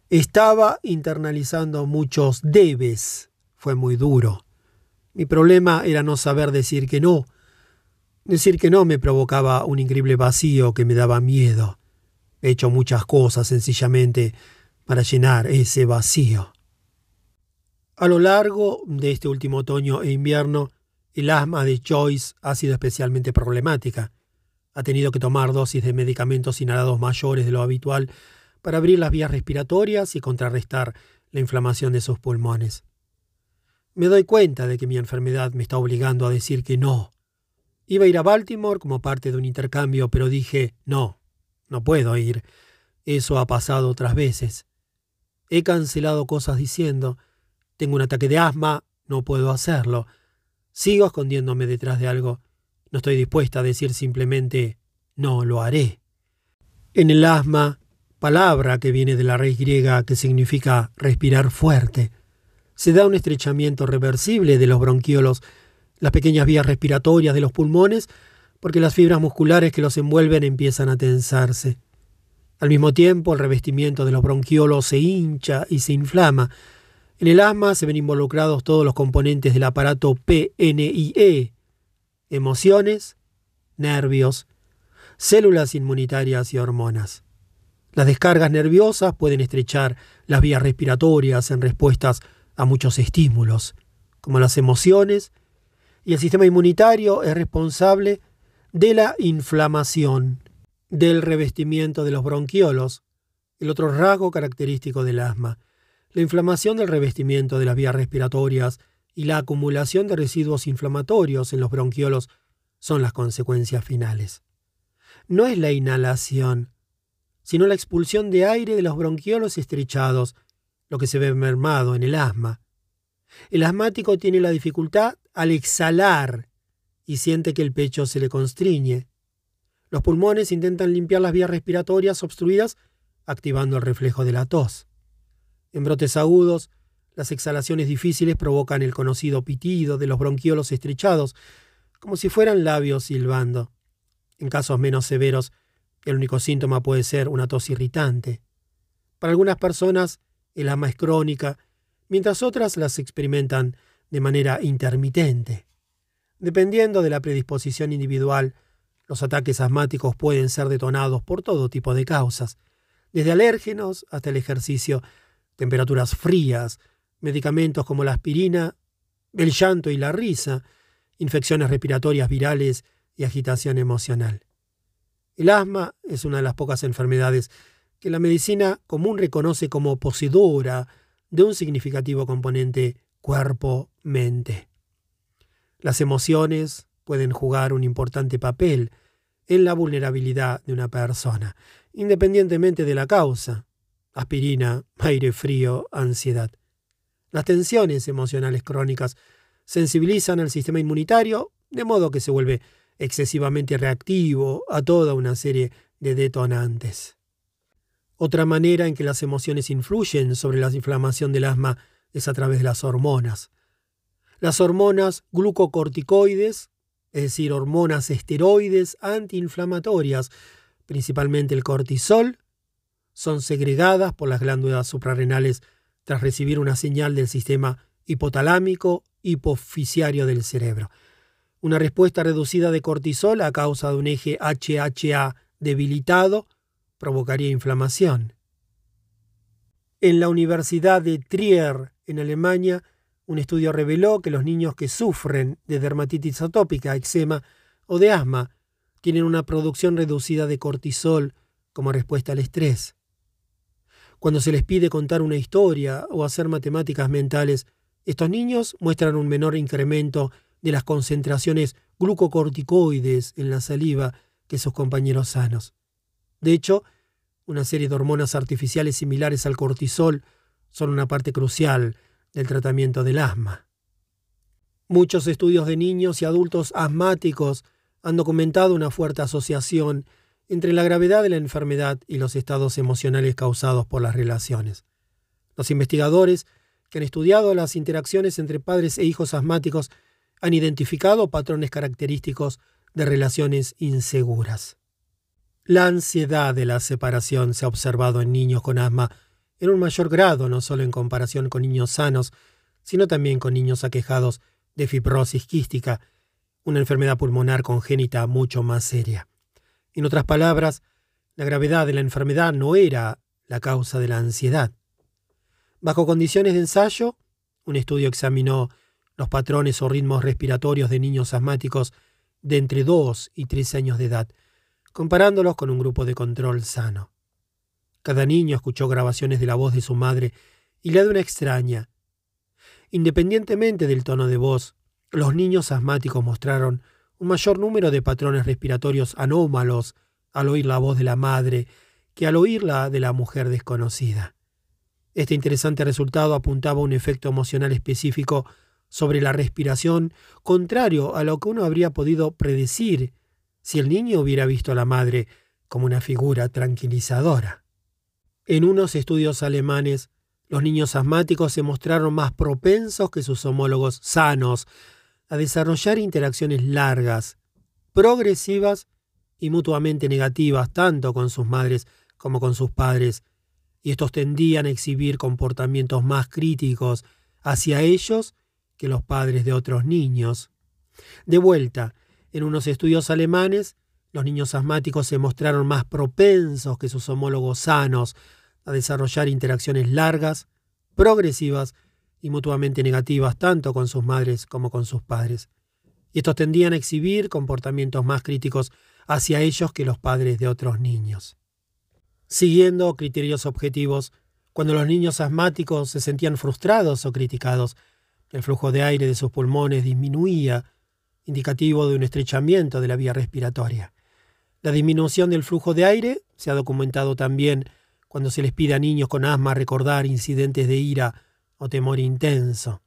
Estaba internalizando muchos debes. Fue muy duro. Mi problema era no saber decir que no. Decir que no me provocaba un increíble vacío que me daba miedo. He hecho muchas cosas sencillamente para llenar ese vacío. A lo largo de este último otoño e invierno, el asma de Joyce ha sido especialmente problemática. Ha tenido que tomar dosis de medicamentos inhalados mayores de lo habitual para abrir las vías respiratorias y contrarrestar la inflamación de sus pulmones. Me doy cuenta de que mi enfermedad me está obligando a decir que no. Iba a ir a Baltimore como parte de un intercambio, pero dije no, no puedo ir. Eso ha pasado otras veces. He cancelado cosas diciendo tengo un ataque de asma, no puedo hacerlo. Sigo escondiéndome detrás de algo. No estoy dispuesta a decir simplemente no lo haré. En el asma, palabra que viene de la raíz griega que significa respirar fuerte, se da un estrechamiento reversible de los bronquiolos, las pequeñas vías respiratorias de los pulmones, porque las fibras musculares que los envuelven empiezan a tensarse. Al mismo tiempo, el revestimiento de los bronquiolos se hincha y se inflama, en el asma se ven involucrados todos los componentes del aparato PNIE, emociones, nervios, células inmunitarias y hormonas. Las descargas nerviosas pueden estrechar las vías respiratorias en respuestas a muchos estímulos, como las emociones, y el sistema inmunitario es responsable de la inflamación, del revestimiento de los bronquiolos, el otro rasgo característico del asma. La inflamación del revestimiento de las vías respiratorias y la acumulación de residuos inflamatorios en los bronquiolos son las consecuencias finales. No es la inhalación, sino la expulsión de aire de los bronquiolos estrechados, lo que se ve mermado en el asma. El asmático tiene la dificultad al exhalar y siente que el pecho se le constriñe. Los pulmones intentan limpiar las vías respiratorias obstruidas activando el reflejo de la tos. En brotes agudos, las exhalaciones difíciles provocan el conocido pitido de los bronquiolos estrechados, como si fueran labios silbando. En casos menos severos, el único síntoma puede ser una tos irritante. Para algunas personas, el asma es crónica, mientras otras las experimentan de manera intermitente. Dependiendo de la predisposición individual, los ataques asmáticos pueden ser detonados por todo tipo de causas, desde alérgenos hasta el ejercicio temperaturas frías, medicamentos como la aspirina, el llanto y la risa, infecciones respiratorias virales y agitación emocional. El asma es una de las pocas enfermedades que la medicina común reconoce como poseedora de un significativo componente cuerpo-mente. Las emociones pueden jugar un importante papel en la vulnerabilidad de una persona, independientemente de la causa, aspirina, aire frío, ansiedad. Las tensiones emocionales crónicas sensibilizan al sistema inmunitario de modo que se vuelve excesivamente reactivo a toda una serie de detonantes. Otra manera en que las emociones influyen sobre la inflamación del asma es a través de las hormonas. Las hormonas glucocorticoides, es decir, hormonas esteroides antiinflamatorias, principalmente el cortisol, son segregadas por las glándulas suprarrenales tras recibir una señal del sistema hipotalámico hipofisiario del cerebro. Una respuesta reducida de cortisol a causa de un eje HHA debilitado provocaría inflamación. En la Universidad de Trier, en Alemania, un estudio reveló que los niños que sufren de dermatitis atópica, eczema o de asma tienen una producción reducida de cortisol como respuesta al estrés. Cuando se les pide contar una historia o hacer matemáticas mentales, estos niños muestran un menor incremento de las concentraciones glucocorticoides en la saliva que sus compañeros sanos. De hecho, una serie de hormonas artificiales similares al cortisol son una parte crucial del tratamiento del asma. Muchos estudios de niños y adultos asmáticos han documentado una fuerte asociación entre la gravedad de la enfermedad y los estados emocionales causados por las relaciones. Los investigadores que han estudiado las interacciones entre padres e hijos asmáticos han identificado patrones característicos de relaciones inseguras. La ansiedad de la separación se ha observado en niños con asma en un mayor grado, no solo en comparación con niños sanos, sino también con niños aquejados de fibrosis quística, una enfermedad pulmonar congénita mucho más seria. En otras palabras, la gravedad de la enfermedad no era la causa de la ansiedad. Bajo condiciones de ensayo, un estudio examinó los patrones o ritmos respiratorios de niños asmáticos de entre 2 y 3 años de edad, comparándolos con un grupo de control sano. Cada niño escuchó grabaciones de la voz de su madre y la de una extraña. Independientemente del tono de voz, los niños asmáticos mostraron un mayor número de patrones respiratorios anómalos al oír la voz de la madre que al oírla de la mujer desconocida. Este interesante resultado apuntaba a un efecto emocional específico sobre la respiración, contrario a lo que uno habría podido predecir si el niño hubiera visto a la madre como una figura tranquilizadora. En unos estudios alemanes, los niños asmáticos se mostraron más propensos que sus homólogos sanos a desarrollar interacciones largas, progresivas y mutuamente negativas tanto con sus madres como con sus padres, y estos tendían a exhibir comportamientos más críticos hacia ellos que los padres de otros niños. De vuelta, en unos estudios alemanes, los niños asmáticos se mostraron más propensos que sus homólogos sanos a desarrollar interacciones largas, progresivas y mutuamente negativas tanto con sus madres como con sus padres. Y estos tendían a exhibir comportamientos más críticos hacia ellos que los padres de otros niños. Siguiendo criterios objetivos, cuando los niños asmáticos se sentían frustrados o criticados, el flujo de aire de sus pulmones disminuía, indicativo de un estrechamiento de la vía respiratoria. La disminución del flujo de aire se ha documentado también cuando se les pide a niños con asma recordar incidentes de ira o temor intenso.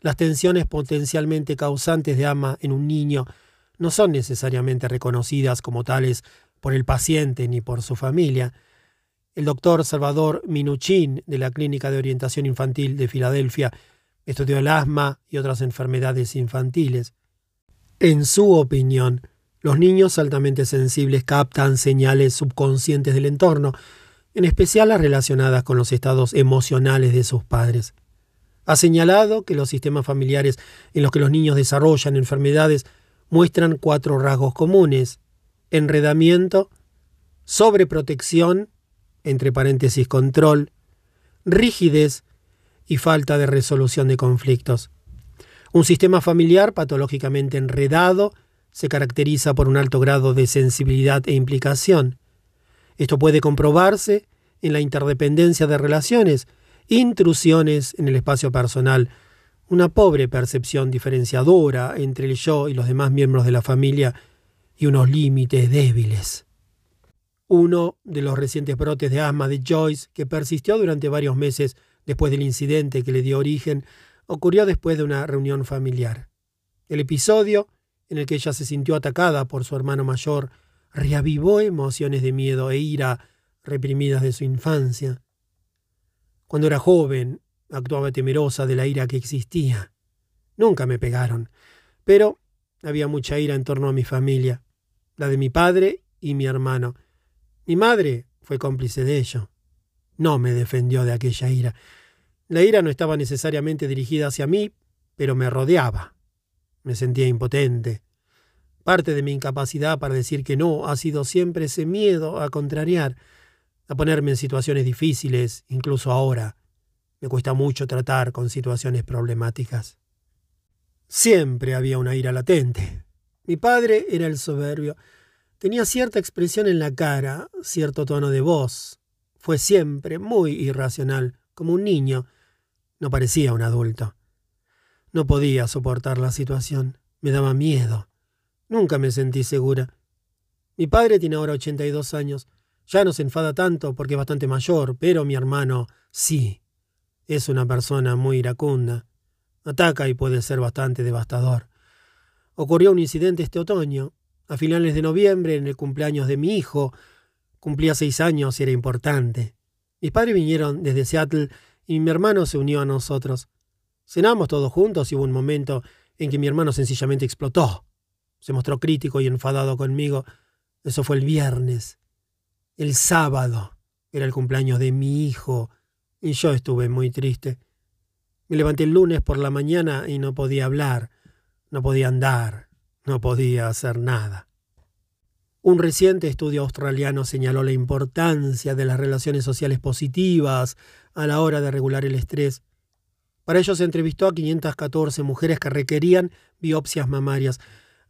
Las tensiones potencialmente causantes de ama en un niño no son necesariamente reconocidas como tales por el paciente ni por su familia. El doctor Salvador Minuchin de la Clínica de Orientación Infantil de Filadelfia estudió el asma y otras enfermedades infantiles. En su opinión, los niños altamente sensibles captan señales subconscientes del entorno, en especial las relacionadas con los estados emocionales de sus padres. Ha señalado que los sistemas familiares en los que los niños desarrollan enfermedades muestran cuatro rasgos comunes. Enredamiento, sobreprotección, entre paréntesis control, rigidez y falta de resolución de conflictos. Un sistema familiar patológicamente enredado se caracteriza por un alto grado de sensibilidad e implicación. Esto puede comprobarse en la interdependencia de relaciones, intrusiones en el espacio personal, una pobre percepción diferenciadora entre el yo y los demás miembros de la familia y unos límites débiles. Uno de los recientes brotes de asma de Joyce, que persistió durante varios meses después del incidente que le dio origen, ocurrió después de una reunión familiar. El episodio en el que ella se sintió atacada por su hermano mayor, reavivó emociones de miedo e ira reprimidas de su infancia. Cuando era joven, actuaba temerosa de la ira que existía. Nunca me pegaron, pero había mucha ira en torno a mi familia, la de mi padre y mi hermano. Mi madre fue cómplice de ello. No me defendió de aquella ira. La ira no estaba necesariamente dirigida hacia mí, pero me rodeaba. Me sentía impotente. Parte de mi incapacidad para decir que no ha sido siempre ese miedo a contrariar, a ponerme en situaciones difíciles, incluso ahora. Me cuesta mucho tratar con situaciones problemáticas. Siempre había una ira latente. Mi padre era el soberbio. Tenía cierta expresión en la cara, cierto tono de voz. Fue siempre muy irracional, como un niño. No parecía un adulto. No podía soportar la situación. Me daba miedo. Nunca me sentí segura. Mi padre tiene ahora 82 años. Ya no se enfada tanto porque es bastante mayor, pero mi hermano sí. Es una persona muy iracunda. Ataca y puede ser bastante devastador. Ocurrió un incidente este otoño. A finales de noviembre, en el cumpleaños de mi hijo, cumplía seis años y era importante. Mis padres vinieron desde Seattle y mi hermano se unió a nosotros. Cenamos todos juntos y hubo un momento en que mi hermano sencillamente explotó. Se mostró crítico y enfadado conmigo. Eso fue el viernes. El sábado era el cumpleaños de mi hijo y yo estuve muy triste. Me levanté el lunes por la mañana y no podía hablar, no podía andar, no podía hacer nada. Un reciente estudio australiano señaló la importancia de las relaciones sociales positivas a la hora de regular el estrés para ello se entrevistó a 514 mujeres que requerían biopsias mamarias.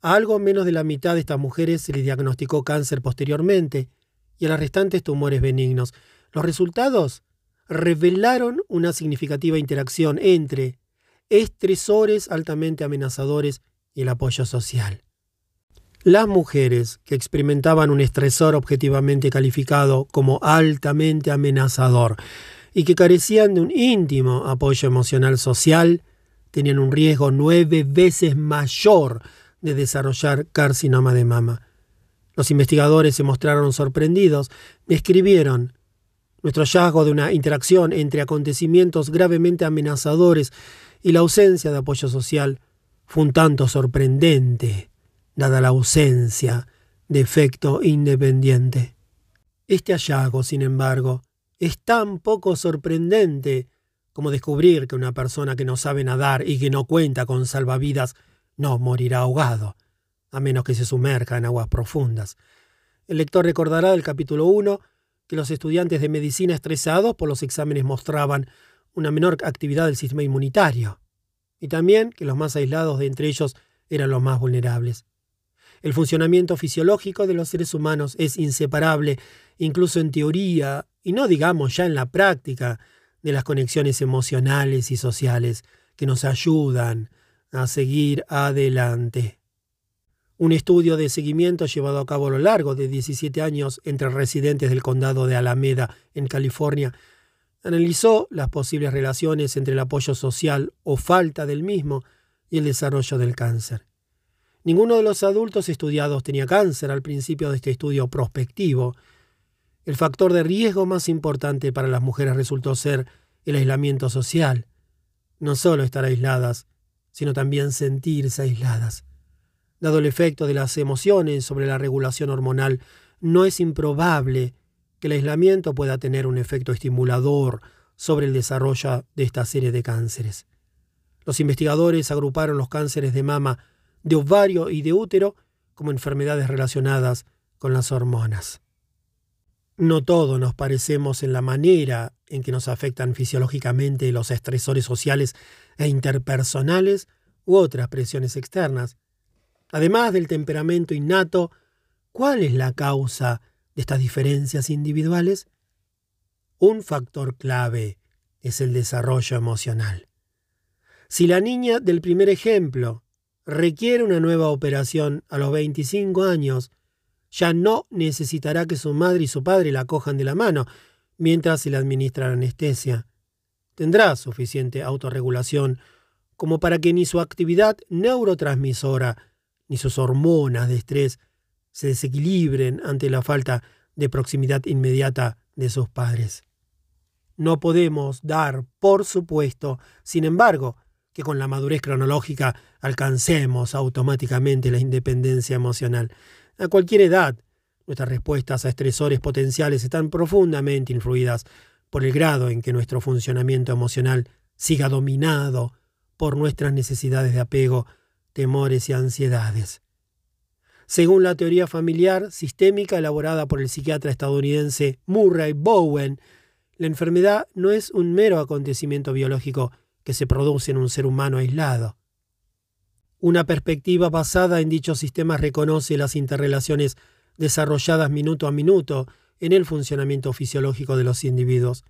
A algo menos de la mitad de estas mujeres se les diagnosticó cáncer posteriormente y a las restantes tumores benignos. Los resultados revelaron una significativa interacción entre estresores altamente amenazadores y el apoyo social. Las mujeres que experimentaban un estresor objetivamente calificado como altamente amenazador y que carecían de un íntimo apoyo emocional social, tenían un riesgo nueve veces mayor de desarrollar carcinoma de mama. Los investigadores se mostraron sorprendidos, describieron nuestro hallazgo de una interacción entre acontecimientos gravemente amenazadores y la ausencia de apoyo social fue un tanto sorprendente, dada la ausencia de efecto independiente. Este hallazgo, sin embargo, es tan poco sorprendente como descubrir que una persona que no sabe nadar y que no cuenta con salvavidas no morirá ahogado, a menos que se sumerja en aguas profundas. El lector recordará del capítulo 1 que los estudiantes de medicina estresados por los exámenes mostraban una menor actividad del sistema inmunitario, y también que los más aislados de entre ellos eran los más vulnerables. El funcionamiento fisiológico de los seres humanos es inseparable, incluso en teoría, y no digamos ya en la práctica, de las conexiones emocionales y sociales que nos ayudan a seguir adelante. Un estudio de seguimiento llevado a cabo a lo largo de 17 años entre residentes del condado de Alameda, en California, analizó las posibles relaciones entre el apoyo social o falta del mismo y el desarrollo del cáncer. Ninguno de los adultos estudiados tenía cáncer al principio de este estudio prospectivo. El factor de riesgo más importante para las mujeres resultó ser el aislamiento social. No solo estar aisladas, sino también sentirse aisladas. Dado el efecto de las emociones sobre la regulación hormonal, no es improbable que el aislamiento pueda tener un efecto estimulador sobre el desarrollo de esta serie de cánceres. Los investigadores agruparon los cánceres de mama de ovario y de útero como enfermedades relacionadas con las hormonas. No todos nos parecemos en la manera en que nos afectan fisiológicamente los estresores sociales e interpersonales u otras presiones externas. Además del temperamento innato, ¿cuál es la causa de estas diferencias individuales? Un factor clave es el desarrollo emocional. Si la niña del primer ejemplo requiere una nueva operación a los 25 años, ya no necesitará que su madre y su padre la cojan de la mano mientras se le administra la anestesia. Tendrá suficiente autorregulación como para que ni su actividad neurotransmisora ni sus hormonas de estrés se desequilibren ante la falta de proximidad inmediata de sus padres. No podemos dar por supuesto, sin embargo, que con la madurez cronológica alcancemos automáticamente la independencia emocional. A cualquier edad, nuestras respuestas a estresores potenciales están profundamente influidas por el grado en que nuestro funcionamiento emocional siga dominado por nuestras necesidades de apego, temores y ansiedades. Según la teoría familiar sistémica elaborada por el psiquiatra estadounidense Murray Bowen, la enfermedad no es un mero acontecimiento biológico que se produce en un ser humano aislado. Una perspectiva basada en dichos sistemas reconoce las interrelaciones desarrolladas minuto a minuto en el funcionamiento fisiológico de los individuos.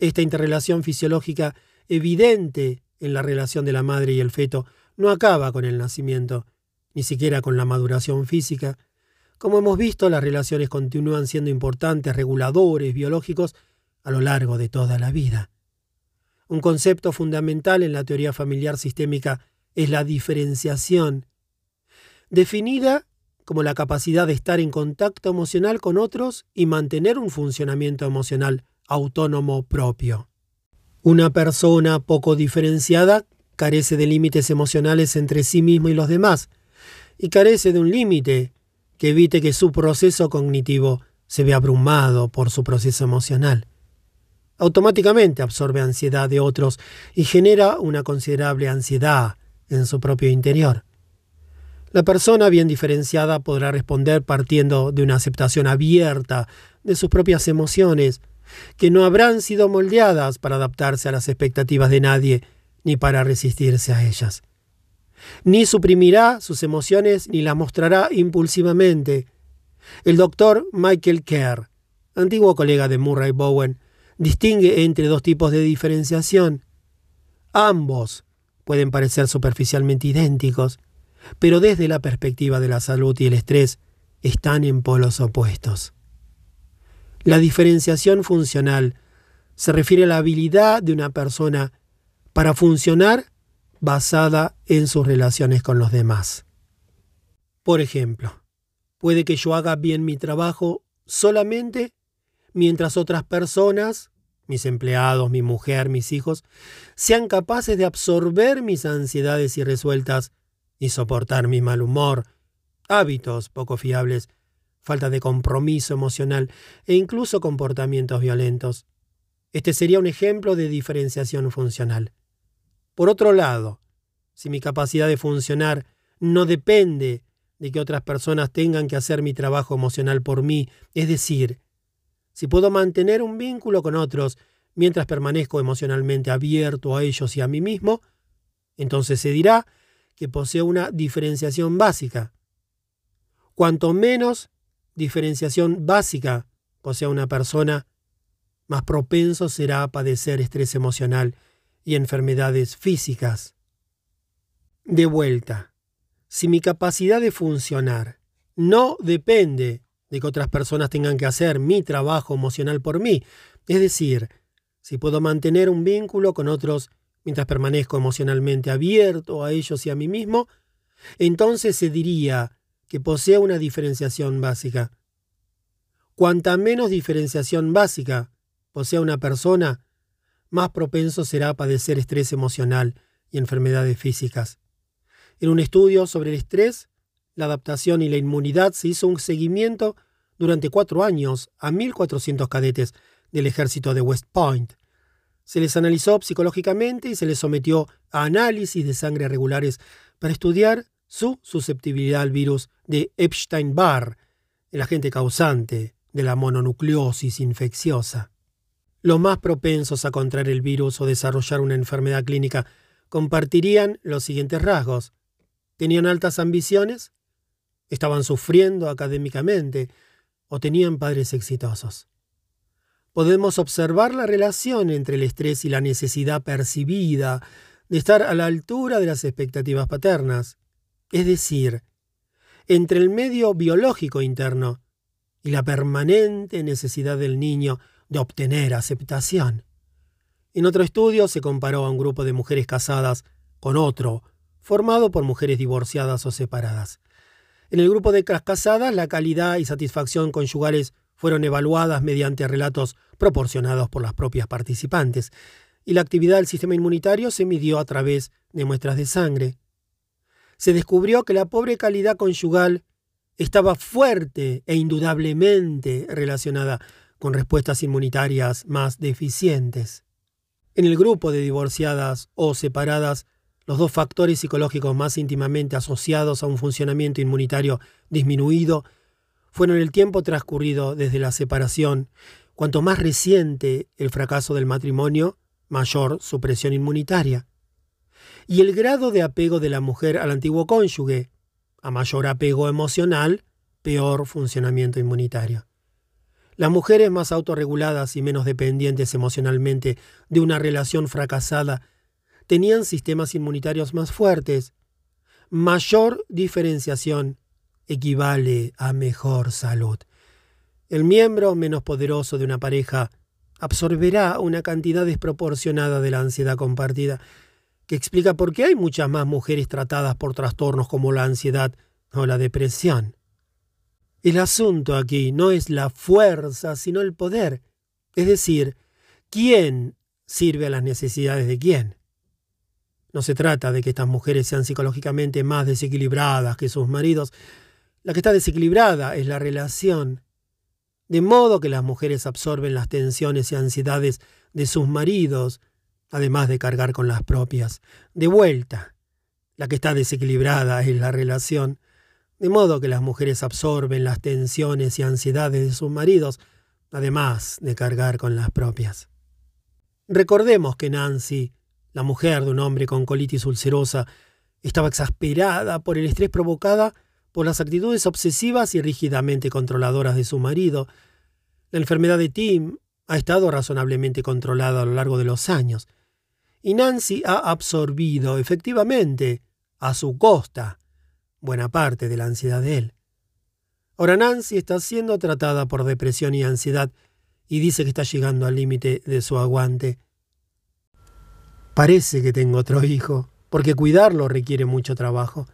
Esta interrelación fisiológica evidente en la relación de la madre y el feto no acaba con el nacimiento, ni siquiera con la maduración física. Como hemos visto, las relaciones continúan siendo importantes reguladores biológicos a lo largo de toda la vida. Un concepto fundamental en la teoría familiar sistémica es la diferenciación, definida como la capacidad de estar en contacto emocional con otros y mantener un funcionamiento emocional autónomo propio. Una persona poco diferenciada carece de límites emocionales entre sí mismo y los demás, y carece de un límite que evite que su proceso cognitivo se vea abrumado por su proceso emocional. Automáticamente absorbe ansiedad de otros y genera una considerable ansiedad en su propio interior. La persona bien diferenciada podrá responder partiendo de una aceptación abierta de sus propias emociones, que no habrán sido moldeadas para adaptarse a las expectativas de nadie ni para resistirse a ellas. Ni suprimirá sus emociones ni las mostrará impulsivamente. El doctor Michael Kerr, antiguo colega de Murray Bowen, distingue entre dos tipos de diferenciación. Ambos pueden parecer superficialmente idénticos, pero desde la perspectiva de la salud y el estrés están en polos opuestos. La diferenciación funcional se refiere a la habilidad de una persona para funcionar basada en sus relaciones con los demás. Por ejemplo, puede que yo haga bien mi trabajo solamente mientras otras personas, mis empleados, mi mujer, mis hijos, sean capaces de absorber mis ansiedades irresueltas y soportar mi mal humor, hábitos poco fiables, falta de compromiso emocional e incluso comportamientos violentos. Este sería un ejemplo de diferenciación funcional. Por otro lado, si mi capacidad de funcionar no depende de que otras personas tengan que hacer mi trabajo emocional por mí, es decir, si puedo mantener un vínculo con otros mientras permanezco emocionalmente abierto a ellos y a mí mismo, entonces se dirá que poseo una diferenciación básica. Cuanto menos diferenciación básica posea una persona, más propenso será a padecer estrés emocional y enfermedades físicas. De vuelta, si mi capacidad de funcionar no depende de que otras personas tengan que hacer mi trabajo emocional por mí, es decir, si puedo mantener un vínculo con otros mientras permanezco emocionalmente abierto a ellos y a mí mismo, entonces se diría que posee una diferenciación básica. Cuanta menos diferenciación básica posea una persona, más propenso será a padecer estrés emocional y enfermedades físicas. En un estudio sobre el estrés, la adaptación y la inmunidad se hizo un seguimiento durante cuatro años a 1.400 cadetes del ejército de West Point. Se les analizó psicológicamente y se les sometió a análisis de sangre regulares para estudiar su susceptibilidad al virus de Epstein-Barr, el agente causante de la mononucleosis infecciosa. Los más propensos a contraer el virus o desarrollar una enfermedad clínica compartirían los siguientes rasgos. Tenían altas ambiciones, estaban sufriendo académicamente o tenían padres exitosos. Podemos observar la relación entre el estrés y la necesidad percibida de estar a la altura de las expectativas paternas, es decir, entre el medio biológico interno y la permanente necesidad del niño de obtener aceptación. En otro estudio se comparó a un grupo de mujeres casadas con otro, formado por mujeres divorciadas o separadas. En el grupo de las casadas, la calidad y satisfacción conyugales fueron evaluadas mediante relatos proporcionados por las propias participantes, y la actividad del sistema inmunitario se midió a través de muestras de sangre. Se descubrió que la pobre calidad conyugal estaba fuerte e indudablemente relacionada con respuestas inmunitarias más deficientes. En el grupo de divorciadas o separadas, los dos factores psicológicos más íntimamente asociados a un funcionamiento inmunitario disminuido fueron el tiempo transcurrido desde la separación. Cuanto más reciente el fracaso del matrimonio, mayor su presión inmunitaria. Y el grado de apego de la mujer al antiguo cónyuge. A mayor apego emocional, peor funcionamiento inmunitario. Las mujeres más autorreguladas y menos dependientes emocionalmente de una relación fracasada tenían sistemas inmunitarios más fuertes. Mayor diferenciación equivale a mejor salud. El miembro menos poderoso de una pareja absorberá una cantidad desproporcionada de la ansiedad compartida, que explica por qué hay muchas más mujeres tratadas por trastornos como la ansiedad o la depresión. El asunto aquí no es la fuerza, sino el poder, es decir, quién sirve a las necesidades de quién. No se trata de que estas mujeres sean psicológicamente más desequilibradas que sus maridos. La que está desequilibrada es la relación. De modo que las mujeres absorben las tensiones y ansiedades de sus maridos, además de cargar con las propias. De vuelta, la que está desequilibrada es la relación. De modo que las mujeres absorben las tensiones y ansiedades de sus maridos, además de cargar con las propias. Recordemos que Nancy la mujer de un hombre con colitis ulcerosa estaba exasperada por el estrés provocada por las actitudes obsesivas y rígidamente controladoras de su marido. La enfermedad de Tim ha estado razonablemente controlada a lo largo de los años, y Nancy ha absorbido efectivamente, a su costa, buena parte de la ansiedad de él. Ahora Nancy está siendo tratada por depresión y ansiedad y dice que está llegando al límite de su aguante. Parece que tengo otro hijo, porque cuidarlo requiere mucho trabajo.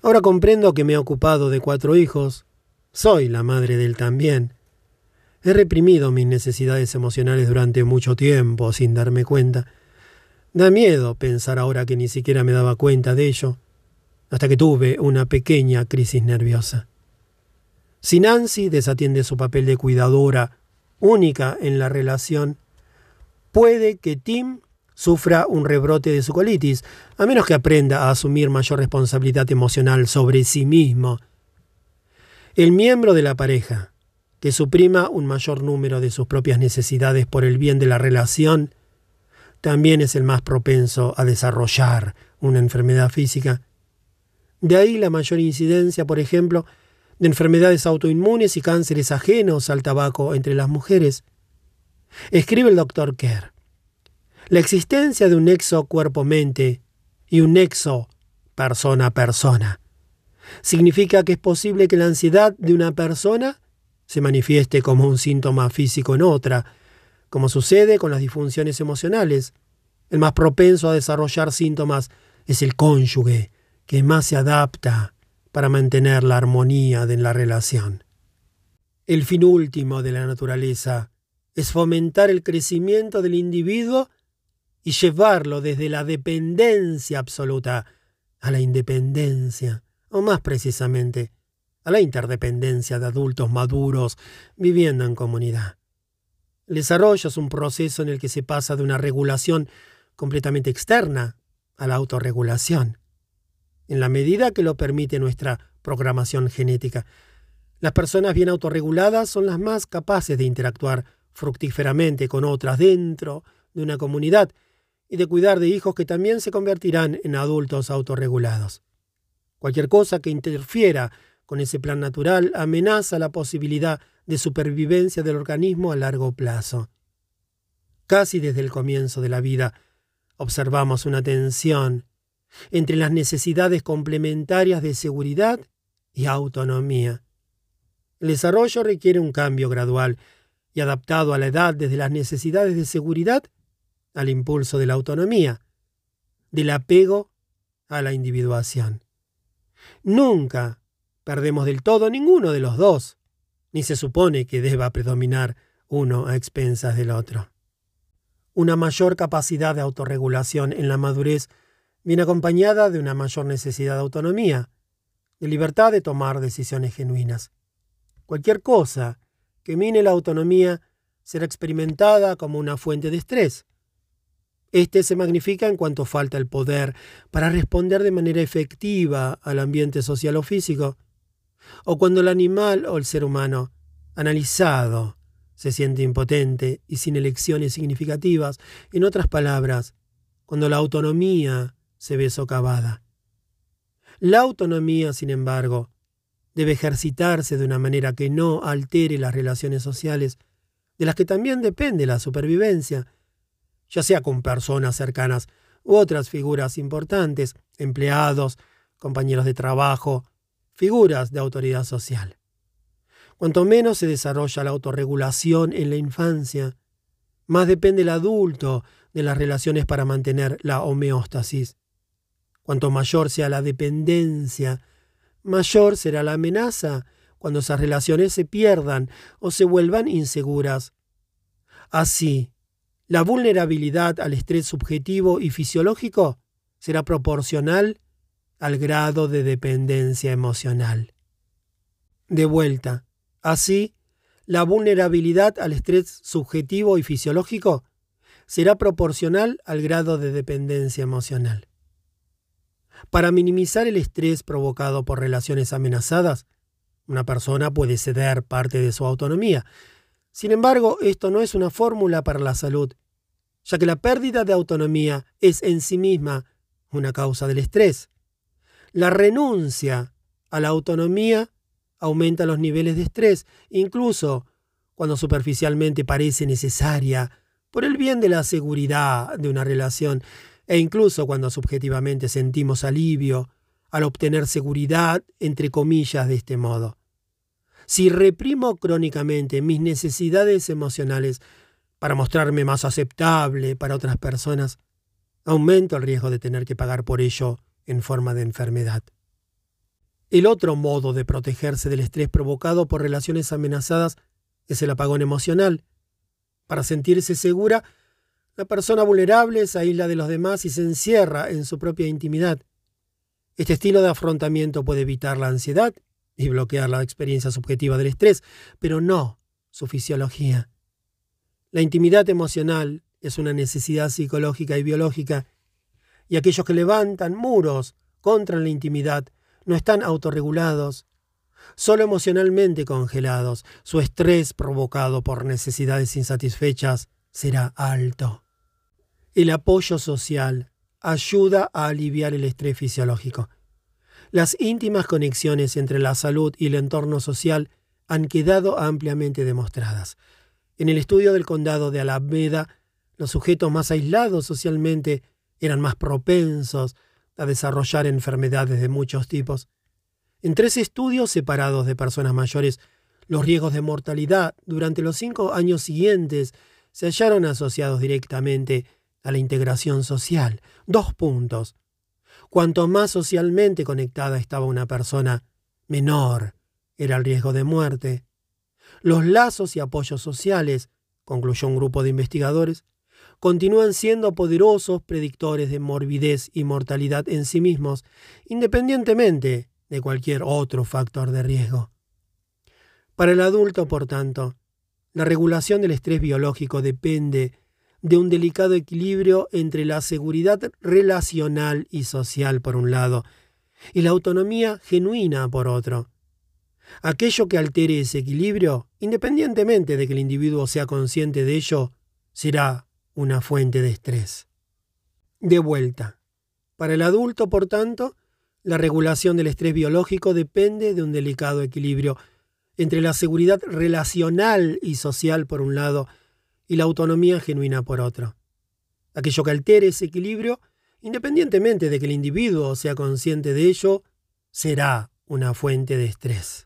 Ahora comprendo que me he ocupado de cuatro hijos. Soy la madre de él también. He reprimido mis necesidades emocionales durante mucho tiempo sin darme cuenta. Da miedo pensar ahora que ni siquiera me daba cuenta de ello, hasta que tuve una pequeña crisis nerviosa. Si Nancy desatiende su papel de cuidadora única en la relación, puede que Tim sufra un rebrote de su colitis, a menos que aprenda a asumir mayor responsabilidad emocional sobre sí mismo. El miembro de la pareja, que suprima un mayor número de sus propias necesidades por el bien de la relación, también es el más propenso a desarrollar una enfermedad física. De ahí la mayor incidencia, por ejemplo, de enfermedades autoinmunes y cánceres ajenos al tabaco entre las mujeres. Escribe el doctor Kerr. La existencia de un nexo cuerpo-mente y un nexo persona-persona significa que es posible que la ansiedad de una persona se manifieste como un síntoma físico en otra, como sucede con las disfunciones emocionales. El más propenso a desarrollar síntomas es el cónyuge, que más se adapta para mantener la armonía de la relación. El fin último de la naturaleza es fomentar el crecimiento del individuo y llevarlo desde la dependencia absoluta a la independencia, o más precisamente, a la interdependencia de adultos maduros viviendo en comunidad. El desarrollo es un proceso en el que se pasa de una regulación completamente externa a la autorregulación, en la medida que lo permite nuestra programación genética. Las personas bien autorreguladas son las más capaces de interactuar fructíferamente con otras dentro de una comunidad y de cuidar de hijos que también se convertirán en adultos autorregulados. Cualquier cosa que interfiera con ese plan natural amenaza la posibilidad de supervivencia del organismo a largo plazo. Casi desde el comienzo de la vida observamos una tensión entre las necesidades complementarias de seguridad y autonomía. El desarrollo requiere un cambio gradual y adaptado a la edad desde las necesidades de seguridad al impulso de la autonomía, del apego a la individuación. Nunca perdemos del todo ninguno de los dos, ni se supone que deba predominar uno a expensas del otro. Una mayor capacidad de autorregulación en la madurez viene acompañada de una mayor necesidad de autonomía, de libertad de tomar decisiones genuinas. Cualquier cosa que mine la autonomía será experimentada como una fuente de estrés. Este se magnifica en cuanto falta el poder para responder de manera efectiva al ambiente social o físico, o cuando el animal o el ser humano, analizado, se siente impotente y sin elecciones significativas, en otras palabras, cuando la autonomía se ve socavada. La autonomía, sin embargo, debe ejercitarse de una manera que no altere las relaciones sociales, de las que también depende la supervivencia, ya sea con personas cercanas u otras figuras importantes, empleados, compañeros de trabajo, figuras de autoridad social. Cuanto menos se desarrolla la autorregulación en la infancia, más depende el adulto de las relaciones para mantener la homeostasis. Cuanto mayor sea la dependencia, mayor será la amenaza cuando esas relaciones se pierdan o se vuelvan inseguras. Así, la vulnerabilidad al estrés subjetivo y fisiológico será proporcional al grado de dependencia emocional. De vuelta, así, la vulnerabilidad al estrés subjetivo y fisiológico será proporcional al grado de dependencia emocional. Para minimizar el estrés provocado por relaciones amenazadas, una persona puede ceder parte de su autonomía. Sin embargo, esto no es una fórmula para la salud, ya que la pérdida de autonomía es en sí misma una causa del estrés. La renuncia a la autonomía aumenta los niveles de estrés, incluso cuando superficialmente parece necesaria por el bien de la seguridad de una relación e incluso cuando subjetivamente sentimos alivio al obtener seguridad, entre comillas, de este modo. Si reprimo crónicamente mis necesidades emocionales para mostrarme más aceptable para otras personas, aumento el riesgo de tener que pagar por ello en forma de enfermedad. El otro modo de protegerse del estrés provocado por relaciones amenazadas es el apagón emocional. Para sentirse segura, la persona vulnerable se aísla de los demás y se encierra en su propia intimidad. Este estilo de afrontamiento puede evitar la ansiedad y bloquear la experiencia subjetiva del estrés, pero no su fisiología. La intimidad emocional es una necesidad psicológica y biológica, y aquellos que levantan muros contra la intimidad no están autorregulados, solo emocionalmente congelados. Su estrés provocado por necesidades insatisfechas será alto. El apoyo social ayuda a aliviar el estrés fisiológico. Las íntimas conexiones entre la salud y el entorno social han quedado ampliamente demostradas. En el estudio del condado de Alameda, los sujetos más aislados socialmente eran más propensos a desarrollar enfermedades de muchos tipos. En tres estudios separados de personas mayores, los riesgos de mortalidad durante los cinco años siguientes se hallaron asociados directamente a la integración social. Dos puntos. Cuanto más socialmente conectada estaba una persona, menor era el riesgo de muerte. Los lazos y apoyos sociales, concluyó un grupo de investigadores, continúan siendo poderosos predictores de morbidez y mortalidad en sí mismos, independientemente de cualquier otro factor de riesgo. Para el adulto, por tanto, la regulación del estrés biológico depende de un delicado equilibrio entre la seguridad relacional y social por un lado y la autonomía genuina por otro. Aquello que altere ese equilibrio, independientemente de que el individuo sea consciente de ello, será una fuente de estrés. De vuelta. Para el adulto, por tanto, la regulación del estrés biológico depende de un delicado equilibrio entre la seguridad relacional y social por un lado y la autonomía genuina por otro. Aquello que altere ese equilibrio, independientemente de que el individuo sea consciente de ello, será una fuente de estrés.